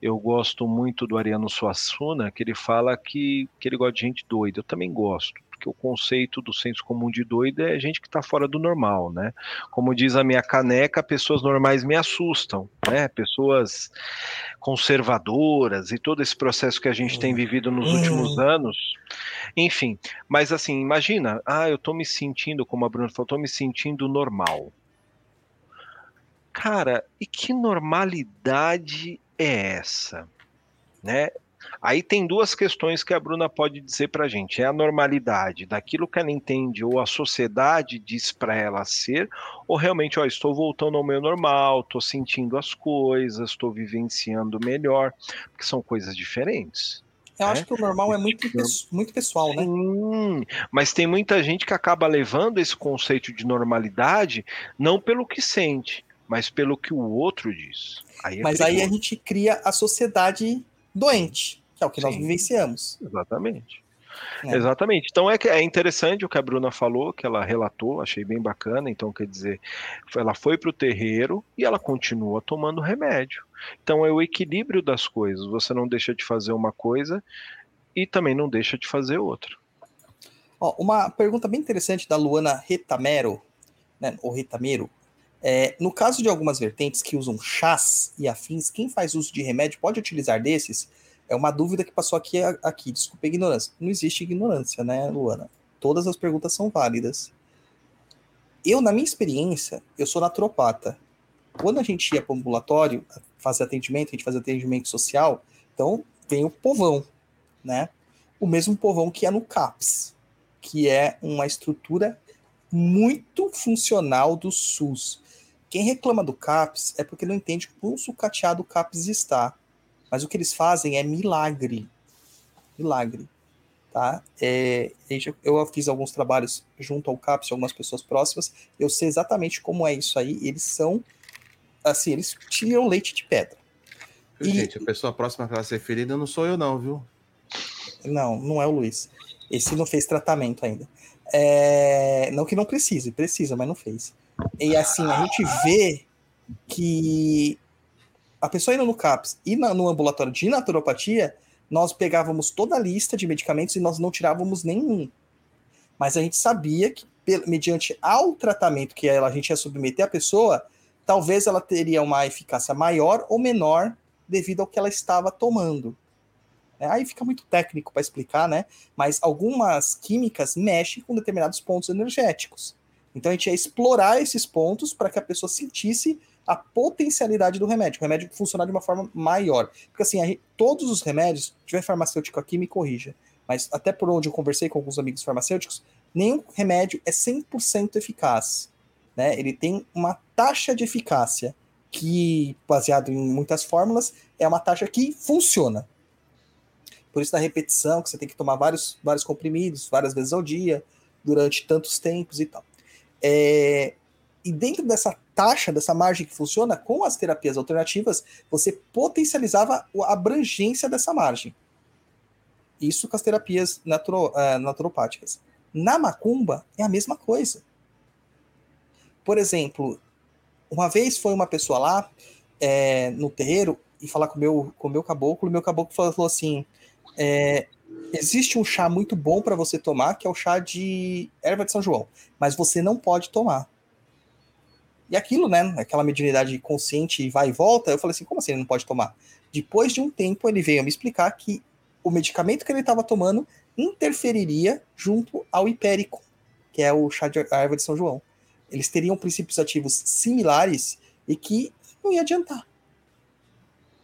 eu gosto muito do Ariano Suassuna, que ele fala que, que ele gosta de gente doida. Eu também gosto porque o conceito do senso comum de doido é gente que está fora do normal, né? Como diz a minha caneca, pessoas normais me assustam, né? Pessoas conservadoras e todo esse processo que a gente tem vivido nos últimos anos. Enfim, mas assim, imagina, ah, eu estou me sentindo, como a Bruna falou, estou me sentindo normal. Cara, e que normalidade é essa? Né? Aí tem duas questões que a Bruna pode dizer para a gente: é a normalidade daquilo que ela entende ou a sociedade diz para ela ser, ou realmente, ó, estou voltando ao meu normal, estou sentindo as coisas, estou vivenciando melhor, porque são coisas diferentes. Eu acho que o normal é muito, muito pessoal, né? Sim, mas tem muita gente que acaba levando esse conceito de normalidade não pelo que sente, mas pelo que o outro diz. Aí é mas perigoso. aí a gente cria a sociedade doente, que é o que Sim, nós vivenciamos. Exatamente. É. Exatamente. Então é, é interessante o que a Bruna falou, que ela relatou, achei bem bacana. Então, quer dizer, ela foi para o terreiro e ela continua tomando remédio. Então é o equilíbrio das coisas. Você não deixa de fazer uma coisa e também não deixa de fazer outra. Ó, uma pergunta bem interessante da Luana Retamero, né, ou Retamero. É, no caso de algumas vertentes que usam chás e afins, quem faz uso de remédio pode utilizar desses? É uma dúvida que passou aqui, aqui. Desculpa a ignorância. Não existe ignorância, né, Luana? Todas as perguntas são válidas. Eu, na minha experiência, eu sou naturopata. Quando a gente ia para o ambulatório fazer atendimento, a gente fazia atendimento social, então tem o povão, né? O mesmo povão que é no CAPS, que é uma estrutura muito funcional do SUS. Quem reclama do CAPS é porque não entende quão sucateado o CAPS está. Mas o que eles fazem é milagre. Milagre. Tá? É, eu fiz alguns trabalhos junto ao CAPS, algumas pessoas próximas. Eu sei exatamente como é isso aí. Eles são. Assim, eles tiram leite de pedra. E, Gente, a pessoa próxima que ela se referida não sou eu, não, viu? Não, não é o Luiz. Esse não fez tratamento ainda. É, não que não precise, precisa, mas não fez. E assim, a gente vê que a pessoa indo no CAPS e na, no ambulatório de naturopatia, nós pegávamos toda a lista de medicamentos e nós não tirávamos nenhum. Mas a gente sabia que, mediante ao tratamento que a gente ia submeter a pessoa, talvez ela teria uma eficácia maior ou menor devido ao que ela estava tomando. É, aí fica muito técnico para explicar, né? Mas algumas químicas mexem com determinados pontos energéticos. Então a gente ia explorar esses pontos para que a pessoa sentisse a potencialidade do remédio, o remédio funcionar de uma forma maior. Porque assim, todos os remédios, tiver farmacêutico aqui, me corrija, mas até por onde eu conversei com alguns amigos farmacêuticos, nenhum remédio é 100% eficaz. Né? Ele tem uma taxa de eficácia que, baseado em muitas fórmulas, é uma taxa que funciona. Por isso da repetição, que você tem que tomar vários, vários comprimidos, várias vezes ao dia, durante tantos tempos e tal. É, e dentro dessa taxa, dessa margem que funciona, com as terapias alternativas, você potencializava a abrangência dessa margem. Isso com as terapias naturo, uh, naturopáticas. Na macumba, é a mesma coisa. Por exemplo, uma vez foi uma pessoa lá é, no terreiro e falar com o meu, com o meu caboclo, e meu caboclo falou assim: é, existe um chá muito bom para você tomar, que é o chá de erva de São João, mas você não pode tomar. E aquilo, né, aquela mediunidade consciente vai e volta, eu falei assim, como assim ele não pode tomar? Depois de um tempo, ele veio me explicar que o medicamento que ele estava tomando interferiria junto ao hipérico, que é o chá de erva de São João. Eles teriam princípios ativos similares e que não ia adiantar.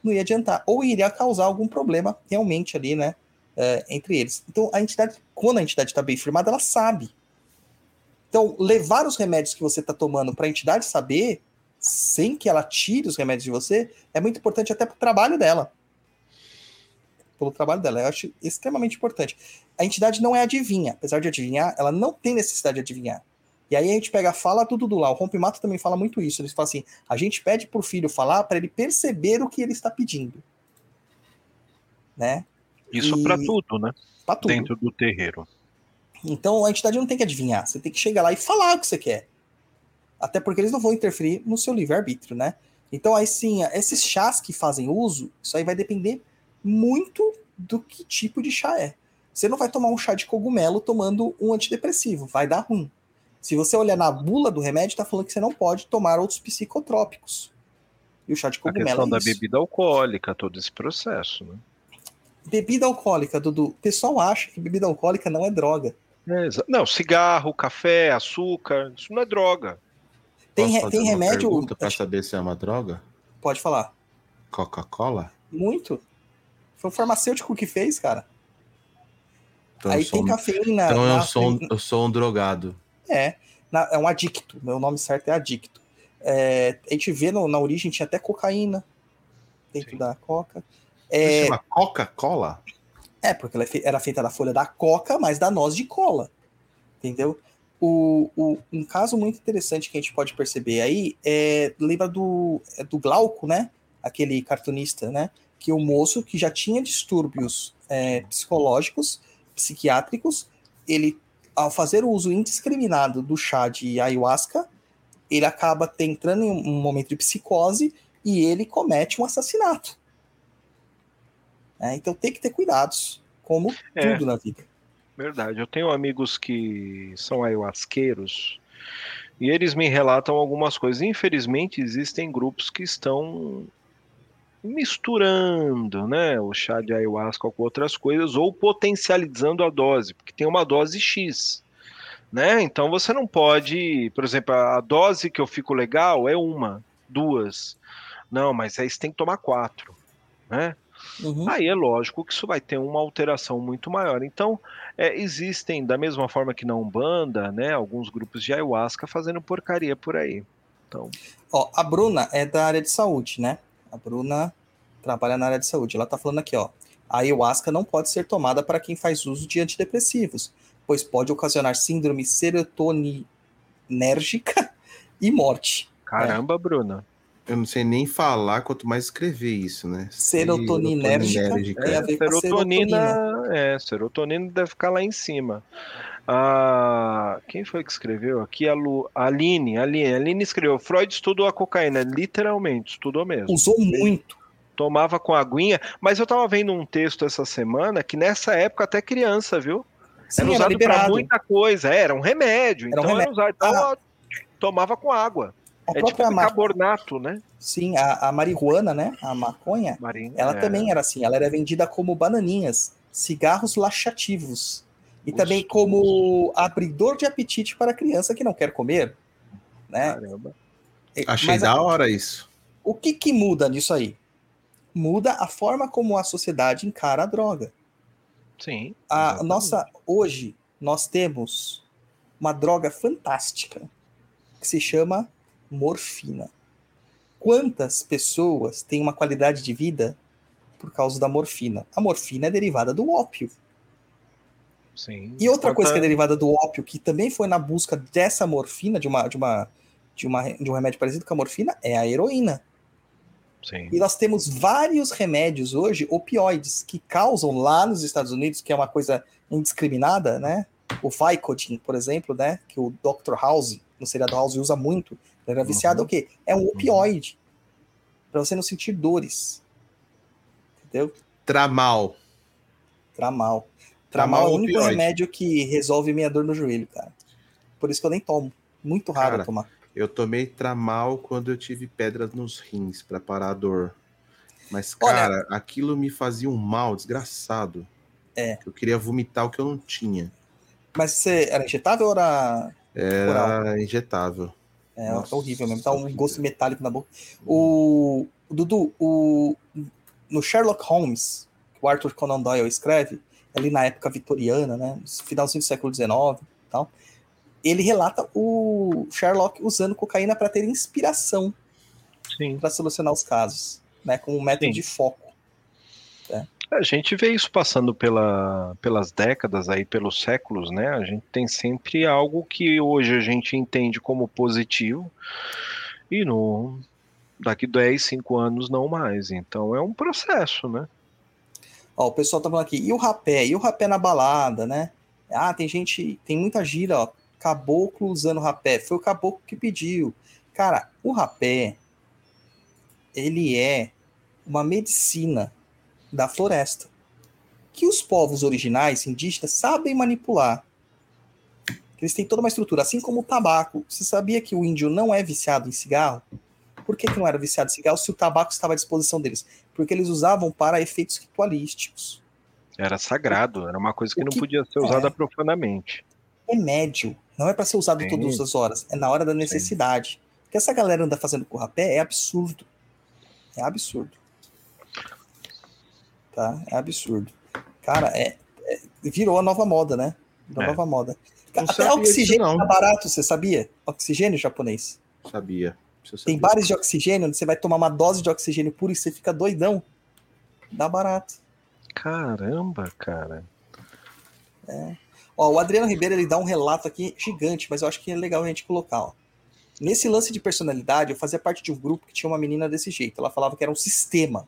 Não ia adiantar. Ou iria causar algum problema realmente ali, né, é, entre eles. Então, a entidade, quando a entidade está bem firmada, ela sabe então, levar os remédios que você está tomando para a entidade saber, sem que ela tire os remédios de você, é muito importante até para o trabalho dela. Pelo trabalho dela, eu acho extremamente importante. A entidade não é adivinha, apesar de adivinhar, ela não tem necessidade de adivinhar. E aí a gente pega a fala do Dudu lá. O Rompimato também fala muito isso. Ele fala assim: a gente pede para o filho falar para ele perceber o que ele está pedindo. Né? Isso para tudo, né? Pra tudo. Dentro do terreiro. Então a entidade não tem que adivinhar, você tem que chegar lá e falar o que você quer. Até porque eles não vão interferir no seu livre-arbítrio, né? Então aí sim, esses chás que fazem uso, isso aí vai depender muito do que tipo de chá é. Você não vai tomar um chá de cogumelo tomando um antidepressivo, vai dar ruim. Se você olhar na bula do remédio, tá falando que você não pode tomar outros psicotrópicos. E o chá de cogumelo. A questão é da bebida alcoólica, todo esse processo, né? Bebida alcoólica, Dudu. O pessoal acha que bebida alcoólica não é droga. É, não, cigarro, café, açúcar, isso não é droga. Tem, Posso re- fazer tem uma remédio. pergunta pra saber se é uma droga? Pode falar. Coca-Cola? Muito. Foi o farmacêutico que fez, cara. Então, Aí eu sou, tem um- cafeína. então eu, na- sou um, eu sou um drogado. É, na- é um adicto. Meu nome certo é adicto. É, a gente vê no- na origem tinha até cocaína dentro Sim. da coca. É, chama Coca-Cola? é, porque ela é era feita da folha da coca, mas da noz de cola. Entendeu? O, o- um caso muito interessante que a gente pode perceber aí é. Lembra do, é do Glauco, né? Aquele cartunista, né? Que o moço que já tinha distúrbios é, psicológicos, psiquiátricos, ele, ao fazer o uso indiscriminado do chá de ayahuasca, ele acaba entrando em um momento de psicose e ele comete um assassinato. É, então tem que ter cuidados, como É. tudo na vida. Verdade. Eu tenho amigos que são ayahuasqueiros e eles me relatam algumas coisas. Infelizmente, existem grupos que estão misturando, né, o chá de ayahuasca com outras coisas ou potencializando a dose, porque tem uma dose X, né? Então você não pode, por exemplo, a dose que eu fico legal é uma, duas. Não, mas aí você tem que tomar quatro, né? Uhum. Aí é lógico que isso vai ter uma alteração muito maior. Então, é, existem, da mesma forma que na Umbanda, né, alguns grupos de ayahuasca fazendo porcaria por aí. Então, Ó, a Bruna é da área de saúde, né? A Bruna trabalha na área de saúde. Ela tá falando aqui, ó. A ayahuasca não pode ser tomada para quem faz uso de antidepressivos, pois pode ocasionar síndrome serotoninérgica e morte. caramba, Bruna. Eu não sei nem falar, quanto mais escrever isso, né? Serotoninérgica. Serotoninérgica. Tem a ver com a serotonina, é, serotonina deve ficar lá em cima. Ah, quem foi que escreveu aqui? A, Lu, a Aline, a Aline, a Aline escreveu. Freud estudou a cocaína, literalmente, estudou mesmo. Usou muito. Tomava com aguinha, mas eu tava vendo um texto essa semana que nessa época até criança, viu? Sim, era era usado para muita coisa, é, era um remédio, Era um então era remédio. usado. Então, Ah. tomava com água. A é tipo bicarbonato, né? Sim, a, a marihuana, né? A maconha, Marinho, ela é. também era assim. Ela era vendida como bananinhas, cigarros laxativos. E também como abridor de apetite para a criança que não quer comer. Né? Caramba. Achei Mas da hora isso. O que, que muda nisso aí? Muda a forma como a sociedade encara a droga. Sim. A exatamente. nossa, hoje, nós temos uma droga fantástica que se chama morfina. Quantas pessoas têm uma qualidade de vida por causa da morfina? A morfina é derivada do ópio. Sim. E outra coisa que é derivada do ópio, que também foi na busca dessa morfina, de, uma, de, uma, de, uma, de um remédio parecido com a morfina, é a heroína. Sim. E nós temos vários remédios hoje, opioides, que causam lá nos Estados Unidos, que é uma coisa indiscriminada, né? O Vicodin, por exemplo, né? Que o Dr. House, no seriado House, usa muito. Ele era viciado Uhum. o quê? É um opioide. Pra você não sentir dores. Entendeu? Tramal. Tramal. Tramal Tramal é o é único opioide. remédio que resolve minha dor no joelho, cara. Por isso que eu nem tomo. Muito raro Cara, tomar. Eu tomei tramal quando eu tive pedras nos rins pra parar a dor. Mas, Olha- cara, aquilo me fazia um mal desgraçado. É. Eu queria vomitar o que eu não tinha. Mas você era injetável ou era. Era injetável. É, Nossa, é horrível mesmo. Dá um horrível. gosto metálico na boca. O, o Dudu, o, no Sherlock Holmes, que o Arthur Conan Doyle escreve, ali na época vitoriana, né? Finalzinho do século XIX e tal. Ele relata o Sherlock usando cocaína para ter inspiração para solucionar os casos, né? Com um método Sim. de foco. A gente vê isso passando pela, pelas décadas aí, pelos séculos, né? A gente tem sempre algo que hoje a gente entende como positivo e no daqui 10, 5 anos não mais. Então é um processo, né? Ó, o pessoal tá falando aqui, e o rapé? E o rapé na balada, né? Ah, tem gente, tem muita gira, ó. Caboclo usando rapé. Foi o caboclo que pediu. Cara, o rapé, ele é uma medicina da floresta que os povos originais, indígenas, sabem manipular. Eles têm toda uma estrutura, assim como o tabaco. Você sabia que o índio não é viciado em cigarro? Por que, que não era viciado em cigarro se o tabaco estava à disposição deles? Porque eles usavam para efeitos ritualísticos. Era sagrado, era uma coisa que O não que- podia ser é. usada profanamente. remédio. Não é para ser usado Sim. todas as horas. É na hora da necessidade. que essa galera anda fazendo com o rapé é absurdo. É absurdo. Tá? É absurdo. Cara, é, é- virou a nova moda, né? A É. nova moda. Não Até oxigênio disso, não. tá barato, você sabia? Oxigênio japonês. Sabia. Isso Tem bares de oxigênio, onde você vai tomar uma dose de oxigênio puro e você fica doidão. Dá barato. Caramba, cara. Ó, o Adriano Ribeiro ele dá um relato aqui gigante, mas eu acho que é legal a gente colocar. Ó. Nesse lance de personalidade, eu fazia parte de um grupo que tinha uma menina desse jeito. Ela falava que era um sistema.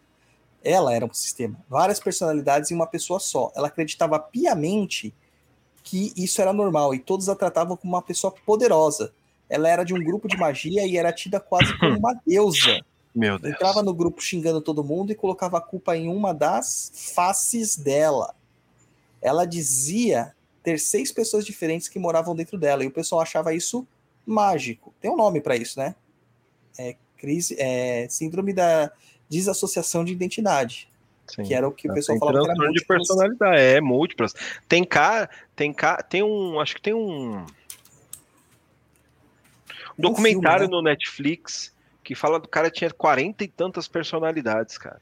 Ela era um sistema. Várias personalidades em uma pessoa só. Ela acreditava piamente que isso era normal e todos a tratavam como uma pessoa poderosa. Ela era de um grupo de magia e era tida quase como uma deusa. Meu Deus. Entrava no grupo xingando todo mundo e colocava a culpa em uma das faces dela. Ela dizia ter seis pessoas diferentes que moravam dentro dela e o pessoal achava isso mágico. Tem um nome para isso, né? É, crise, é síndrome da desassociação de identidade, Sim. que era o que o Ah, pessoal tem falava que era transtorno de personalidade, é, múltiplas. Tem cara, tem cara, tem um, acho que tem um documentário filme, né? no Netflix que fala do cara tinha 40 e tantas personalidades, cara.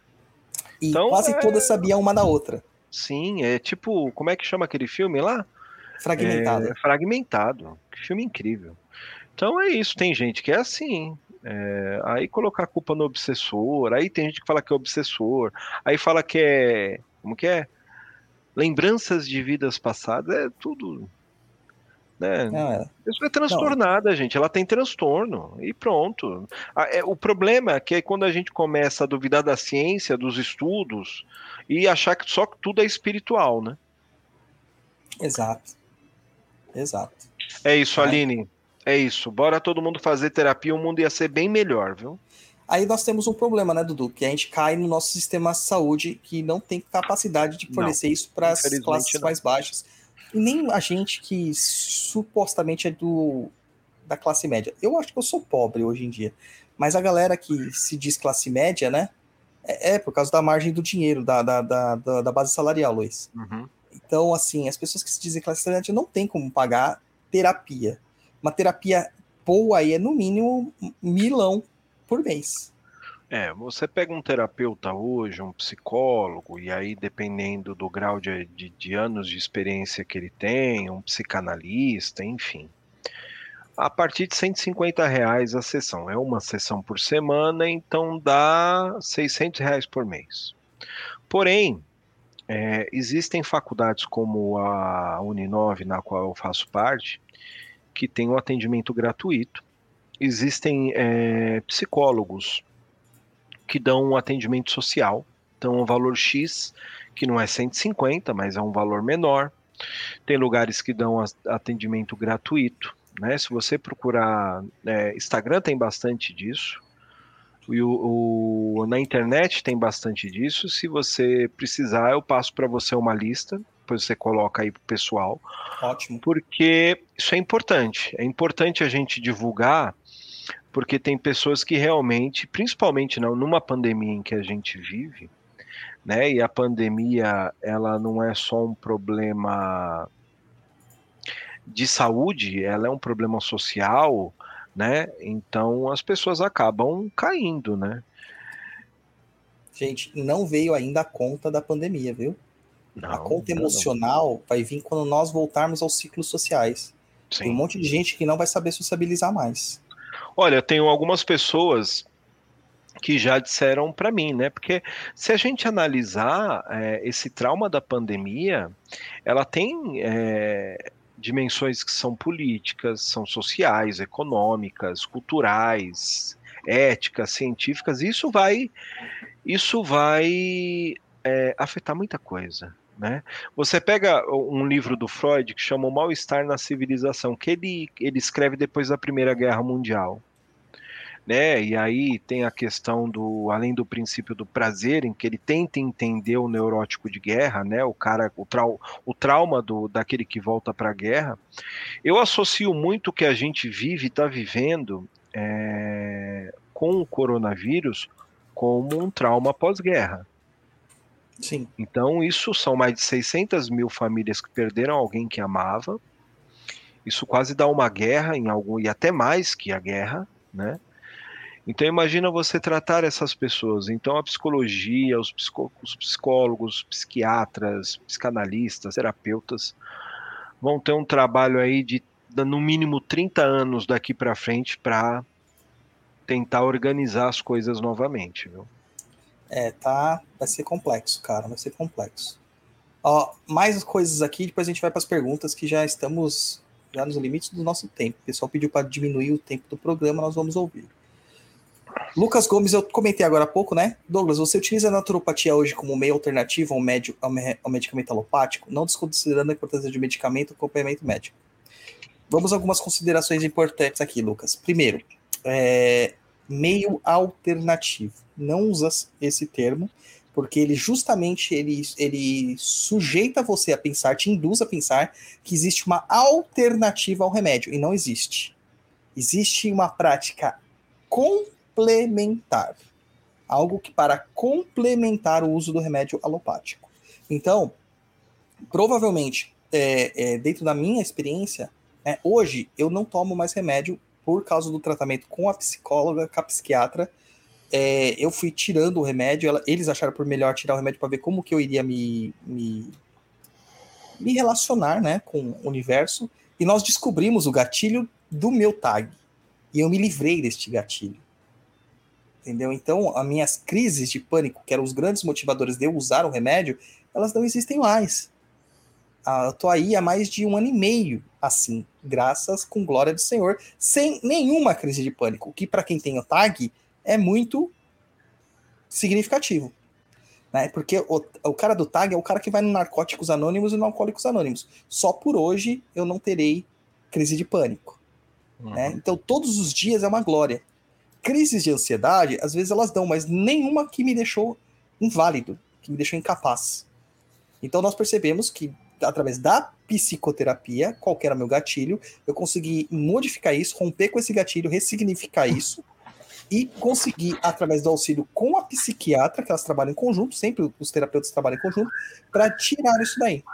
E Então, quase é- todas sabiam uma da outra. Sim, é tipo, como é que chama aquele filme lá? Fragmentada. É, fragmentado. Que filme incrível. Então é isso, tem gente que é assim. É, aí colocar a culpa no obsessor, aí tem gente que fala que é obsessor, aí fala que é. Como que é? Lembranças de vidas passadas, é tudo. Né? Não, é. A pessoa é transtornada, gente. Ela tem transtorno. E pronto. É, O problema é que é quando a gente começa a duvidar da ciência, dos estudos, e achar que só que tudo é espiritual, né? Exato. Exato. É isso, É. Aline. É isso. Bora todo mundo fazer terapia, o mundo ia ser bem melhor, viu? Aí nós temos um problema, né, Dudu? Que a gente cai no nosso sistema de saúde que não tem capacidade de fornecer isso para as classes não. mais baixas. E nem a gente que supostamente é do da classe média. Eu acho que eu sou pobre hoje em dia. Mas a galera que se diz classe média, né? É, é por causa da margem do dinheiro, da, da, da, da- base salarial, Luiz. Então, assim, as pessoas que se dizem classe média não tem como pagar terapia. Uma terapia boa aí é no mínimo milão por mês. É, você pega um terapeuta hoje, um psicólogo, e aí, dependendo do grau de, de, de anos de experiência que ele tem, um psicanalista, enfim. A partir de 150 reais a sessão. É uma sessão por semana, então dá 600 reais por mês. Porém, é, existem faculdades como a Uninove, na qual eu faço parte, que tem um atendimento gratuito. Existem é, psicólogos que dão um atendimento social, então um valor X, que não é 150, mas é um valor menor. Tem lugares que dão atendimento gratuito, né? Se você procurar, é, Instagram tem bastante disso, e o, o- na internet tem bastante disso. Se você precisar, eu passo para você uma lista, depois você coloca aí pro pessoal Ótimo. porque isso é importante. É importante a gente divulgar, porque tem pessoas que realmente, principalmente não, numa pandemia em que a gente vive, né? E a pandemia, ela não é só um problema de saúde, ela é um problema social, né? Então as pessoas acabam caindo, né? Gente, não veio ainda a conta da pandemia, viu? A Não, conta não, emocional vai vir quando nós voltarmos aos ciclos sociais. sim. Tem um monte de gente que não vai saber sociabilizar mais. Olha, tenho algumas pessoas que já disseram para mim, né? Porque se a gente analisar é, esse trauma da pandemia, ela tem é, dimensões que são políticas, são sociais, econômicas, culturais, éticas, científicas. e Isso vai, isso vai é, afetar muita coisa. Né? Você pega um livro do Freud que chama O Mal-Estar na Civilização, que ele, ele escreve depois da Primeira Guerra Mundial. Né? E aí tem a questão do, além do princípio do prazer, em que ele tenta entender o neurótico de guerra, né? O cara, o, trau, o trauma do, daquele que volta para a guerra. Eu associo muito o que a gente vive e está vivendo é, com o coronavírus como um trauma pós-guerra. Sim. Então, isso são mais de 600 mil famílias que perderam alguém que amava. Isso quase dá uma guerra em algum, e até mais que a guerra, né? Então imagina você tratar essas pessoas. Então a psicologia, os, psicó os psicólogos, psiquiatras, psicanalistas, terapeutas vão ter um trabalho aí de no mínimo 30 anos daqui para frente para tentar organizar as coisas novamente, viu? É, tá. Vai ser complexo, cara. Vai ser complexo. Ó, mais coisas aqui, depois a gente vai para as perguntas que já estamos já nos limites do nosso tempo. O pessoal pediu para diminuir o tempo do programa, nós vamos ouvir. Lucas Gomes, eu comentei agora há pouco, né? Douglas, você utiliza a naturopatia hoje como meio alternativo ao, médio, ao, medicamento alopático, não desconsiderando a importância de medicamento ou acompanhamento médico. Vamos a algumas considerações importantes aqui, Lucas. Primeiro, é, meio alternativo. Não usa esse termo, porque ele justamente ele, ele sujeita você a pensar, te induz a pensar que existe uma alternativa ao remédio, e não existe. Existe uma prática complementar. Algo que para complementar o uso do remédio alopático. Então, provavelmente, é, é, dentro da minha experiência, é, hoje eu não tomo mais remédio por causa do tratamento com a psicóloga, com a psiquiatra, é, eu fui tirando o remédio, ela, eles acharam por melhor tirar o remédio para ver como que eu iria me, me, me relacionar né, com o universo, e nós descobrimos o gatilho do meu tag, e eu me livrei deste gatilho. Entendeu? Então, as minhas crises de pânico, que eram os grandes motivadores de eu usar o remédio, elas não existem mais. Ah, eu tô aí há mais de um ano e meio, assim, graças com glória do Senhor, sem nenhuma crise de pânico, o que para quem tem o tag é muito significativo. Né? Porque o, o cara do tag é o cara que vai no Narcóticos Anônimos e no Alcoólicos Anônimos. Só por hoje eu não terei crise de pânico. Uhum. Né? Então todos os dias é uma glória. Crises de ansiedade, às vezes elas dão, mas nenhuma que me deixou inválido, que me deixou incapaz. Então nós percebemos que através da psicoterapia, qual era meu gatilho, eu consegui modificar isso, romper com esse gatilho, ressignificar isso e conseguir, através do auxílio com a psiquiatra, que elas trabalham em conjunto, sempre os terapeutas trabalham em conjunto, para tirar isso daí.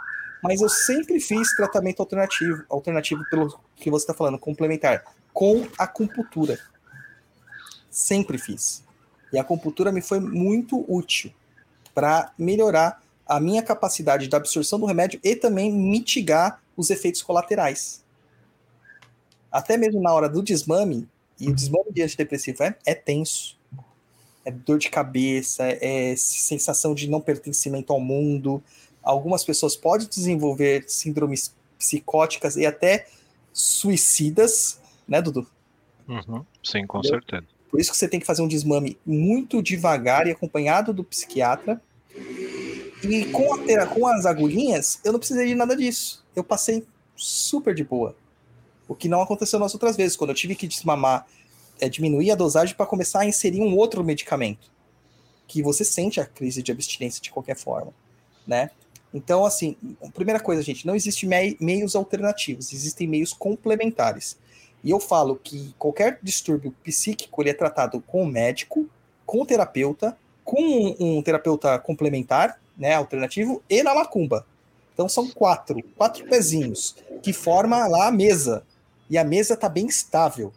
Mas eu sempre fiz tratamento alternativo, alternativo pelo que você está falando, complementar, com acupuntura. Sempre fiz. E a acupuntura me foi muito útil para melhorar a minha capacidade de absorção do remédio e também mitigar os efeitos colaterais. Até mesmo na hora do desmame, e o desmame de antidepressivo é, é tenso. É dor de cabeça, é sensação de não pertencimento ao mundo. Algumas pessoas podem desenvolver síndromes psicóticas e até suicidas, né, Dudu? Uhum. Sim, com Entendeu? certeza. Por isso que você tem que fazer um desmame muito devagar e acompanhado do psiquiatra. E com, a, com as agulhinhas, eu não precisei de nada disso. Eu passei super de boa. O que não aconteceu nas outras vezes, quando eu tive que desmamar, é, diminuir a dosagem para começar a inserir um outro medicamento. Que você sente a crise de abstinência de qualquer forma, né? Então, assim, primeira coisa, gente, não existe mei meios alternativos, existem meios complementares. E eu falo que qualquer distúrbio psíquico ele é tratado com o médico, com o terapeuta, com um, um terapeuta complementar, né, alternativo, e na macumba. Então são quatro, quatro pezinhos que formam lá a mesa e a mesa tá bem estável,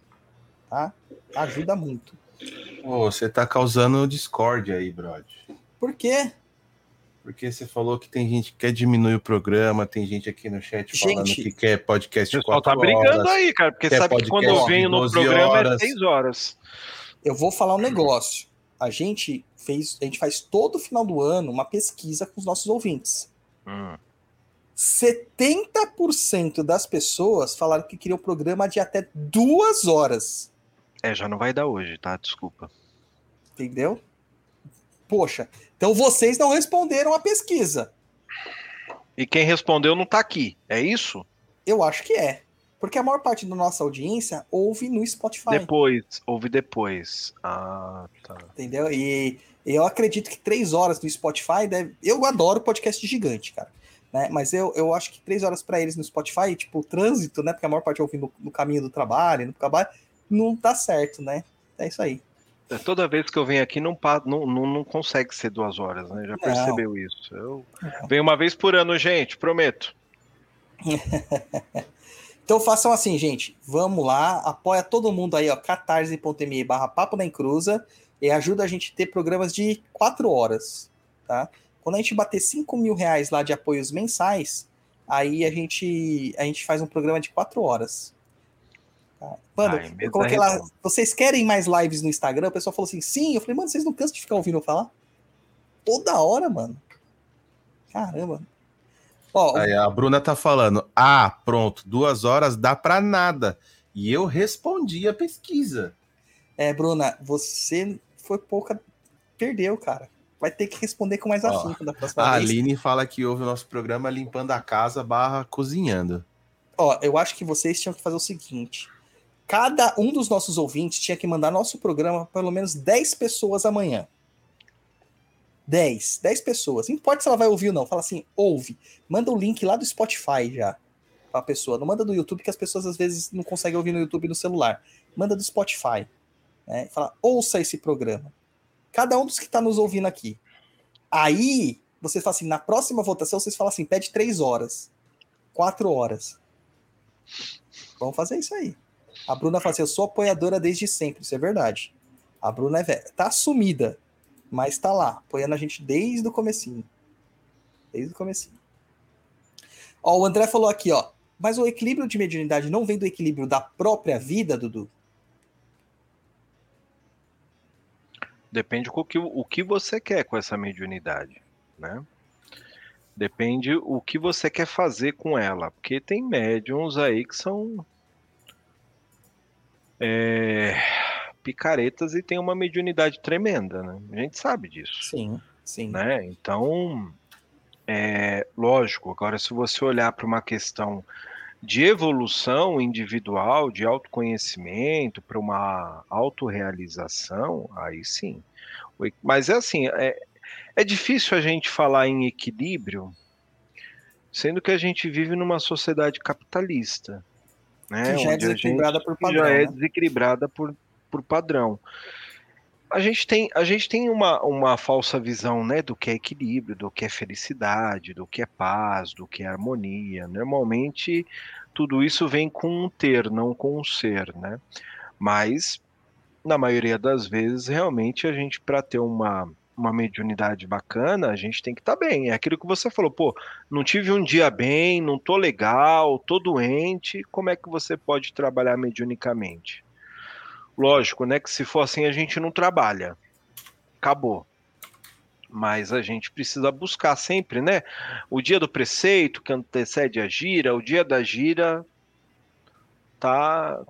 tá? Ajuda muito. Oh, você tá causando discórdia aí, brother. Por quê? Porque você falou que tem gente que quer diminuir o programa, tem gente aqui no chat falando gente, que quer podcast de quatro tá brigando horas, aí, cara, porque sabe que quando eu venho no programa é horas. é seis horas. Eu vou falar um negócio. A gente fez, a gente faz todo final do ano uma pesquisa com os nossos ouvintes. Hum. 70% das pessoas falaram que queriam um programa de até duas horas. É, já não vai dar hoje, tá? Desculpa. Entendeu? Poxa, então vocês não responderam a pesquisa. E quem respondeu não tá aqui, é isso? Eu acho que é. Porque a maior parte da nossa audiência ouve no Spotify. Depois, ouve depois. Ah, tá. Entendeu? E eu acredito que três horas no Spotify deve. Eu adoro podcast gigante, cara né? Mas eu, eu acho que três horas para eles no Spotify, tipo, o trânsito, né? Porque a maior parte eu ouvi no, no, caminho do trabalho, no trabalho, não dá certo, né? É isso aí. É, toda vez que eu venho aqui, não, não, não, não consegue ser duas horas, né? Já percebeu não. isso. Eu não. venho uma vez por ano, gente, prometo. Então façam assim, gente. Vamos lá, apoia todo mundo aí, ó, catarse.me barra papo na encruza e ajuda a gente a ter programas de quatro horas, tá? Quando a gente bater 5 mil reais lá de apoios mensais, aí a gente, a gente faz um programa de quatro horas. Tá? Mano, Ai, eu coloquei lá, vocês querem mais lives no Instagram? O pessoal falou assim, sim. Eu falei, mano, vocês não cansam de ficar ouvindo eu falar? Toda hora, mano. Caramba. Ó, Aí a Bruna tá falando: ah, pronto, duas horas dá pra nada. E eu respondi a pesquisa. É, Bruna, você foi pouca. Perdeu, cara. Vai ter que responder com mais afinco da próxima A vez. Aline fala que ouve o nosso programa limpando a casa barra cozinhando. Ó, eu acho que vocês tinham que fazer o seguinte: cada um dos nossos ouvintes tinha que mandar nosso programa para pelo menos 10 pessoas amanhã. 10, 10 pessoas. Não importa se ela vai ouvir ou não. Fala assim, ouve. Manda o link lá do Spotify já pra pessoa. Não manda do YouTube, que as pessoas às vezes não conseguem ouvir no YouTube no celular. Manda do Spotify. Né? Fala, ouça esse programa. Cada um dos que está nos ouvindo aqui. Aí, você fala assim, na próxima votação, vocês falam assim, pede 3 horas. 4 horas. Vamos fazer isso aí. A Bruna fala assim, eu sou apoiadora desde sempre, isso é verdade. A Bruna é. Tá assumida, mas tá lá, apoiando a gente desde o comecinho. Desde o comecinho. Ó, o André falou aqui, ó. Mas o equilíbrio de mediunidade não vem do equilíbrio da própria vida, Dudu? Depende o que, o que você quer com essa mediunidade, né? Depende o que você quer fazer com ela, porque tem médiums aí que são é, picaretas e tem uma mediunidade tremenda, né? A gente sabe disso, Sim, sim. né? Então, é lógico. Agora, se você olhar para uma questão de evolução individual, de autoconhecimento, para uma autorrealização, aí sim. Mas é assim, é, é difícil a gente falar em equilíbrio, sendo que a gente vive numa sociedade capitalista, né? Que já é desequilibrada por padrão, já é né? desequilibrada por, por padrão. A gente tem, a gente tem uma, uma falsa visão né, do que é equilíbrio, do que é felicidade, do que é paz, do que é harmonia. Normalmente, tudo isso vem com um ter, não com um ser, né? Mas, na maioria das vezes, realmente, a gente, para ter uma, uma mediunidade bacana, a gente tem que estar bem. É aquilo que você falou, pô, não tive um dia bem, não tô legal, tô doente, como é que você pode trabalhar mediunicamente? Lógico, né, que se for assim a gente não trabalha. Acabou. Mas a gente precisa buscar sempre, né? O dia do preceito que antecede a gira, o dia da gira tá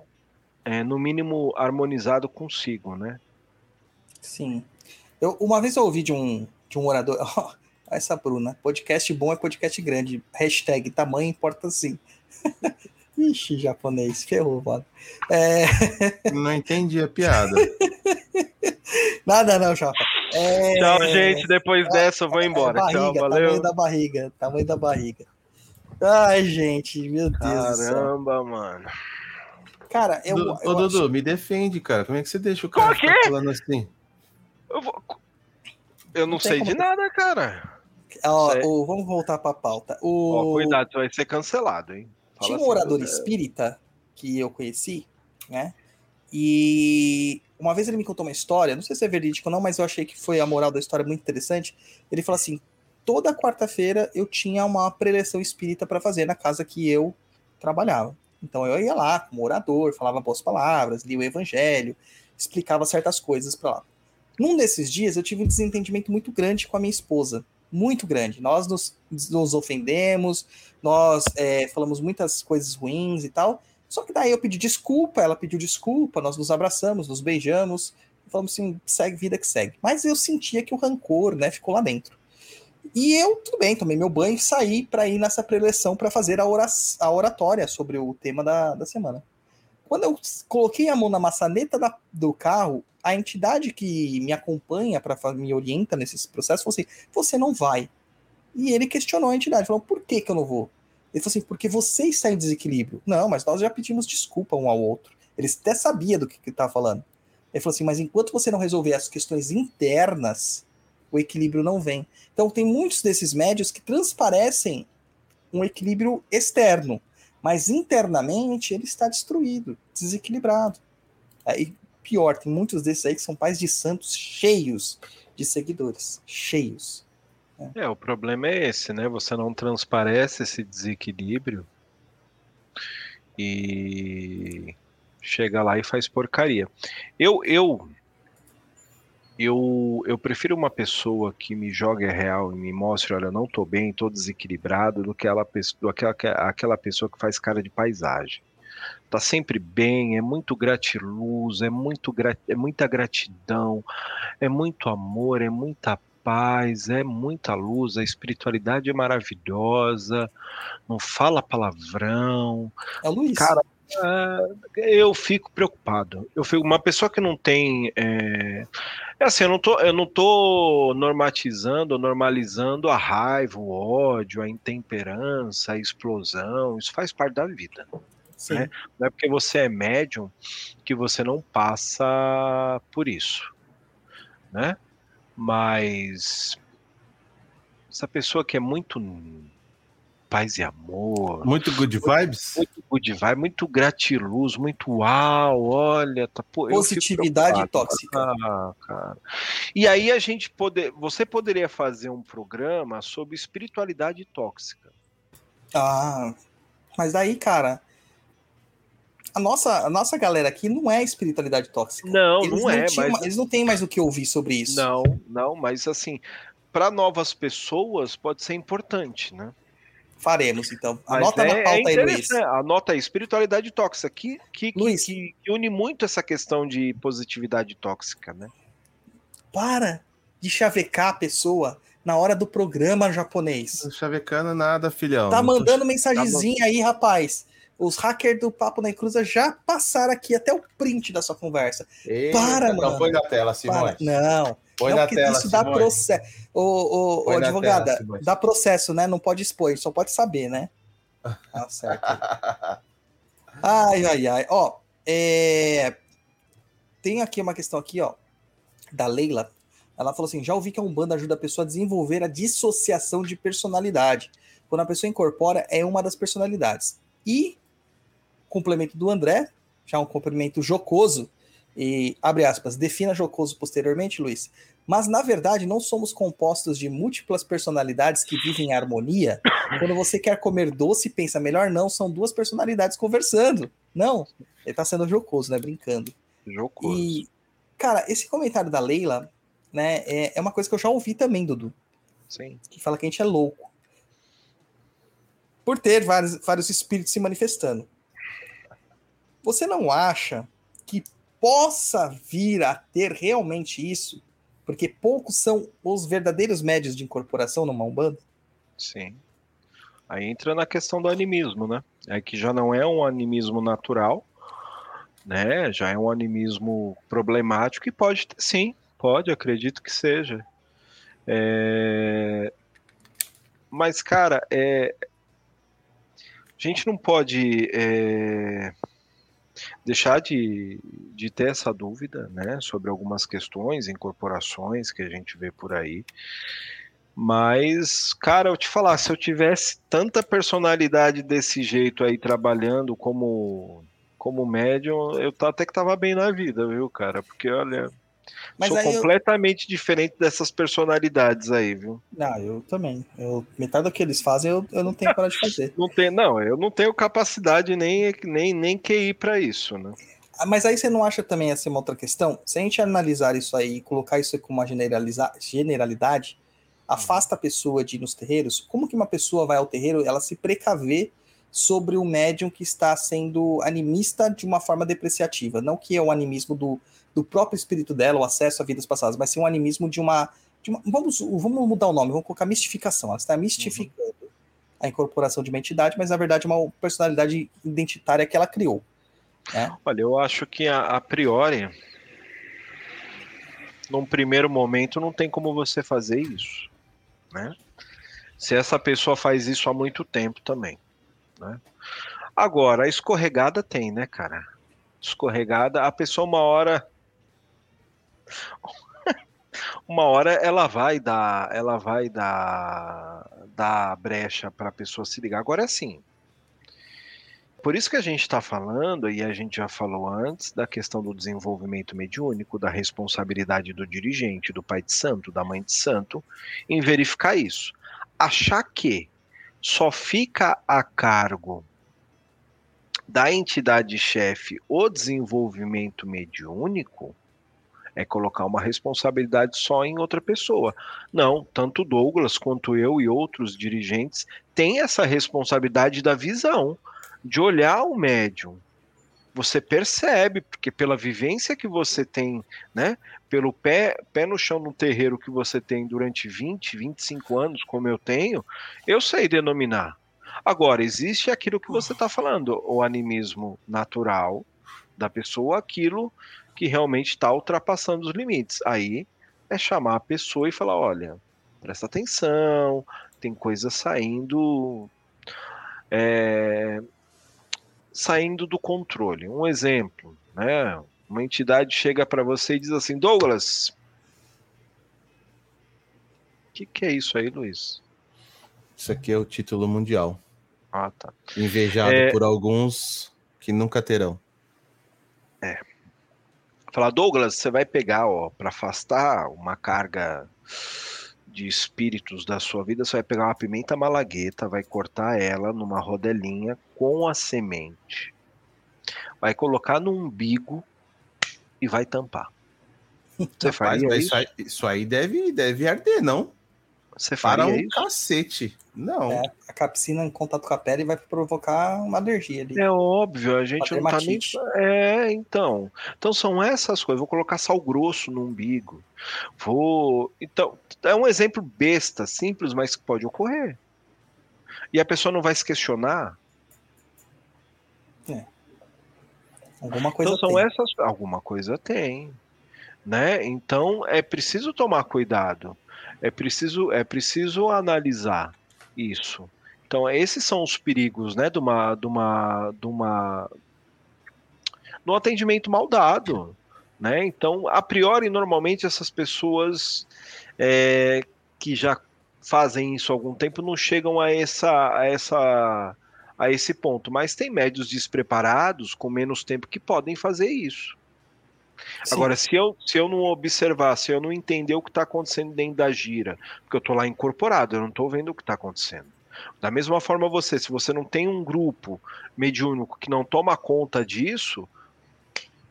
é, no mínimo harmonizado consigo, né? Sim. Eu, uma vez eu ouvi de um, de um orador. essa Bruna. Podcast bom é podcast grande. Hashtag tamanho importa sim. Ixi, japonês, ferrou, mano. É, Não entendi a piada. nada não, Japa. É, Tchau, gente. Depois dessa eu vou embora. é barriga, Tchau, tamanho valeu. da barriga. Tamanho da barriga. Ai, gente, meu Deus do céu. Caramba, mano. Cara, eu, Du- eu Ô, acho- Dudu, me defende, cara. Como é que você deixa o cara Por quê? ficar falando assim? Eu, vou... eu não Não sei como- de nada, cara. ó, vamos voltar pra pauta. Ó, O, cuidado, você vai ser cancelado, hein? Fala Tinha um assim, orador é, espírita que eu conheci, né? E uma vez ele me contou uma história, não sei se é verídico ou não, mas eu achei que foi a moral da história muito interessante. Ele falou assim: toda quarta-feira eu tinha uma preleção espírita para fazer na casa que eu trabalhava. Então eu ia lá como orador, falava boas palavras, lia o evangelho, explicava certas coisas para lá. Num desses dias eu tive um desentendimento muito grande com a minha esposa, muito grande. Nós nos, nos ofendemos, nós é, falamos muitas coisas ruins e tal. Só que daí eu pedi desculpa, ela pediu desculpa, nós nos abraçamos, nos beijamos, falamos assim, segue vida que segue. Mas eu sentia que o rancor, né, ficou lá dentro. E eu, tudo bem, tomei meu banho e saí para ir nessa preleção para fazer a, ora a oratória sobre o tema da, da semana. Quando eu coloquei a mão na maçaneta da, do carro, a entidade que me acompanha, para me orienta nesses processos, falou assim: você não vai. E ele questionou a entidade, falou: por que, que eu não vou? Ele falou assim: porque você está em desequilíbrio. Não, mas nós já pedimos desculpa um ao outro. Ele até sabia do que ele estava falando. Ele falou assim: mas enquanto você não resolver as questões internas, o equilíbrio não vem. Então, tem muitos desses médios que transparecem um equilíbrio externo, Mas internamente ele está destruído, desequilibrado. É, e pior, tem muitos desses aí que são pais de santos cheios de seguidores. Cheios. É, o problema é esse, né? Você não transparece esse desequilíbrio e chega lá e faz porcaria. Eu, eu, eu, eu prefiro uma pessoa que me jogue a real e me mostre, olha, eu não tô bem, tô desequilibrado, do que ela, do aquela, aquela pessoa que faz cara de paisagem. Tá sempre bem, é muito gratiluz, é, muito, é muita gratidão, é muito amor, é muita paz, é muita luz, a espiritualidade é maravilhosa, não fala palavrão. É Luiz. Cara, é, eu fico preocupado. Eu fico uma pessoa que não tem é, é assim, eu não tô, eu não tô normatizando, normalizando a raiva, o ódio, a intemperança, a explosão. Isso faz parte da vida. Né? Não é porque você é médium que você não passa por isso, né? Mas essa pessoa que é muito paz e amor. Muito good vibes? Muito good vibes, muito gratiluz, muito uau, olha. Tá, pô, Positividade tóxica. Ah, cara. E aí a gente poder. Você poderia fazer um programa sobre espiritualidade tóxica. Ah, mas daí, cara, a nossa, a nossa galera aqui não é espiritualidade tóxica. Não, eles não, não é. Tinham, mas... Eles não têm mais o que ouvir sobre isso. Não, não, mas assim, para novas pessoas pode ser importante, né? Faremos, então. Anota é, na pauta é aí, Luiz. Anota aí, espiritualidade tóxica, que, que, Luiz. Que, que, une muito essa questão de positividade tóxica, né? Para de chavecar a pessoa na hora do programa japonês. Chavecando nada, filhão. Tá mandando mensagenzinha tá aí, rapaz. Os hackers do Papo na Cruza já passaram aqui até o print da sua conversa. Eita, para, então mano. põe na tela, Simone. Não. Põe não, na tela, isso dá processo. Ô advogada, tela, dá processo, né? Não pode expor, só pode saber, né? Tá certo. ai, ai, ai. Ó, é... tem aqui uma questão aqui, ó, da Leila. Ela falou assim: já ouvi que a Umbanda ajuda a pessoa a desenvolver a dissociação de personalidade. Quando a pessoa incorpora, é uma das personalidades. E complemento do André, já um complemento jocoso, e abre aspas, defina jocoso posteriormente, Luiz. Mas na verdade não somos compostos de múltiplas personalidades que vivem em harmonia. Quando você quer comer doce, pensa melhor não, são duas personalidades conversando. Não, ele tá sendo jocoso, né, brincando. Jocoso. E cara, esse comentário da Leila, né, é, é uma coisa que eu já ouvi também, Dudu. Sim. Que fala que a gente é louco. Por ter vários, vários espíritos se manifestando. Você não acha possa vir a ter realmente isso? Porque poucos são os verdadeiros médios de incorporação numa Umbanda? Sim. Aí entra na questão do animismo, né? É que já não é um animismo natural, né? Já é um animismo problemático e pode ter, sim, pode, acredito que seja. É... Mas, cara, é... a gente não pode é deixar de, de ter essa dúvida né, sobre algumas questões, incorporações que a gente vê por aí. Mas, cara, eu te falar, se eu tivesse tanta personalidade desse jeito aí trabalhando como como médium, eu até que tava bem na vida, viu, cara? Porque olha, mas Sou completamente eu... diferente dessas personalidades aí, viu? Não, eu também. Eu, metade do que eles fazem eu, eu não tenho para de fazer. não, tem, não, eu não tenho capacidade nem, nem, nem QI para isso, né? Ah, mas aí você não acha também essa uma outra questão? Se a gente analisar isso aí e colocar isso como uma generalidade, afasta a pessoa de ir nos terreiros, como que uma pessoa vai ao terreiro, ela se precaver sobre o médium que está sendo animista de uma forma depreciativa, não que é o animismo do do próprio espírito dela, o acesso a vidas passadas, mas sim um animismo de uma, de uma. vamos, vamos mudar o nome, vamos colocar mistificação. Ela está mistificando uhum. a incorporação de uma entidade, mas na verdade é uma personalidade identitária que ela criou. Né? Olha, eu acho que a, a priori, num primeiro momento, não tem como você fazer isso. Né? Se essa pessoa faz isso há muito tempo também. Né? Agora, a escorregada tem, né, cara? Escorregada, a pessoa uma hora uma hora ela vai dar, ela vai dar, dar brecha para a pessoa se ligar. Agora é assim. por isso que a gente está falando, e a gente já falou antes, da questão do desenvolvimento mediúnico, da responsabilidade do dirigente, do pai de santo, da mãe de santo, em verificar isso. Achar que só fica a cargo da entidade chefe o desenvolvimento mediúnico é colocar uma responsabilidade só em outra pessoa. Não, tanto Douglas quanto eu e outros dirigentes têm essa responsabilidade da visão, de olhar o médium. Você percebe, porque pela vivência que você tem, né, pelo pé, pé no chão no terreiro que você tem durante 20, 25 anos, como eu tenho, eu sei denominar. Agora, existe aquilo que você está falando, o animismo natural da pessoa, aquilo que realmente está ultrapassando os limites. Aí é chamar a pessoa e falar: olha, presta atenção, tem coisa saindo. É, saindo do controle. Um exemplo, né? Uma entidade chega para você e diz assim: Douglas, o que, que é isso aí, Luiz? Isso aqui é o título mundial. Ah, tá. Invejado É- por alguns que nunca terão. Falar, Douglas, você vai pegar, ó, para afastar uma carga de espíritos da sua vida, você vai pegar uma pimenta malagueta, vai cortar ela numa rodelinha com a semente. Vai colocar no umbigo e vai tampar. Você Rapaz, faria mas isso? isso aí, isso aí deve, deve arder, não? Você Para um isso? cacete. Não. É, a capsina em contato com a pele vai provocar uma alergia ali. É óbvio, a gente não tá nem. É, então. Então são essas coisas. Vou colocar sal grosso no umbigo. Vou. Então, é um exemplo besta, simples, mas que pode ocorrer. E a pessoa não vai se questionar. Alguma coisa então são tem. essas. Alguma coisa tem. Né? Então é preciso tomar cuidado. É preciso, é preciso analisar isso. Então, esses são os perigos, né, de uma, de uma, de uma, de um atendimento mal dado, né? Então, a priori, normalmente essas pessoas é, que já fazem isso há algum tempo não chegam a essa, a essa, a esse ponto. Mas tem médios despreparados com menos tempo que podem fazer isso. Sim. Agora, se eu, se eu não observar, se eu não entender o que está acontecendo dentro da gira, porque eu estou lá incorporado, eu não estou vendo o que está acontecendo. Da mesma forma, você, se você não tem um grupo mediúnico que não toma conta disso,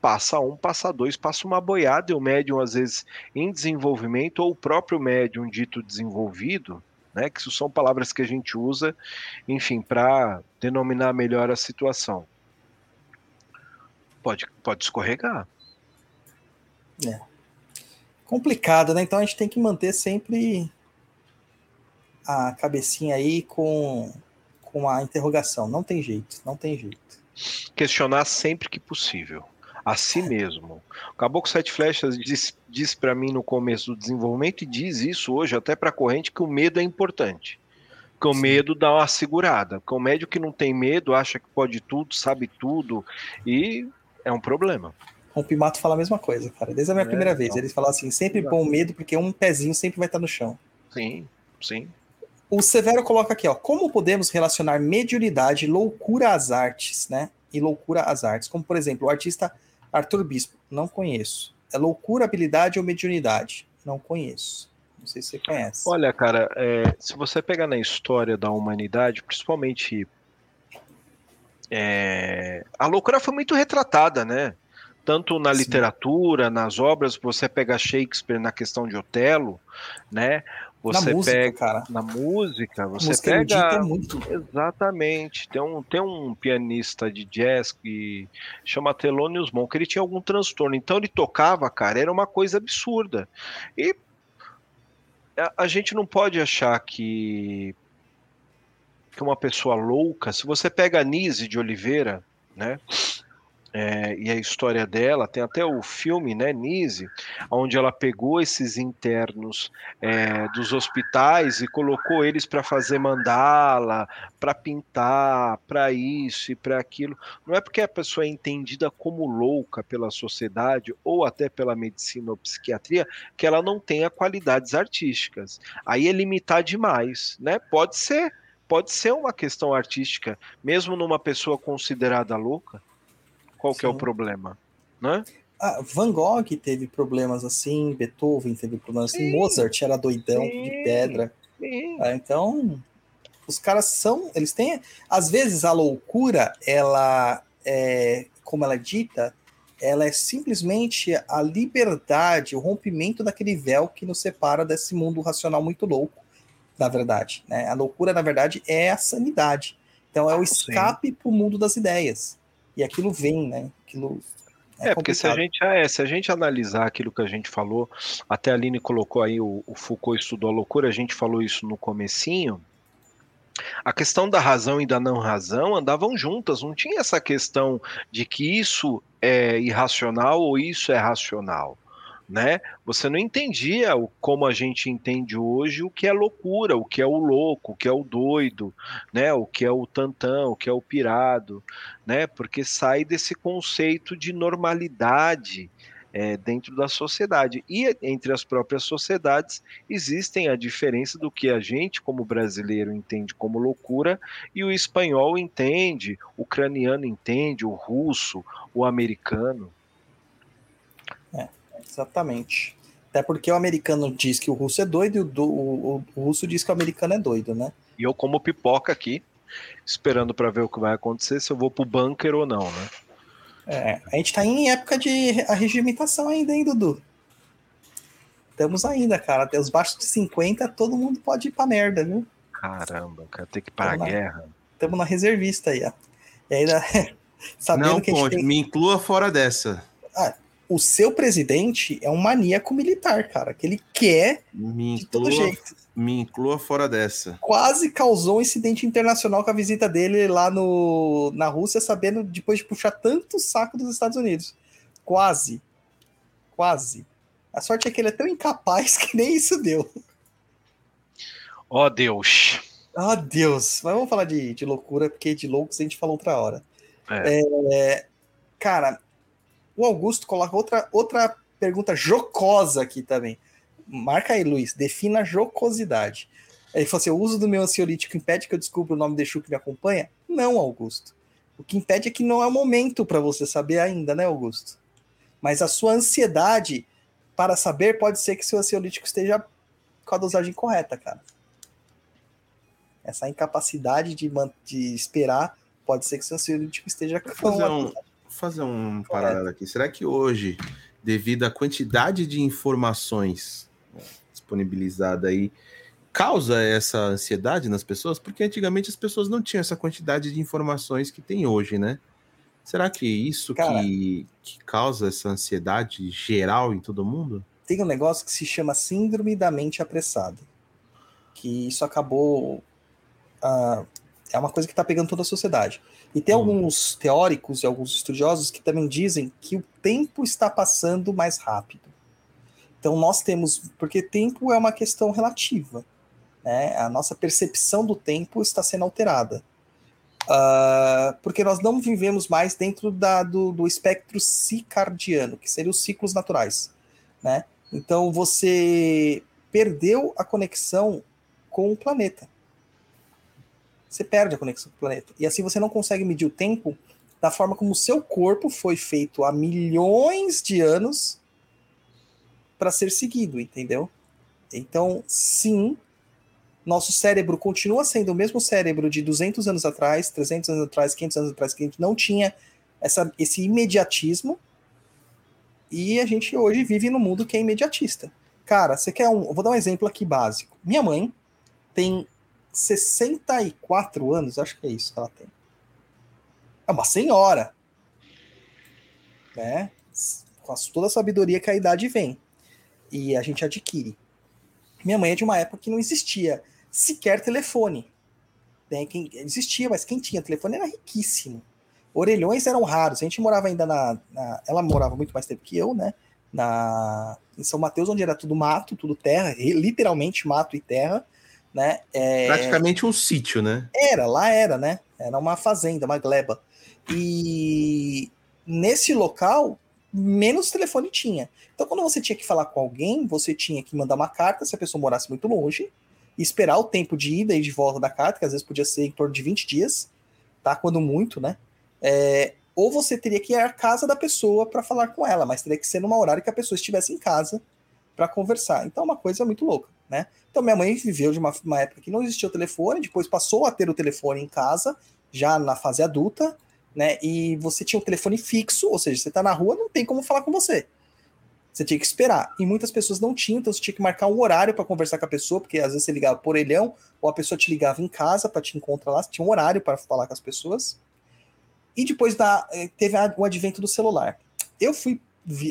passa um, passa dois, passa uma boiada, e o médium, às vezes, em desenvolvimento, ou o próprio médium dito desenvolvido, né, que isso são palavras que a gente usa, enfim, para denominar melhor a situação. Pode, pode escorregar. Complicado, né? Então a gente tem que manter sempre a cabecinha aí com, com a interrogação. Não tem jeito, não tem jeito. questionar sempre que possível. A si mesmo. O Caboclo Sete Flechas diz, diz para mim no começo do desenvolvimento e diz isso hoje até para a corrente que o medo é importante. Que o Sim. medo dá uma segurada. Que o médio que não tem medo acha que pode tudo, sabe tudo e é um problema. Rompimato fala a mesma coisa, cara. Desde a minha É, primeira vez. então. Eles falam assim: sempre Exato. bom medo, porque um pezinho sempre vai estar no chão. Sim, sim. O Severo coloca aqui, ó, como podemos relacionar mediunidade e loucura às artes, né? E loucura às artes. Como, por exemplo, o artista Arthur Bispo. Não conheço. É loucura, habilidade ou mediunidade? Não conheço. Não sei se você conhece. Olha, cara, é, se você pegar na história da humanidade, principalmente é, a loucura foi muito retratada, né? Tanto na Sim. literatura, nas obras, você pega Shakespeare na questão de Otelo, né? Você Na música, pega cara. na música, você música pega é muito. Exatamente. Tem um, tem um pianista de jazz que chama Thelonious Monk, ele tinha algum transtorno. Então ele tocava, cara, era uma coisa absurda. E a, a gente não pode achar que que uma pessoa louca, se você pega Nise de Oliveira, né? É, e a história dela, tem até o filme, né, Nise, onde ela pegou esses internos é, dos hospitais e colocou eles para fazer mandala, para pintar, para isso e para aquilo. Não é porque a pessoa é entendida como louca pela sociedade ou até pela medicina ou psiquiatria que ela não tenha qualidades artísticas. Aí é limitar demais, né? Pode ser pode ser uma questão artística, mesmo numa pessoa considerada louca. Qual que é o problema? Né? Ah, Van Gogh teve problemas assim, Beethoven teve problemas assim, Sim. Mozart era doidão Sim. de pedra. Ah, então, os caras são, eles têm, às vezes a loucura, ela é, como ela é dita, ela é simplesmente a liberdade, o rompimento daquele véu que nos separa desse mundo racional muito louco, na verdade. Né? A loucura, na verdade, é a sanidade. Então é o escape para o mundo das ideias. E aquilo vem, né? Aquilo É, porque se a, gente, é, se a gente analisar aquilo que a gente falou, até a Aline colocou aí, o, o Foucault estudou a loucura, a gente falou isso no comecinho, a questão da razão e da não razão andavam juntas, não tinha essa questão de que isso é irracional ou isso é racional. Né? Você não entendia como a gente entende hoje o que é loucura, o que é o louco, o que é o doido, né? o que é o tantão, o que é o pirado, né? porque sai desse conceito de normalidade é, dentro da sociedade. E entre as próprias sociedades existem a diferença do que a gente, como brasileiro, entende como loucura e o espanhol entende, o ucraniano entende, o russo, o americano. Exatamente. Até porque o americano diz que o russo é doido e o, do- o- o- o russo diz que o americano é doido, né? E eu como pipoca aqui, esperando para ver o que vai acontecer, se eu vou pro bunker ou não, né? É, a gente tá em época de arregimentação ainda, hein, Dudu? Estamos ainda, cara. Até os baixos de 50, todo mundo pode ir pra merda, viu? Caramba, cara, ter que ir para a guerra. Estamos na reservista aí, ó. E ainda, sabendo Não, que a gente Ponte, tem... me inclua fora dessa. O seu presidente é um maníaco militar, cara, que ele quer Me de todo inclua, jeito. me inclua fora dessa. Quase causou um incidente internacional com a visita dele lá no, na Rússia, sabendo depois de puxar tanto saco dos Estados Unidos. Quase. Quase. A sorte é que ele é tão incapaz que nem isso deu. Ó Deus. Ah, Deus. Mas vamos falar de, de loucura, porque de loucos a gente falou outra hora. É. É, cara, o Augusto coloca outra, outra pergunta jocosa aqui também. Marca aí, Luiz. Defina jocosidade. Ele falou assim: o uso do meu ansiolítico impede que eu descubra o nome do Exu que me acompanha? Não, Augusto. O que impede é que não é o momento para você saber ainda, né, Augusto? Mas a sua ansiedade para saber pode ser que seu ansiolítico esteja com a dosagem correta, cara. Essa incapacidade de, de esperar pode ser que seu ansiolítico esteja com a dosagem fazer um paralelo aqui. Será que hoje, devido à quantidade de informações né, disponibilizada aí, causa essa ansiedade nas pessoas? Porque antigamente as pessoas não tinham essa quantidade de informações que tem hoje, né? Será que isso Cara. que, que causa essa ansiedade geral em todo mundo? tem um negócio que se chama síndrome da mente apressada. Que isso acabou. ah, é uma coisa que está pegando toda a sociedade. E tem Hum. alguns teóricos e alguns estudiosos que também dizem que o tempo está passando mais rápido. Então nós temos. Porque tempo é uma questão relativa. Né? A nossa percepção do tempo está sendo alterada. Ah, porque nós não vivemos mais dentro da, do, do espectro circadiano, que seriam os ciclos naturais. Né? Então você perdeu a conexão com o planeta. Você perde a conexão com o planeta. E assim você não consegue medir o tempo da forma como o seu corpo foi feito há milhões de anos para ser seguido, entendeu? Então, sim, nosso cérebro continua sendo o mesmo cérebro de 200 anos atrás, 300 anos atrás, 500 anos atrás, que a gente não tinha essa, esse imediatismo e a gente hoje vive num mundo que é imediatista. Cara, você quer um. Vou dar um exemplo aqui básico. Minha mãe tem 64 anos, acho que é isso que ela tem. É uma senhora. Né? Com toda a sabedoria que a idade vem. E a gente adquire. Minha mãe é de uma época que não existia sequer telefone. Né? Quem, existia, mas quem tinha telefone era riquíssimo. Orelhões eram raros. A gente morava ainda na, na- Ela morava muito mais tempo que eu, né? Na, em São Mateus, onde era tudo mato, tudo terra, literalmente mato e terra, né? É, Praticamente um sítio, né? era, lá era, né? Era uma fazenda, uma gleba. E nesse local, menos telefone tinha. Então, quando você tinha que falar com alguém, você tinha que mandar uma carta, se a pessoa morasse muito longe, esperar o tempo de ida e de volta da carta, que às vezes podia ser em torno de 20 dias, tá? Quando muito, né? É, ou você teria que ir à casa da pessoa para falar com ela, mas teria que ser numa horário que a pessoa estivesse em casa para conversar. Então é uma coisa muito louca, né? Então minha mãe viveu de uma, uma, época que não existia o telefone, depois passou a ter o telefone em casa, já na fase adulta, né? E você tinha um telefone fixo, ou seja, você tá na rua, não tem como falar com você. Você tinha que esperar. E muitas pessoas não tinham, então você tinha que marcar um horário para conversar com a pessoa, porque às vezes você ligava por orelhão, ou a pessoa te ligava em casa para te encontrar lá, você tinha um horário para falar com as pessoas. E depois da, eh, teve o advento do celular. Eu fui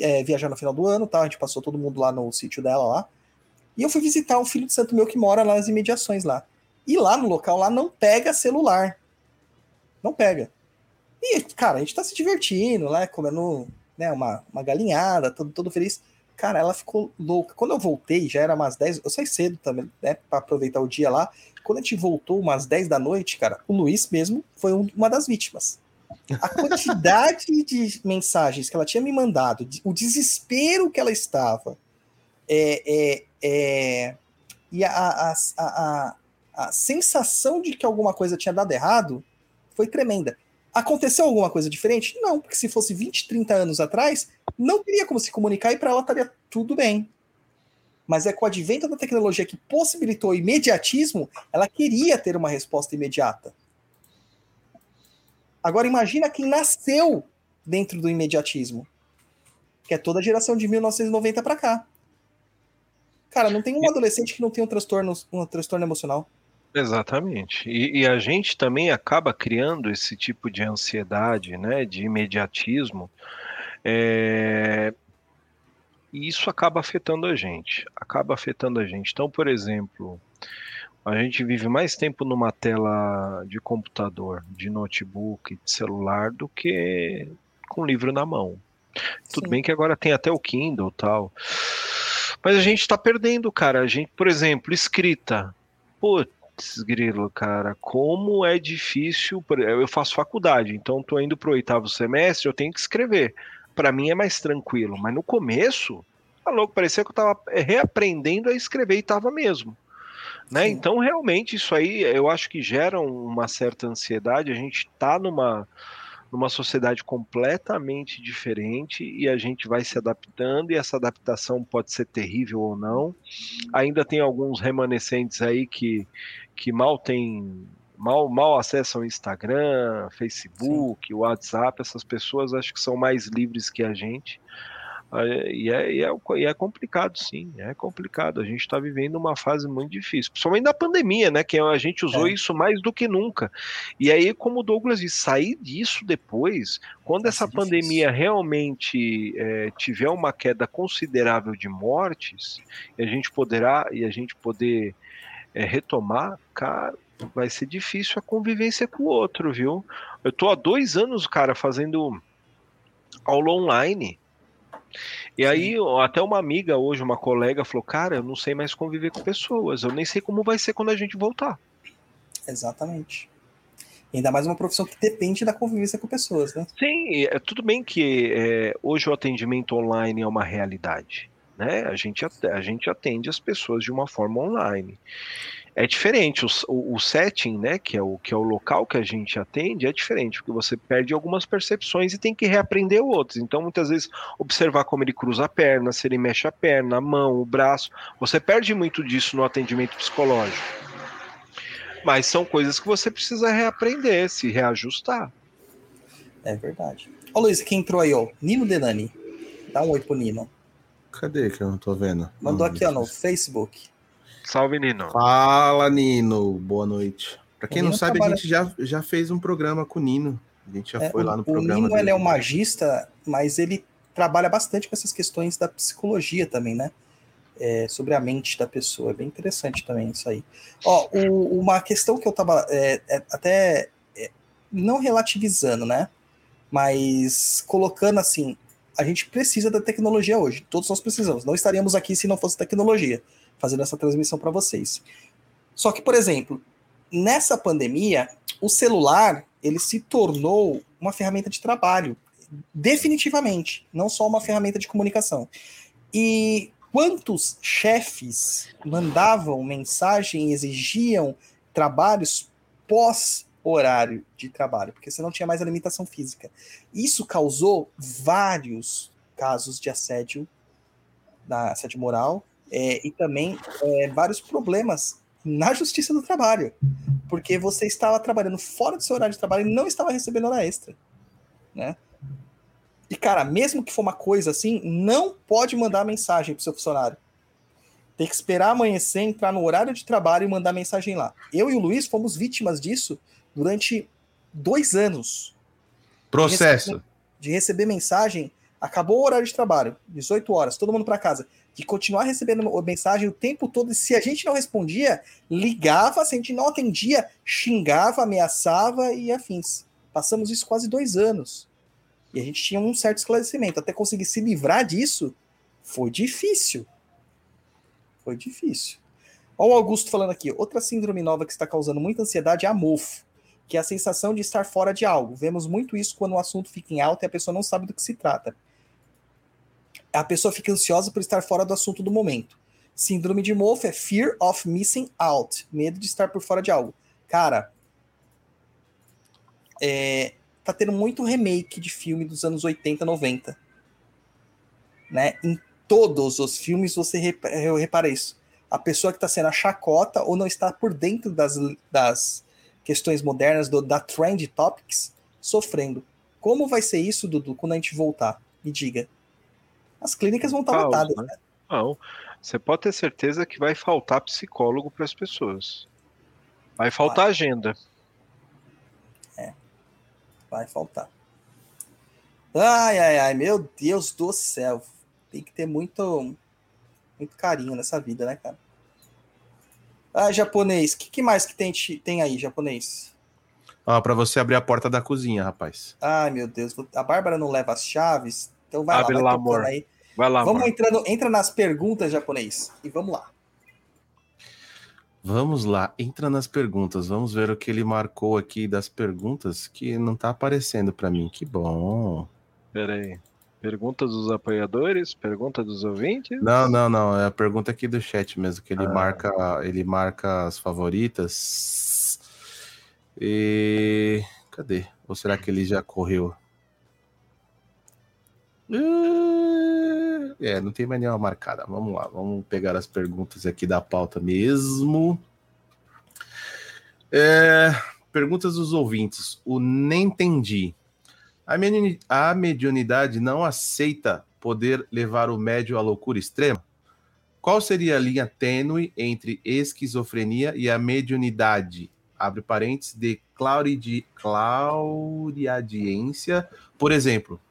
é, viajar no final do ano, tá? A gente passou todo mundo lá no sítio dela lá. E eu fui visitar um filho de santo meu que mora lá nas imediações lá. E lá no local lá não pega celular. Não pega. E, cara, a gente tá se divertindo lá, comendo né, uma, uma galinhada, todo, todo feliz. Cara, ela ficou louca. Quando eu voltei, já era umas 10, eu saí cedo também, né, pra aproveitar o dia lá. Quando a gente voltou, umas 10 da noite, cara, o Luiz mesmo foi um, uma das vítimas. A quantidade de mensagens que ela tinha me mandado, o desespero que ela estava, é, é, é, e a, a, a, a, sensação de que alguma coisa tinha dado errado foi tremenda. Aconteceu alguma coisa diferente? Não, porque se fosse 20, 30 anos atrás, não teria como se comunicar e para ela estaria tudo bem. Mas é com o advento da tecnologia que possibilitou o imediatismo, ela queria ter uma resposta imediata. Agora imagina quem nasceu dentro do imediatismo, que é toda a geração de 1990 para cá. Cara, não tem um adolescente que não tenha um transtorno, um transtorno emocional. Exatamente. E, e, a gente também acaba criando esse tipo de ansiedade, né, de imediatismo, é... e isso acaba afetando a gente. Acaba afetando a gente. Então, por exemplo, a gente vive mais tempo numa tela de computador, de notebook, de celular, do que com livro na mão. Tudo Sim. bem que agora tem até o Kindle tal. Mas a gente está perdendo, cara. A gente, por exemplo, escrita. Putz, grilo, cara, como é difícil. Eu faço faculdade, então estou indo para o oitavo semestre, eu tenho que escrever. Para mim é mais tranquilo, mas no começo, tá louco, parecia que eu estava reaprendendo a escrever e estava mesmo. Né? Então, realmente, isso aí eu acho que gera uma certa ansiedade. A gente está numa, numa sociedade completamente diferente e a gente vai se adaptando, e essa adaptação pode ser terrível ou não. Ainda tem alguns remanescentes aí que, que mal tem. Mal, mal acessam Instagram, Facebook, Sim. WhatsApp, essas pessoas acho que são mais livres que a gente. E é, e, é, e é complicado, sim, é complicado. A gente está vivendo uma fase muito difícil, principalmente da pandemia, né? Que a gente usou é. isso mais do que nunca. E aí, como o Douglas disse, sair disso depois, quando essa pandemia realmente é, tiver uma queda considerável de mortes, e a gente poderá e a gente poder é, retomar, cara, vai ser difícil a convivência com o outro, viu? Eu tô há dois anos, cara, fazendo aula online. E aí, até uma amiga hoje, uma colega, falou: Cara, eu não sei mais conviver com pessoas, eu nem sei como vai ser quando a gente voltar. Exatamente. Ainda mais uma profissão que depende da convivência com pessoas, né? Sim, é tudo bem que é, hoje o atendimento online é uma realidade. Né? A, gente, a gente atende as pessoas de uma forma online é diferente. O, o, o, setting, né, que é o, que é o local que a gente atende, é diferente, porque você perde algumas percepções e tem que reaprender outras. Então, muitas vezes, observar como ele cruza a perna, se ele mexe a perna, a mão, o braço, você perde muito disso no atendimento psicológico. Mas são coisas que você precisa reaprender, se reajustar. É verdade. Ô Luiz, quem entrou aí, ó? Nino Denani. Dá um oi pro Nino. Cadê que eu não tô vendo? Mandou não, aqui, ó, no Facebook. Salve, Nino. Fala, Nino. Boa noite. Para quem não sabe, trabalha... a gente já, já fez um programa com o Nino. A gente já é, foi lá no o programa. O Nino ele é um magista, mas ele trabalha bastante com essas questões da psicologia também, né? É, sobre a mente da pessoa. É bem interessante também isso aí. Ó, o, uma questão que eu tava é, é, até é, não relativizando, né? Mas colocando assim, a gente precisa da tecnologia hoje. Todos nós precisamos. Não estaríamos aqui se não fosse tecnologia fazendo essa transmissão para vocês. Só que, por exemplo, nessa pandemia, o celular ele se tornou uma ferramenta de trabalho, definitivamente, não só uma ferramenta de comunicação. E quantos chefes mandavam mensagem e exigiam trabalhos pós horário de trabalho, porque você não tinha mais a limitação física. Isso causou vários casos de assédio, da assédio moral, é, e também é, vários problemas na justiça do trabalho, porque você estava trabalhando fora do seu horário de trabalho e não estava recebendo hora extra, né? E, cara, mesmo que for uma coisa assim, não pode mandar mensagem pro seu funcionário. Tem que esperar amanhecer, entrar no horário de trabalho e mandar mensagem lá. Eu e o Luiz fomos vítimas disso durante dois anos. Processo. De receber, de receber mensagem, acabou o horário de trabalho, 18 horas, todo mundo para casa. De continuar recebendo mensagem o tempo todo, e se a gente não respondia, ligava, se a gente não atendia, xingava, ameaçava e afins. Passamos isso quase dois anos. E a gente tinha um certo esclarecimento. Até conseguir se livrar disso foi difícil. Foi difícil. Olha o Augusto falando aqui. Outra síndrome nova que está causando muita ansiedade é a mofo, que é a sensação de estar fora de algo. Vemos muito isso quando o assunto fica em alta e a pessoa não sabe do que se trata. A pessoa fica ansiosa por estar fora do assunto do momento. Síndrome de mofo é fear of missing out, medo de estar por fora de algo. Cara, é, tá tendo muito remake de filme dos anos 80, 90. Né? Em todos os filmes você repara isso. A pessoa que está sendo a chacota ou não está por dentro das, das questões modernas, do, da trend topics, sofrendo. Como vai ser isso, Dudu, quando a gente voltar? Me diga. As clínicas vão estar lotadas. Né? Não, você pode ter certeza que vai faltar psicólogo para as pessoas. Vai faltar vai. agenda. É. Vai faltar. Ai, ai, ai, meu Deus do céu tem que ter muito, muito carinho nessa vida, né, cara? Ah, japonês, o que, que, mais que tem, tem aí, japonês? Ah, para você abrir a porta da cozinha, rapaz. Ai, meu Deus, a Bárbara não leva as chaves, então vai Abre lá, vai lá amor. aí. Vai lá, vamos entrando, entra nas perguntas, japonês, e vamos lá. Vamos lá, entra nas perguntas. Vamos ver o que ele marcou aqui das perguntas que não tá aparecendo para mim. Que bom. Pera aí. Pergunta dos apoiadores? Pergunta dos ouvintes? Não, não, não. É a pergunta aqui do chat mesmo, que ele ah. marca, ele marca as favoritas. E cadê? Ou será que ele já correu? É, não tem mais nenhuma marcada. Vamos lá, vamos pegar as perguntas aqui da pauta mesmo. É, perguntas dos ouvintes. O Nem Entendi. A mediunidade não aceita poder levar o médio à loucura extrema? Qual seria a linha tênue entre esquizofrenia e a mediunidade? Abre parênteses, de clauridi, clauriadiência, por exemplo.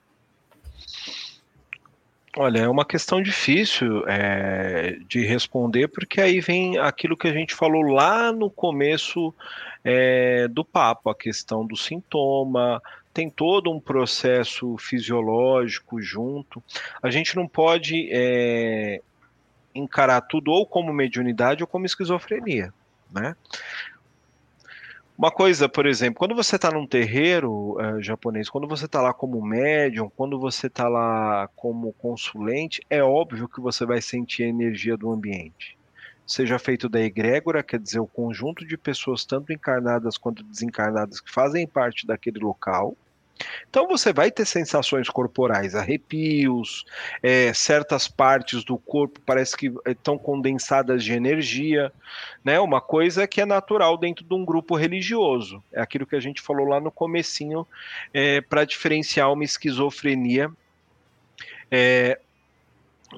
Olha, é uma questão difícil é, de responder, porque aí vem aquilo que a gente falou lá no começo é, do papo, a questão do sintoma, tem todo um processo fisiológico junto. A gente não pode é, encarar tudo ou como mediunidade ou como esquizofrenia, né? Uma coisa, por exemplo, quando você está num terreiro é, japonês, quando você está lá como médium, quando você está lá como consulente, é óbvio que você vai sentir a energia do ambiente. Seja feito da egrégora, quer dizer, o conjunto de pessoas, tanto encarnadas quanto desencarnadas, que fazem parte daquele local, então você vai ter sensações corporais, arrepios, é, certas partes do corpo parece que estão condensadas de energia, né? Uma coisa que é natural dentro de um grupo religioso. É aquilo que a gente falou lá no comecinho é, para diferenciar uma esquizofrenia é,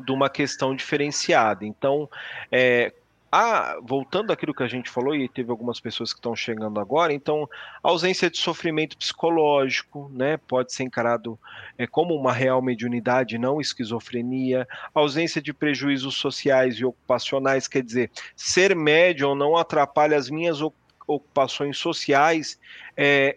de uma questão diferenciada. Então, é, ah, voltando àquilo que a gente falou, e teve algumas pessoas que estão chegando agora, então, ausência de sofrimento psicológico, né, pode ser encarado é, como uma real mediunidade, não esquizofrenia, ausência de prejuízos sociais e ocupacionais, quer dizer, ser médium não atrapalha as minhas ocupações sociais é,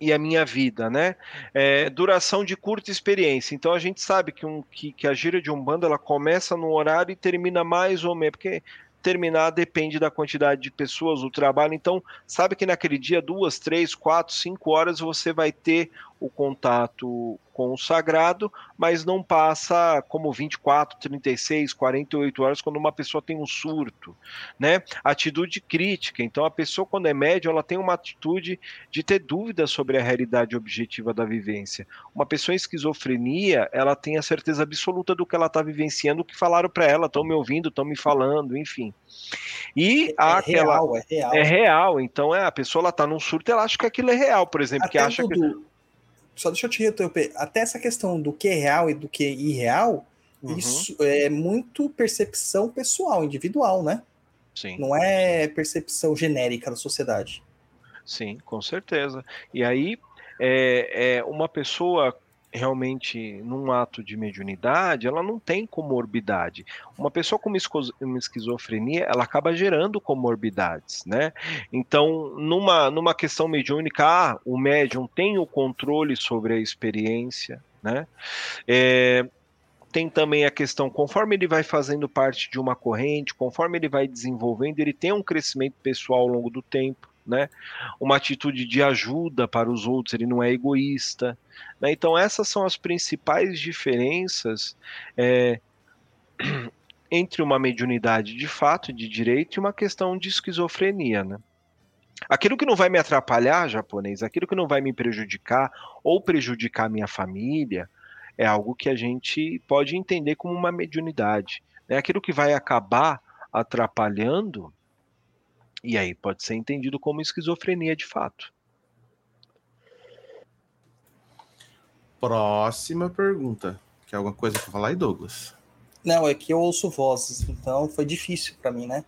e a minha vida, né? É, duração de curta experiência. Então a gente sabe que, um, que, que a gira de Umbanda ela começa no horário e termina mais ou menos, porque terminar depende da quantidade de pessoas, do trabalho. Então, sabe que naquele dia, duas, três, quatro, cinco horas, você vai ter o contato com o sagrado, mas não passa como 24, 36, 48 horas quando uma pessoa tem um surto, né? Atitude crítica. Então a pessoa quando é média, ela tem uma atitude de ter dúvidas sobre a realidade objetiva da vivência. Uma pessoa em esquizofrenia, ela tem a certeza absoluta do que ela está vivenciando, o que falaram para ela, estão me ouvindo, estão me falando, enfim. E É, é aquela real, é real. é real, então é, a pessoa ela tá num surto, ela acha que aquilo é real, por exemplo, que Até, acha que Dudu, Só deixa eu te interromper. Até essa questão do que é real e do que é irreal, Uhum. isso é muito percepção pessoal, individual, né? Sim. Não é percepção genérica da sociedade. Sim, com certeza. E aí, é, é, uma pessoa realmente num ato de mediunidade, ela não tem comorbidade. Uma pessoa com uma esquizofrenia, ela acaba gerando comorbidades, né? Então, numa, numa questão mediúnica, ah, o médium tem o controle sobre a experiência, né? É, tem também a questão, conforme ele vai fazendo parte de uma corrente, conforme ele vai desenvolvendo, ele tem um crescimento pessoal ao longo do tempo, né? Uma atitude de ajuda para os outros, ele não é egoísta. né? Então, essas são as principais diferenças é, entre uma mediunidade de fato, de direito, e uma questão de esquizofrenia, né? Aquilo que não vai me atrapalhar, japonês, aquilo que não vai me prejudicar ou prejudicar minha família, é algo que a gente pode entender como uma mediunidade. Né? Aquilo que vai acabar atrapalhando, e aí pode ser entendido como esquizofrenia de fato. Próxima pergunta. Quer alguma coisa para falar aí, Douglas? Não, é que eu ouço vozes, então foi difícil para mim, né?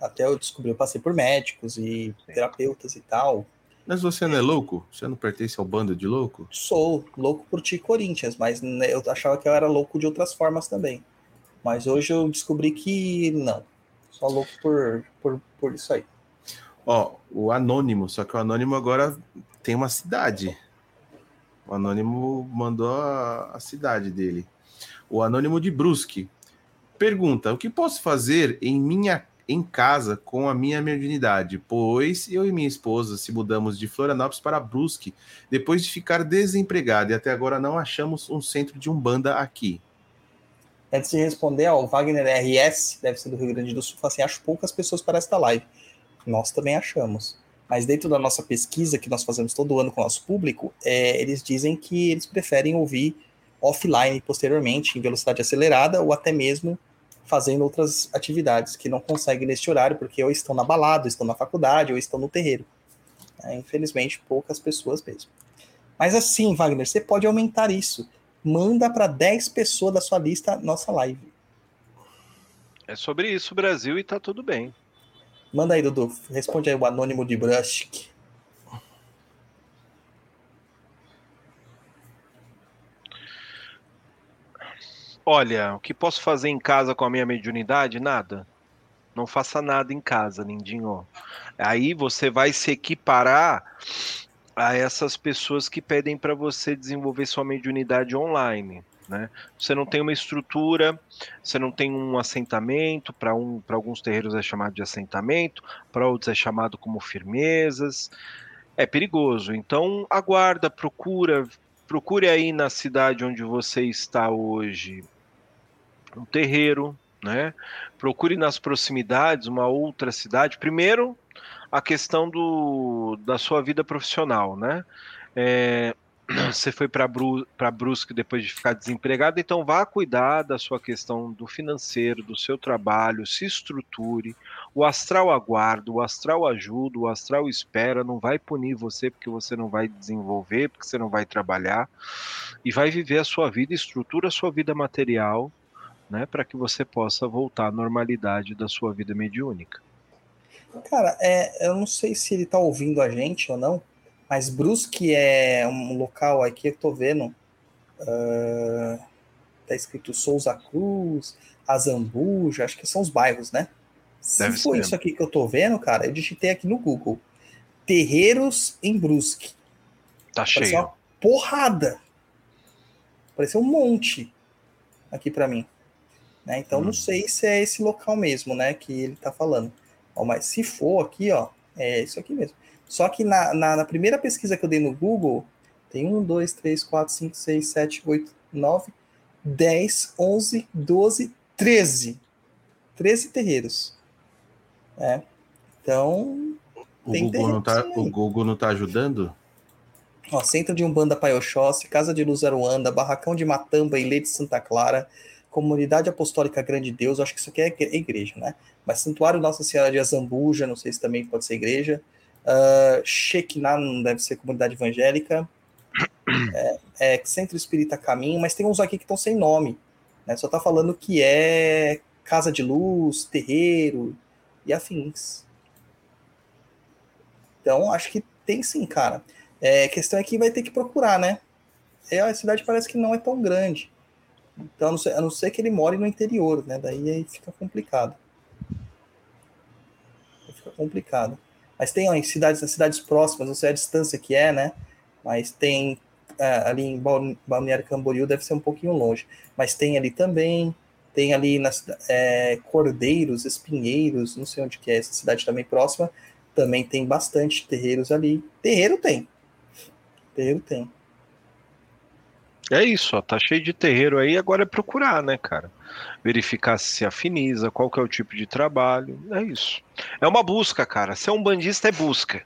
Até eu descobri, eu passei por médicos e terapeutas e tal. Mas você não é louco? Você não pertence ao bando de louco? Sou louco por ti, Corinthians, mas né, eu achava que eu era louco de outras formas também. Mas hoje eu descobri que não. Só louco por, por, por isso aí. Ó, o Anônimo, só que o Anônimo agora tem uma cidade. O Anônimo mandou a, a cidade dele. O Anônimo de Brusque. Pergunta: o que posso fazer em minha em casa com a minha mediunidade? Pois eu e minha esposa se mudamos de Florianópolis para Brusque depois de ficar desempregado e até agora não achamos um centro de umbanda aqui. Antes de responder, ó, o Wagner RS, deve ser do Rio Grande do Sul, fala assim: acho poucas pessoas para esta live. Nós também achamos. Mas dentro da nossa pesquisa que nós fazemos todo ano com o nosso público, é, eles dizem que eles preferem ouvir offline posteriormente, em velocidade acelerada, ou até mesmo fazendo outras atividades que não conseguem neste horário, porque ou estão na balada, ou estão na faculdade, ou estão no terreiro. É, infelizmente, poucas pessoas mesmo. Mas assim, Wagner, você pode aumentar isso. Manda para 10 pessoas da sua lista nossa live. É sobre isso, Brasil, e tá tudo bem. Manda aí, Dudu. Responde aí o anônimo de Brusk. Olha, o que posso fazer em casa com a minha mediunidade? Nada. Não faça nada em casa, lindinho. Aí você vai se equiparar a essas pessoas que pedem para você desenvolver sua mediunidade online. Né? Você não tem uma estrutura, você não tem um assentamento, para um, alguns terreiros é chamado de assentamento, para outros é chamado como firmezas. É perigoso. Então aguarda, procura, procure aí na cidade onde você está hoje um terreiro, né? Procure nas proximidades uma outra cidade. Primeiro, a questão do, da sua vida profissional, né? É, você foi para Bru, Brusque depois de ficar desempregado, então vá cuidar da sua questão do financeiro, do seu trabalho, se estruture. O astral aguarda, o astral ajuda, o astral espera, não vai punir você porque você não vai desenvolver, porque você não vai trabalhar, e vai viver a sua vida, estrutura a sua vida material, né, para que você possa voltar à normalidade da sua vida mediúnica. Cara, é, eu não sei se ele tá ouvindo a gente ou não, mas Brusque é um local aqui, eu tô vendo. Uh, tá escrito Souza Cruz, Azambuja, acho que são os bairros, né? Se Deve for ser. isso aqui que eu tô vendo, cara, eu digitei aqui no Google. Terreiros em Brusque. Tá Pareceu cheio. uma porrada. Pareceu um monte aqui para mim. Né? Então Hum. não sei se é esse local mesmo, né, que ele tá falando. Ó, mas se for aqui, ó, é isso aqui mesmo. Só que na, na, na primeira pesquisa que eu dei no Google, Tem 1, 2, 3, 4, 5, 6, 7, 8, 9, 10, 11, 12, 13. 13 terreiros. É. Então. O Google, não tá, aí. o Google não tá ajudando? Ó, Centro de Umbanda Paioxóssi, Casa de Luz Aruanda, Barracão de Matamba, Ilê de Santa Clara, Comunidade Apostólica Grande Deus, acho que isso aqui é igre- igreja, né? Mas Santuário Nossa Senhora de Azambuja, não sei se também pode ser igreja. Uh, Shekinah, não deve ser comunidade evangélica. É, é Centro Espírita Caminho, mas tem uns aqui que estão sem nome. Né? Só tá falando que é Casa de Luz, Terreiro e afins. Então, acho que tem sim, cara. É, a questão é que vai ter que procurar, né? É, a cidade parece que não é tão grande. Então, a não ser, a não ser que ele more no interior, né? Daí aí fica complicado. Fica complicado. Mas tem ó, em cidades, cidades próximas, não sei a distância que é, né? Mas tem é, ali em Bal- Balneário Camboriú, deve ser um pouquinho longe. Mas tem ali também. Tem ali nas é, Cordeiros, Espinheiros, não sei onde que é essa cidade também próxima. Também tem bastante terreiros ali. Terreiro tem. Terreiro tem. É isso, ó, tá cheio de terreiro aí, agora é procurar, né, cara? Verificar se se afiniza, qual que é o tipo de trabalho, é isso. É uma busca, cara. Ser um bandista é busca.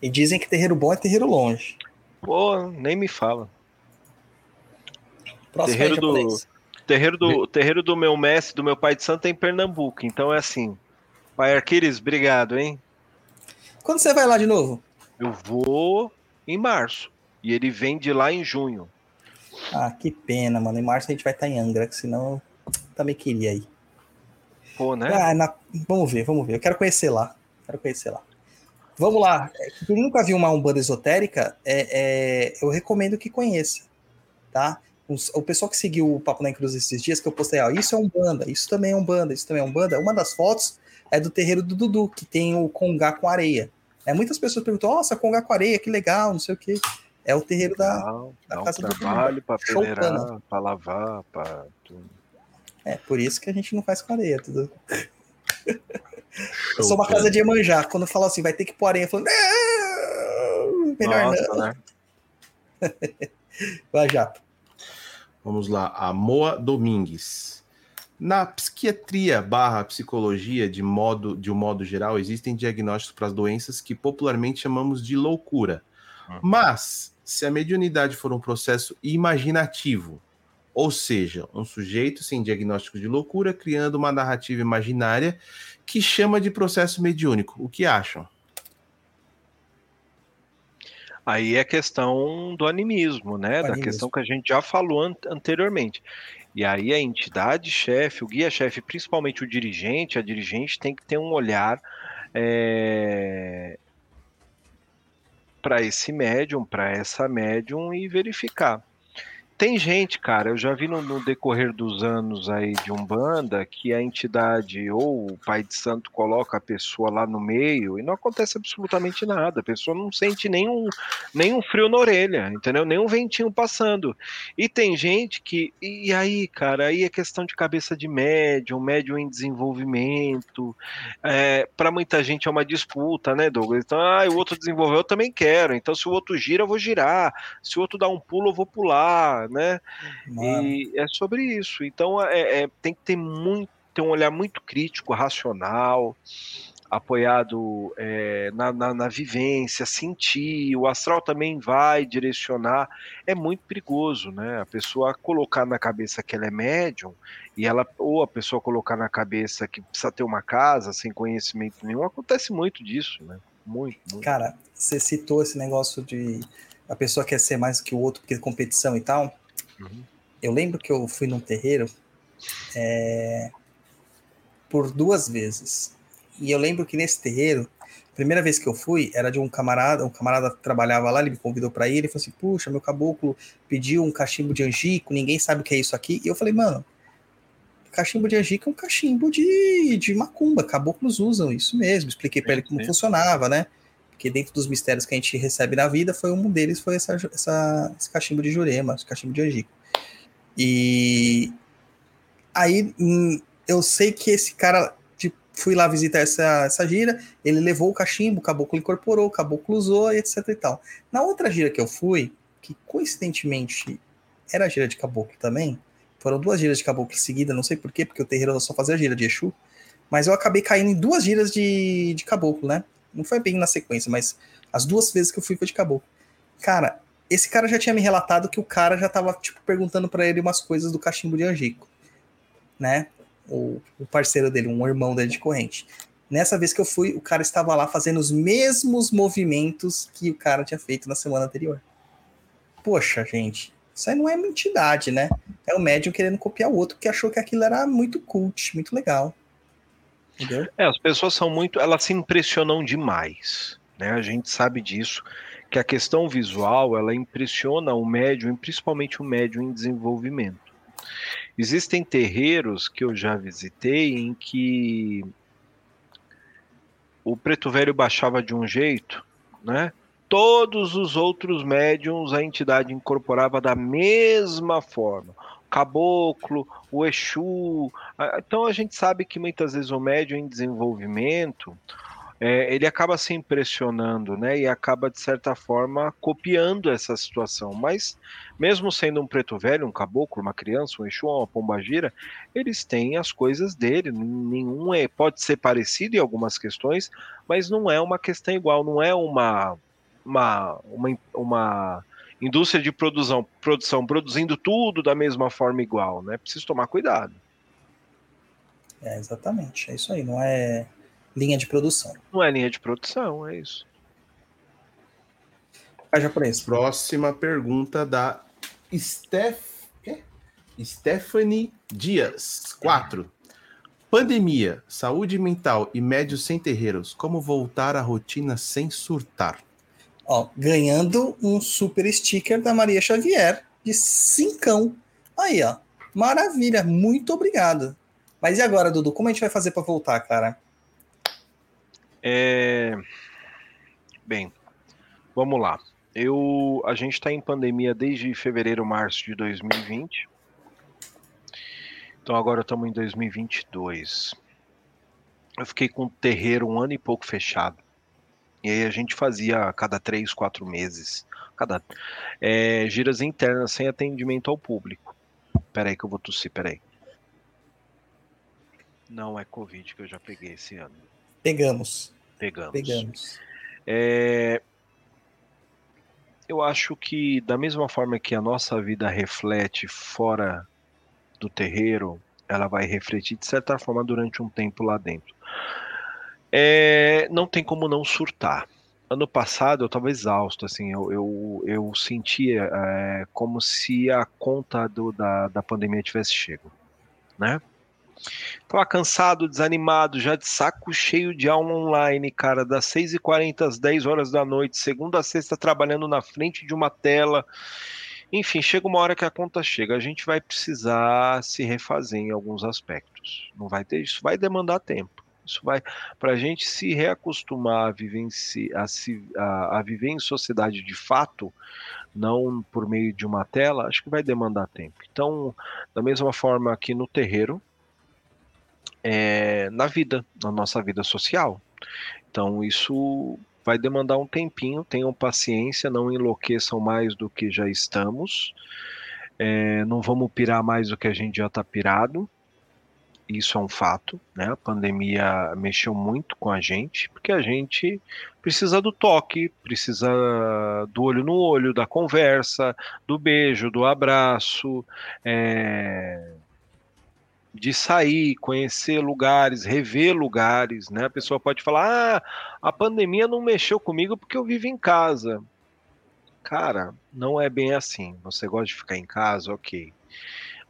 E dizem que terreiro bom é terreiro longe. Pô, nem me fala. Próximo Terreiro aí, do-. Terreiro do, terreiro do meu mestre, do meu pai de santo é em Pernambuco, então é assim. Pai Arquires, obrigado, hein? Quando você vai lá de novo? Eu vou em março. E ele vem de lá em junho. Ah, que pena, mano. Em março a gente vai estar em Angra, que senão também queria ir. Pô, né? Ah, na- Vamos ver, vamos ver. Eu quero conhecer lá. Quero conhecer lá. Vamos lá. É, Quem nunca viu uma Umbanda esotérica, é, é, eu recomendo que conheça. Tá? O pessoal que seguiu o Papo na Cruz esses dias, que eu postei, ó, isso é Umbanda, isso também é Umbanda, isso também é Umbanda. Uma das fotos é do terreiro do Dudu, que tem o congá com areia. É, muitas pessoas perguntam, nossa, congá com areia, que legal, não sei o quê. É o terreiro da, Legal, da dá casa do trabalho Show peneirar, pana. pra lavar, pra tudo. É, por isso que a gente não faz com areia. Tudo. Eu sou uma casa de Iemanjá. Quando fala assim, vai ter que pôr areia, eu falo, não, melhor não. Nossa, né? Vai, Jato. Vamos lá, a Moa Domingues. Na psiquiatria barra psicologia, de, modo, de um modo geral, existem diagnósticos para as doenças que popularmente chamamos de loucura. Uhum. Mas, se a mediunidade for um processo imaginativo, ou seja, um sujeito sem diagnóstico de loucura criando uma narrativa imaginária que chama de processo mediúnico, o que acham? Aí é questão do animismo, né? Da Animismo. questão que a gente já falou an- anteriormente. E aí a entidade chefe, o guia chefe, principalmente o dirigente, a dirigente tem que ter um olhar para esse médium, para essa médium e verificar. Tem gente, cara, eu já vi no, no decorrer dos anos aí de Umbanda que a entidade ou o pai de santo coloca a pessoa lá no meio e não acontece absolutamente nada. A pessoa não sente nenhum, nenhum frio na orelha, entendeu? Nenhum ventinho passando. E tem gente que. E aí, cara, aí é questão de cabeça de médium, médium em desenvolvimento. É, para muita gente é uma disputa, né, Douglas? Então, ah, o outro desenvolveu, eu também quero. Então, se o outro gira, eu vou girar. Se o outro dá um pulo, eu vou pular, né? Mano, E é sobre isso. Então é, é- tem que ter muito, ter um olhar muito crítico, racional, apoiado é, na, na- na vivência, sentir. O astral também vai direcionar. É muito perigoso, né? A pessoa colocar na cabeça que ela é médium e ela ou a pessoa colocar na cabeça que precisa ter uma casa sem conhecimento nenhum. Acontece muito disso, né? Muito, muito. cara, você citou esse negócio de a pessoa quer ser mais que o outro porque é competição e tal. Uhum. Eu lembro que eu fui num terreiro é, por duas vezes. E eu lembro que nesse terreiro, a primeira vez que eu fui, era de um camarada, um camarada que trabalhava lá, ele me convidou para ir, ele falou assim, puxa, meu caboclo pediu um cachimbo de angico, ninguém sabe o que é isso aqui. E eu falei, mano, cachimbo de angico é um cachimbo de, de macumba, caboclos usam isso mesmo. Expliquei para ele como Sim. funcionava, né? Porque dentro dos mistérios que a gente recebe na vida, foi um deles foi essa, essa- esse cachimbo de jurema, esse cachimbo de angico. E aí hum, eu sei que esse cara, tipo, fui lá visitar essa, essa gira, ele levou o cachimbo, o caboclo incorporou, o caboclo usou, etc e tal. Na outra gira que eu fui, que coincidentemente era a gira de caboclo também. Foram duas giras de caboclo seguidas, não sei porquê, porque o terreiro só fazia gira de Exu. Mas eu acabei caindo em duas giras de, de caboclo, né? Não foi bem na sequência, mas as duas vezes que eu fui foi de caboclo. Cara, esse cara já tinha me relatado que o cara já tava, tipo, perguntando para ele umas coisas do cachimbo de Angico, né? O, o, parceiro dele, um irmão dele de corrente. Nessa vez que eu fui, o cara estava lá fazendo os mesmos movimentos que o cara tinha feito na semana anterior. Poxa, gente, isso aí não é uma entidade, né? É o médium querendo copiar o outro que achou que aquilo era muito cult, muito legal. É, as pessoas são muito, elas se impressionam demais, né? A gente sabe disso que a questão visual ela impressiona o médium, principalmente o médium em desenvolvimento. Existem terreiros que eu já visitei em que o preto velho baixava de um jeito, né? Todos os outros médiums a entidade incorporava da mesma forma. Caboclo, o Exu. Então a gente sabe que muitas vezes o médium em desenvolvimento é, ele acaba se impressionando, né? E acaba, de certa forma, copiando essa situação. Mas, mesmo sendo um preto velho, um caboclo, uma criança, um Exu, uma pombagira, eles têm as coisas dele. Nenhum é, pode ser parecido em algumas questões, mas não é uma questão igual, não é uma, uma, uma, uma indústria de produção, produção produzindo tudo da mesma forma igual, né? Preciso tomar cuidado. É, exatamente. É isso aí. Não é linha de produção. Não é linha de produção, é isso. A japonês. Próxima pergunta da Steph... Stephanie Dias. 4. Pandemia, saúde mental e médios sem terreiros. Como voltar à rotina sem surtar? Ó, ganhando um super sticker da Maria Xavier de cincão. Aí, ó. Maravilha, muito obrigado. Mas e agora, Dudu? Como a gente vai fazer para voltar, cara? É... Bem, vamos lá. Eu, a gente está em pandemia desde fevereiro, março de 2020. Então agora estamos em 2022. Eu fiquei com o terreiro um ano e pouco fechado. E aí a gente fazia a cada três, quatro meses, cada é, giras internas sem atendimento ao público. Peraí que eu vou tossir, peraí. Não é Covid que eu já peguei esse ano. Pegamos. Pegamos. Pegamos. É, eu acho que, da mesma forma que a nossa vida reflete fora do terreiro, ela vai refletir de certa forma durante um tempo lá dentro. É, não tem como não surtar. Ano passado eu estava exausto, assim, eu, eu, eu sentia é, como se a conta do, da, da pandemia tivesse chego, né? Tava cansado, desanimado, já de saco cheio de aula online, cara, das 6h40 às 10 horas da noite, segunda a sexta trabalhando na frente de uma tela. Enfim, chega uma hora que a conta chega, a gente vai precisar se refazer em alguns aspectos. Não vai ter isso, vai demandar tempo. Isso vai para a gente se reacostumar a viver, em, si, a, a, viver em sociedade de fato, não por meio de uma tela, acho que vai demandar tempo. Então, da mesma forma que no terreiro, é, na vida, na nossa vida social. Então, isso vai demandar um tempinho, tenham paciência, não enlouqueçam mais do que já estamos, é, não vamos pirar mais do que a gente já está pirado, isso é um fato, né? A pandemia mexeu muito com a gente, porque a gente precisa do toque, precisa do olho no olho, da conversa, do beijo, do abraço, é, de sair, conhecer lugares, rever lugares, né? A pessoa pode falar: "Ah, a pandemia não mexeu comigo porque eu vivo em casa". Cara, não é bem assim. Você gosta de ficar em casa, OK.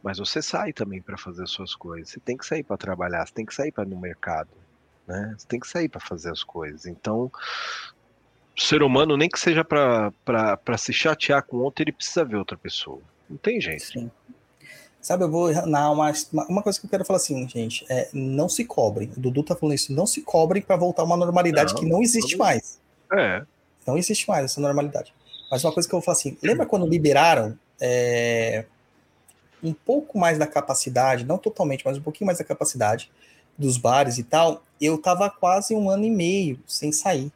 Mas você sai também para fazer suas coisas. Você tem que sair para trabalhar, você tem que sair para ir no mercado, né? Você tem que sair para fazer as coisas. Então, o ser humano, nem que seja para se chatear com outro, ele precisa ver outra pessoa. Não tem jeito. Sim. Sabe, eu vou na uma, uma coisa que eu quero falar assim, gente, é não se cobrem. O Dudu tá falando isso, não se cobrem para voltar a uma normalidade não, que não existe não, mais. É. Não existe mais essa normalidade. Mas uma coisa que eu vou falar assim, lembra quando liberaram é, um pouco mais da capacidade, não totalmente, mas um pouquinho mais da capacidade dos bares e tal? Eu tava quase um ano e meio sem sair.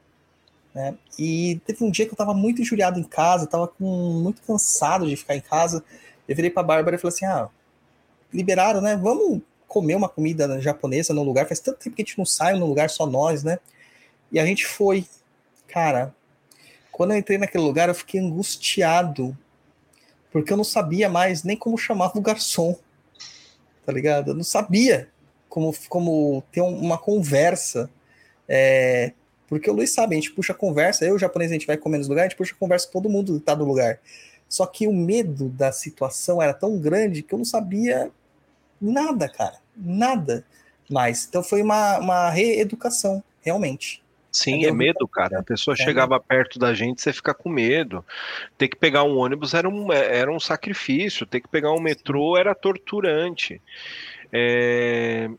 Né? E teve um dia que eu tava muito injuriado em casa, tava com, muito cansado de ficar em casa. Eu virei pra Bárbara e falei assim: ah, liberaram, né? Vamos comer uma comida japonesa no lugar. Faz tanto tempo que a gente não sai num lugar só nós, né? E a gente foi. Cara, quando eu entrei naquele lugar, eu fiquei angustiado. Porque eu não sabia mais nem como chamava o garçom. Tá ligado? Eu não sabia como, como ter uma conversa. É, porque o Luiz sabe, a gente puxa conversa, eu o japonês a gente vai comer nos lugares, a gente puxa conversa com todo mundo que tá no lugar. Só que o medo da situação era tão grande que eu não sabia nada, cara. Nada mais. Então foi uma, uma reeducação, realmente. Sim, é medo, cara. A pessoa é chegava perto da gente, você fica com medo. Ter que pegar um ônibus era um, era um sacrifício, ter que pegar um metrô era torturante. É...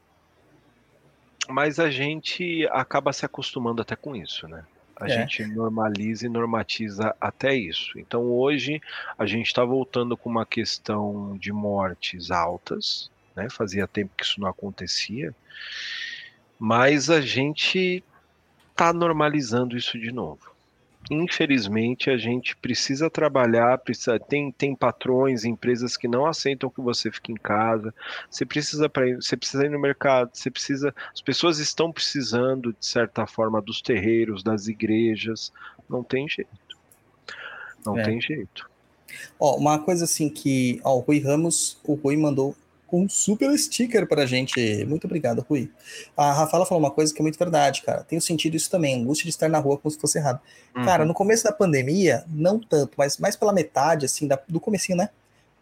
Mas a gente acaba se acostumando até com isso, né? A é. gente normaliza e normatiza até isso. Então hoje a gente está voltando com uma questão de mortes altas, né? Fazia tempo que isso não acontecia, mas a gente está normalizando isso de novo. Infelizmente, a gente precisa trabalhar, precisa, tem, tem patrões, empresas que não aceitam que você fique em casa. Você precisa para você precisa ir no mercado, você precisa. As pessoas estão precisando, de certa forma, dos terreiros, das igrejas. Não tem jeito. Não é. tem jeito. Ó, uma coisa assim que. Ó, o Rui Ramos, o Rui mandou um super sticker pra gente. Muito obrigado, Rui. A Rafaela falou uma coisa que é muito verdade, cara. Tenho sentido isso também, angústia de estar na rua como se fosse errado. Uhum. Cara, no começo da pandemia, não tanto, mas mais pela metade, assim, da, do comecinho, né?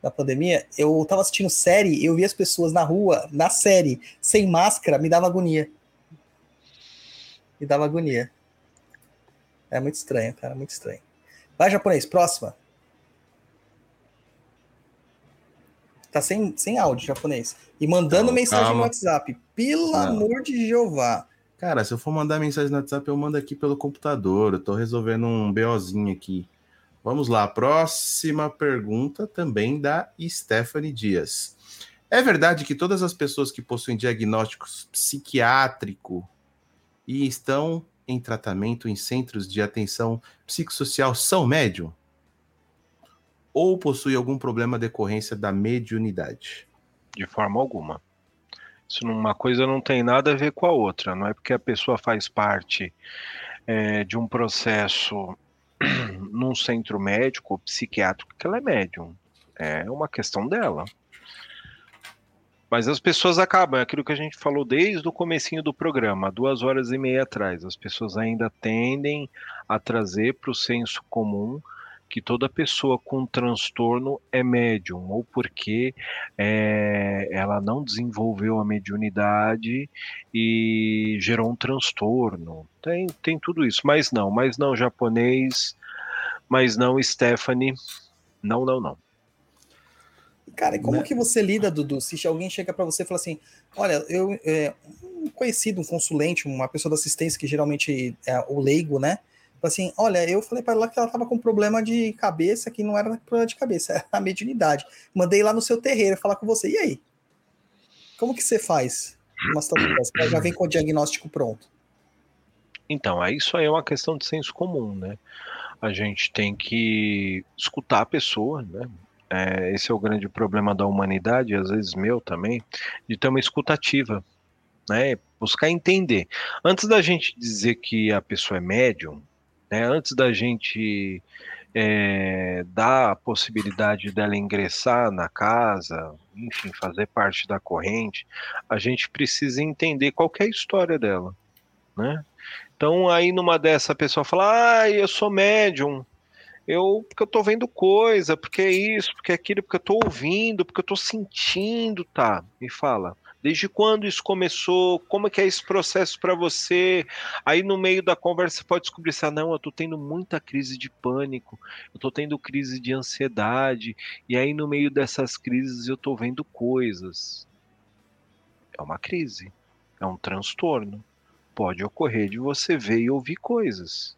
Da pandemia, eu tava assistindo série, eu vi as pessoas na rua, na série, sem máscara, me dava agonia. Me dava agonia. É muito estranho, cara, muito estranho. Vai, japonês, próxima. Tá sem, sem áudio japonês. E mandando não, mensagem calma. no WhatsApp. Pelo não. amor de Jeová. Cara, se eu for mandar mensagem no WhatsApp, eu mando aqui pelo computador. Eu tô resolvendo um BOzinho aqui. Vamos lá, próxima pergunta também da Stephanie Dias. É verdade que todas as pessoas que possuem diagnóstico psiquiátrico e estão em tratamento em centros de atenção psicossocial são médium? Ou possui algum problema decorrência da mediunidade? De forma alguma. Isso uma coisa não tem nada a ver com a outra. Não é porque a pessoa faz parte é, de um processo num centro médico ou psiquiátrico que ela é médium. É uma questão dela. Mas as pessoas acabam, é aquilo que a gente falou desde o comecinho do programa, duas horas e meia atrás. As pessoas ainda tendem a trazer para o senso comum que toda pessoa com transtorno é médium, ou porque é, ela não desenvolveu a mediunidade e gerou um transtorno. Tem, tem tudo isso, mas não, mas não japonês, mas não Stephanie, não, não, não. Cara, como né? que você lida, Dudu, se alguém chega para você e fala assim, olha, eu é, um conhecido, um consulente, uma pessoa da assistência que geralmente é o leigo, né? Assim, olha, eu falei para ela que ela tava com problema de cabeça, que não era problema de cabeça, era a mediunidade. Mandei lá no seu terreiro falar com você. E aí? Como que você faz? Situação já vem com o diagnóstico pronto. Então, isso aí é uma questão de senso comum, né? A gente tem que escutar a pessoa, né? É, esse é o grande problema da humanidade, às vezes meu também, de ter uma escutativa, né? Buscar entender. Antes da gente dizer que a pessoa é médium, né? Antes da gente é, dar a possibilidade dela ingressar na casa, enfim, fazer parte da corrente, a gente precisa entender qual é a história dela, né? Então aí numa dessa a pessoa fala, ah, eu sou médium, eu porque eu tô vendo coisa, porque é isso, porque é aquilo, porque eu tô ouvindo, porque eu tô sentindo, tá? Me fala. Desde quando isso começou? Como é que é esse processo para você? Aí no meio da conversa você pode descobrir ah, não, eu estou tendo muita crise de pânico, eu estou tendo crise de ansiedade, e aí no meio dessas crises eu estou vendo coisas. É uma crise, é um transtorno. Pode ocorrer de você ver e ouvir coisas.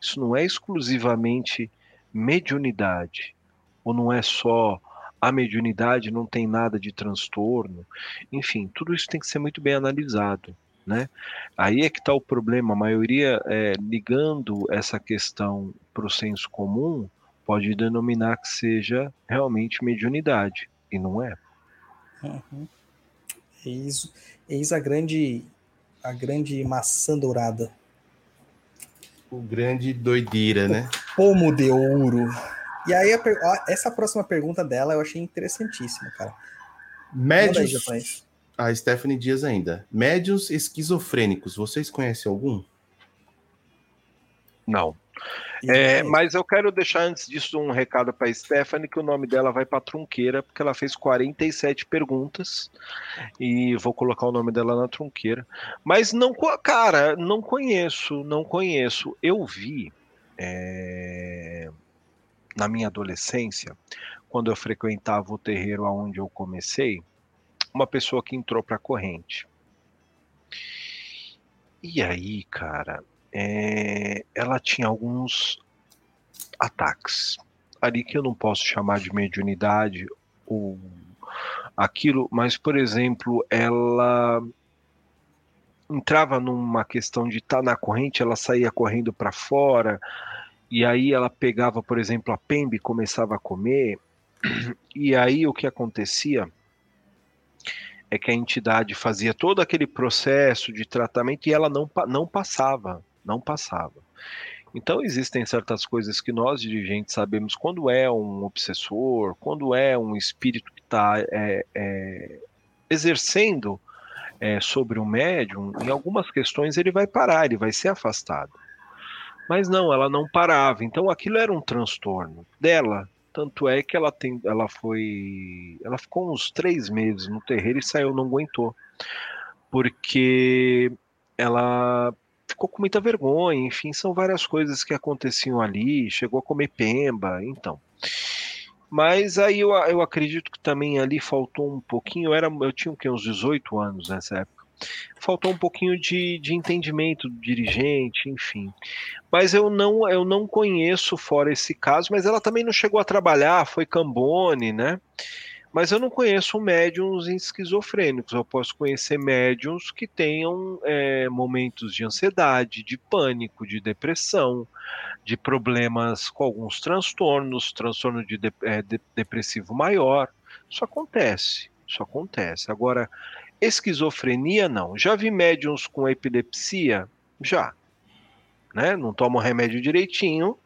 Isso não é exclusivamente mediunidade, ou não é só a mediunidade não tem nada de transtorno. Enfim, tudo isso tem que ser muito bem analisado. né? Aí é que está o problema. A maioria é, ligando essa questão para o senso comum pode denominar que seja realmente mediunidade e não é. Uhum. Eis, eis a grande a grande maçã dourada. O grande doideira, né? Pomo de ouro. E aí, essa próxima pergunta dela eu achei interessantíssima, cara. Médios. A Stephanie Dias ainda. Médios esquizofrênicos, vocês conhecem algum? Não. É, mas eu quero deixar antes disso um recado para a Stephanie, que o nome dela vai para trunqueira, porque ela fez 47 perguntas e vou colocar o nome dela na trunqueira. Mas não, cara, não conheço, não conheço. Eu vi é, na minha adolescência, quando eu frequentava o terreiro aonde eu comecei, uma pessoa que entrou para a corrente. E aí, cara, é, ela tinha alguns ataques ali que eu não posso chamar de mediunidade ou aquilo, mas por exemplo, ela entrava numa questão de estar tá na corrente, ela saía correndo para fora, e aí ela pegava, por exemplo, a pembe e começava a comer, e aí o que acontecia é que a entidade fazia todo aquele processo de tratamento e ela não, não passava não passava. Então existem certas coisas que nós dirigentes sabemos quando é um obsessor, quando é um espírito que está é, é, exercendo é, sobre o médium, em algumas questões ele vai parar, ele vai ser afastado. Mas não, ela não parava. Então aquilo era um transtorno dela. Tanto é que ela tem, ela foi, ela ficou uns três meses no terreiro e saiu, não aguentou, porque ela ficou com muita vergonha, enfim, são várias coisas que aconteciam ali, chegou a comer pemba, então. Mas aí eu, eu acredito que também ali faltou um pouquinho, eu, era, eu tinha uns 18 anos nessa época, faltou um pouquinho de, de entendimento do dirigente, enfim. Mas eu não, eu não conheço fora esse caso, mas ela também não chegou a trabalhar, foi Cambone, né? Mas eu não conheço médiums esquizofrênicos. Eu posso conhecer médiums que tenham é, momentos de ansiedade, de pânico, de depressão, de problemas com alguns transtornos, transtorno de, de, é, de depressivo maior. Isso acontece. Isso acontece. Agora, esquizofrenia não. Já vi médiums com epilepsia? Já. Né? Não tomam remédio direitinho,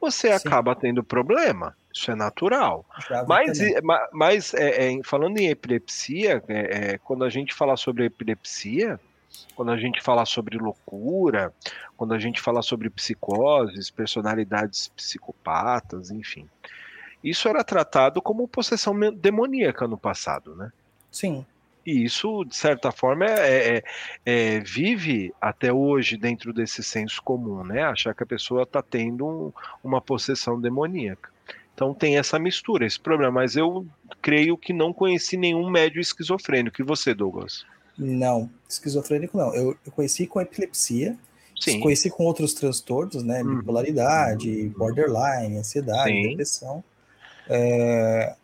você Sim. acaba tendo problema. Isso é natural. Mas, mas é, é, falando em epilepsia, é, quando a gente fala sobre epilepsia, quando a gente fala sobre loucura, quando a gente fala sobre psicoses, personalidades psicopatas, enfim, isso era tratado como possessão demoníaca no passado, né? Sim. E isso, de certa forma, é, é, é, vive até hoje dentro desse senso comum, né? Achar que a pessoa está tendo um, uma possessão demoníaca. Então tem essa mistura, esse problema. Mas eu creio que não conheci nenhum médio esquizofrênico. E você, Douglas? Não, esquizofrênico não. Eu, eu conheci com epilepsia, Sim. conheci com outros transtornos, né? Uhum. Bipolaridade, uhum. borderline, ansiedade, Sim. depressão. É...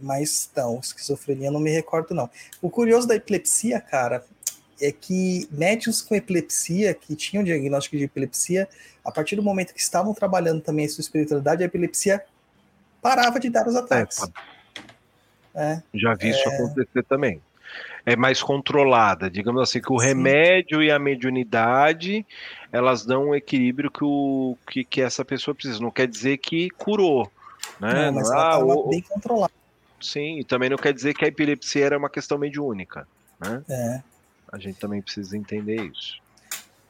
Mas não, esquizofrenia não me recordo, não. O curioso da epilepsia, cara, é que médicos com epilepsia, que tinham diagnóstico de epilepsia, a partir do momento que estavam trabalhando também a sua espiritualidade, a epilepsia parava de dar os ataques. É, Já vi é... isso acontecer também. É mais controlada, digamos assim, que o Sim. remédio e a mediunidade elas dão um equilíbrio que, o, que, que essa pessoa precisa. Não quer dizer que curou. Né? Não, mas ela estava ah, bem controlada. Sim, e também não quer dizer que a epilepsia era uma questão mediúnica. Né? É. A gente também precisa entender isso.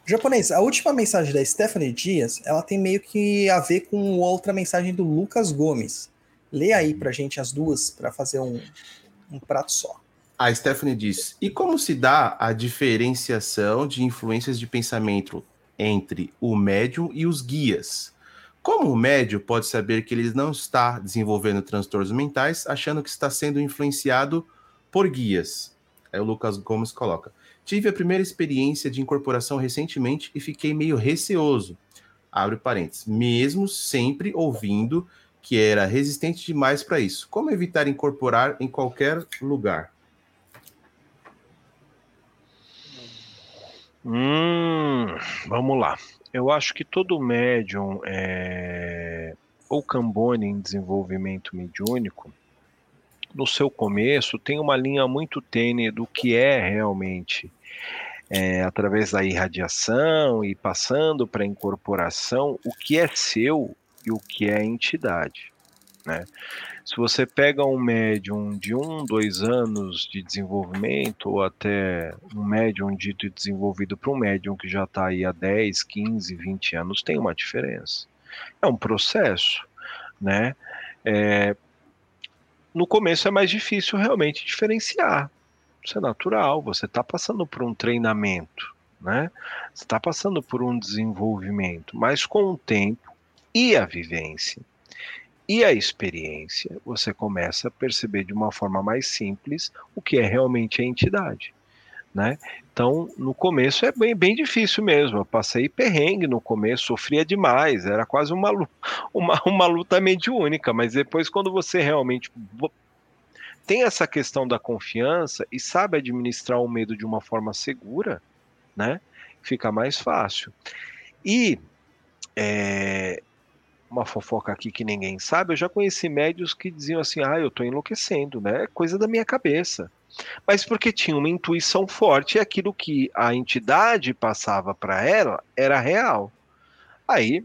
Japonês, a última mensagem da Stephanie Dias, ela tem meio que a ver com outra mensagem do Lucas Gomes. Lê aí pra gente as duas para fazer um, um prato só. A Stephanie diz: E como se dá a diferenciação de influências de pensamento entre o médium e os guias? Como o médium pode saber que ele não está desenvolvendo transtornos mentais, achando que está sendo influenciado por guias? Aí o Lucas Gomes coloca: Tive a primeira experiência de incorporação recentemente e fiquei meio receoso. Abre parênteses. Mesmo sempre ouvindo que era resistente demais para isso. Como evitar incorporar em qualquer lugar? Hum, vamos lá. Eu acho que todo médium é, ou cambone em desenvolvimento mediúnico, no seu começo, tem uma linha muito tênue do que é realmente é, através da irradiação e passando para a incorporação, o que é seu e o que é entidade. Né? Se você pega um médium de um, dois anos de desenvolvimento, ou até um médium dito desenvolvido para um médium que já está aí há 10, 15, 20 anos, tem uma diferença. É um processo, né? É, no começo é mais difícil realmente diferenciar. Isso é natural, você está passando por um treinamento, né? Você está passando por um desenvolvimento, mas com o tempo e a vivência e a experiência, você começa a perceber de uma forma mais simples o que é realmente a entidade. Né? Então, no começo é bem, bem difícil mesmo. Eu passei perrengue no começo, sofria demais, era quase uma, uma, uma luta mediúnica, mas depois, quando você realmente tem essa questão da confiança e sabe administrar o medo de uma forma segura, né? Fica mais fácil. E é, uma fofoca aqui que ninguém sabe, eu já conheci médios que diziam assim: ah, eu tô enlouquecendo, né? É coisa da minha cabeça. Mas porque tinha uma intuição forte e aquilo que a entidade passava para ela era real. Aí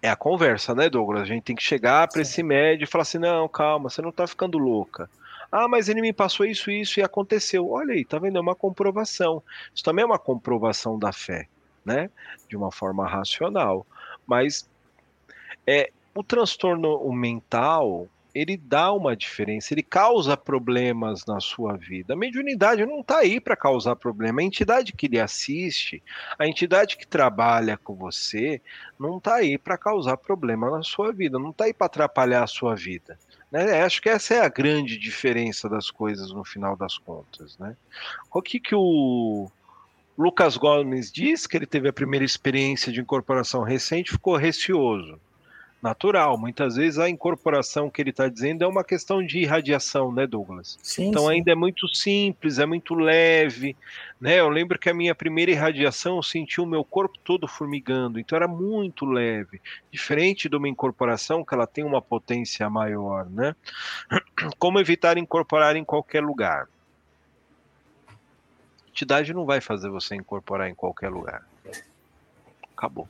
é a conversa, né, Douglas? A gente tem que chegar para esse médio e falar assim: não, calma, você não tá ficando louca. Ah, mas ele me passou isso, isso e aconteceu. Olha aí, tá vendo? É uma comprovação. Isso também é uma comprovação da fé, né? De uma forma racional. Mas é, o transtorno mental ele dá uma diferença, ele causa problemas na sua vida. A mediunidade não está aí para causar problema. A entidade que lhe assiste, a entidade que trabalha com você, não está aí para causar problema na sua vida, não está aí para atrapalhar a sua vida. Né? Acho que essa é a grande diferença das coisas no final das contas. Né? O que, que o Lucas Gomes diz que ele teve a primeira experiência de incorporação recente, ficou receoso natural. Muitas vezes a incorporação que ele está dizendo é uma questão de irradiação, né, Douglas? Sim, então sim. ainda é muito simples, é muito leve, né? Eu lembro que a minha primeira irradiação eu senti o meu corpo todo formigando, então era muito leve, diferente de uma incorporação que ela tem uma potência maior, né? Como evitar incorporar em qualquer lugar? A entidade não vai fazer você incorporar em qualquer lugar. Acabou.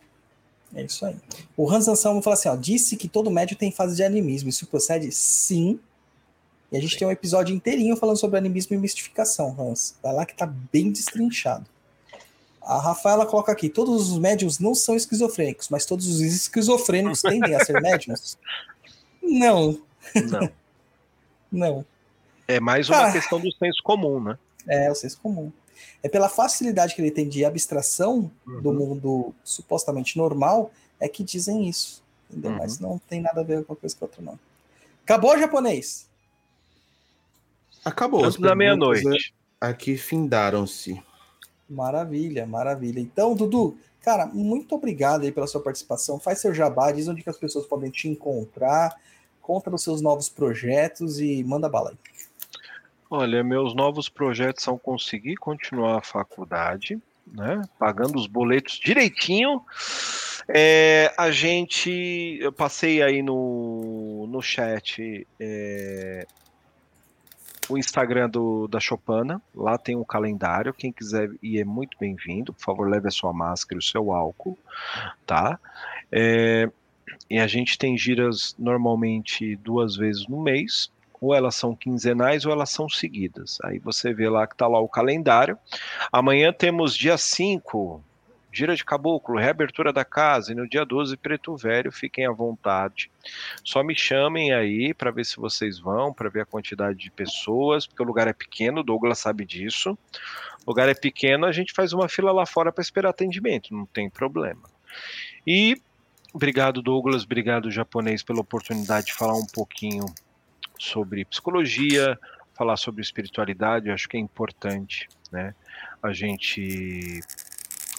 É isso aí. O Hans Anselmo fala assim: ó, disse que todo médio tem fase de animismo. Isso procede? Sim. E a gente Sim. tem um episódio inteirinho falando sobre animismo e mistificação, Hans. Vai lá que tá bem destrinchado. A Rafaela coloca aqui: todos os médiums não são esquizofrênicos, mas todos os esquizofrênicos tendem a ser médiums? Não. Não. não. É mais uma questão do senso comum, né? É, o senso comum. É pela facilidade que ele tem de abstração uhum. do mundo supostamente normal, é que dizem isso. Entendeu? Uhum. Mas não tem nada a ver com uma coisa com outra, não. Acabou, japonês? Acabou. Antes da meia-noite. Aqui findaram-se. Maravilha, maravilha. Então, Dudu, cara, muito obrigado aí pela sua participação. Faz seu jabá, diz onde que as pessoas podem te encontrar, conta dos seus novos projetos e manda bala aí. Olha, meus novos projetos são conseguir continuar a faculdade, né? Pagando os boletos direitinho. É, a gente, eu passei aí no, no chat é, o Instagram do, da Chopana, lá tem um calendário, quem quiser ir é muito bem-vindo, por favor leve a sua máscara e o seu álcool, tá? É, e a gente tem giras normalmente duas vezes no mês, ou elas são quinzenais ou elas são seguidas. Aí você vê lá que está lá o calendário. Amanhã temos dia 5, gira de caboclo, reabertura da casa, e no dia 12, preto velho, fiquem à vontade. Só me chamem aí para ver se vocês vão, para ver a quantidade de pessoas, porque o lugar é pequeno, o Douglas sabe disso. O lugar é pequeno, a gente faz uma fila lá fora para esperar atendimento, não tem problema. E obrigado, Douglas, obrigado, japonês, pela oportunidade de falar um pouquinho sobre psicologia, falar sobre espiritualidade, eu acho que é importante, né? A gente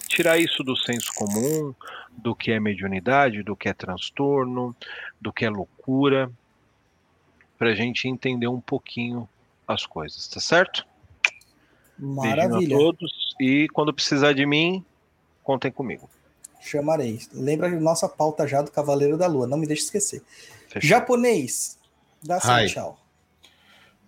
tirar isso do senso comum, do que é mediunidade, do que é transtorno, do que é loucura, para a gente entender um pouquinho as coisas, tá certo? Maravilha. Beijinho a todos E quando precisar de mim, contem comigo. Chamarei. Lembra nossa pauta já do Cavaleiro da Lua, não me deixe esquecer. Fechou. Japonês, dá Hi. tchau.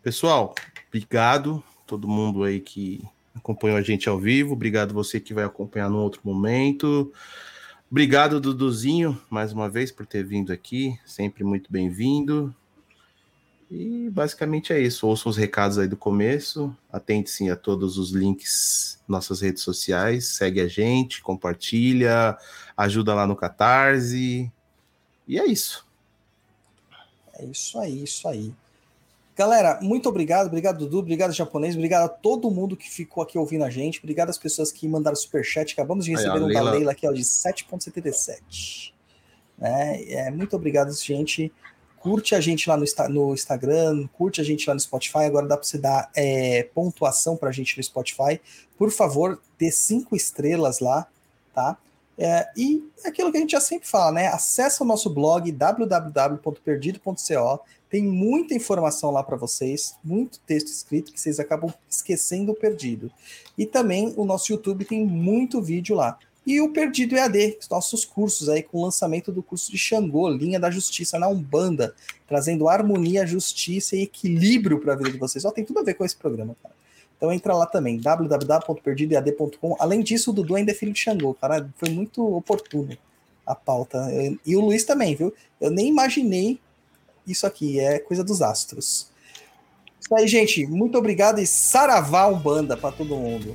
Pessoal, obrigado todo mundo aí que acompanhou a gente ao vivo. Obrigado você que vai acompanhar num outro momento. Obrigado, Duduzinho, mais uma vez por ter vindo aqui. Sempre muito bem-vindo. E basicamente é isso. Ouçam os recados aí do começo. Atente-se a todos os links nossas redes sociais. Segue a gente, compartilha, ajuda lá no Catarse. E é isso. É isso aí, isso aí. Galera, muito obrigado, obrigado Dudu, obrigado japonês, obrigado a todo mundo que ficou aqui ouvindo a gente, obrigado às pessoas que mandaram superchat, acabamos de Aí, receber a um da Leila- Leila aqui ó, de 7.77. Né? É, muito obrigado, gente. Curte a gente lá no, no Instagram, curte a gente lá no Spotify. Agora dá para você dar é, pontuação para a gente no Spotify. Por favor, dê cinco estrelas lá, tá? É, e é aquilo que a gente já sempre fala, né? Acesse o nosso blog www.perdido.co. Tem muita informação lá para vocês, muito texto escrito que vocês acabam esquecendo o perdido. E também o nosso YouTube tem muito vídeo lá. E o Perdido EAD, os nossos cursos aí com o lançamento do curso de Xangô, linha da justiça na Umbanda, trazendo harmonia, justiça e equilíbrio para a vida de vocês. Ó, tem tudo a ver com esse programa, cara. Então entra lá também, www.perdidoead.com. Além disso, o Dudu ainda é filho de Xangô, cara. Foi muito oportuno a pauta. E o Luiz também, viu? Eu nem imaginei isso aqui, é coisa dos astros. Isso aí, gente. Muito obrigado e saravá Umbanda para todo mundo.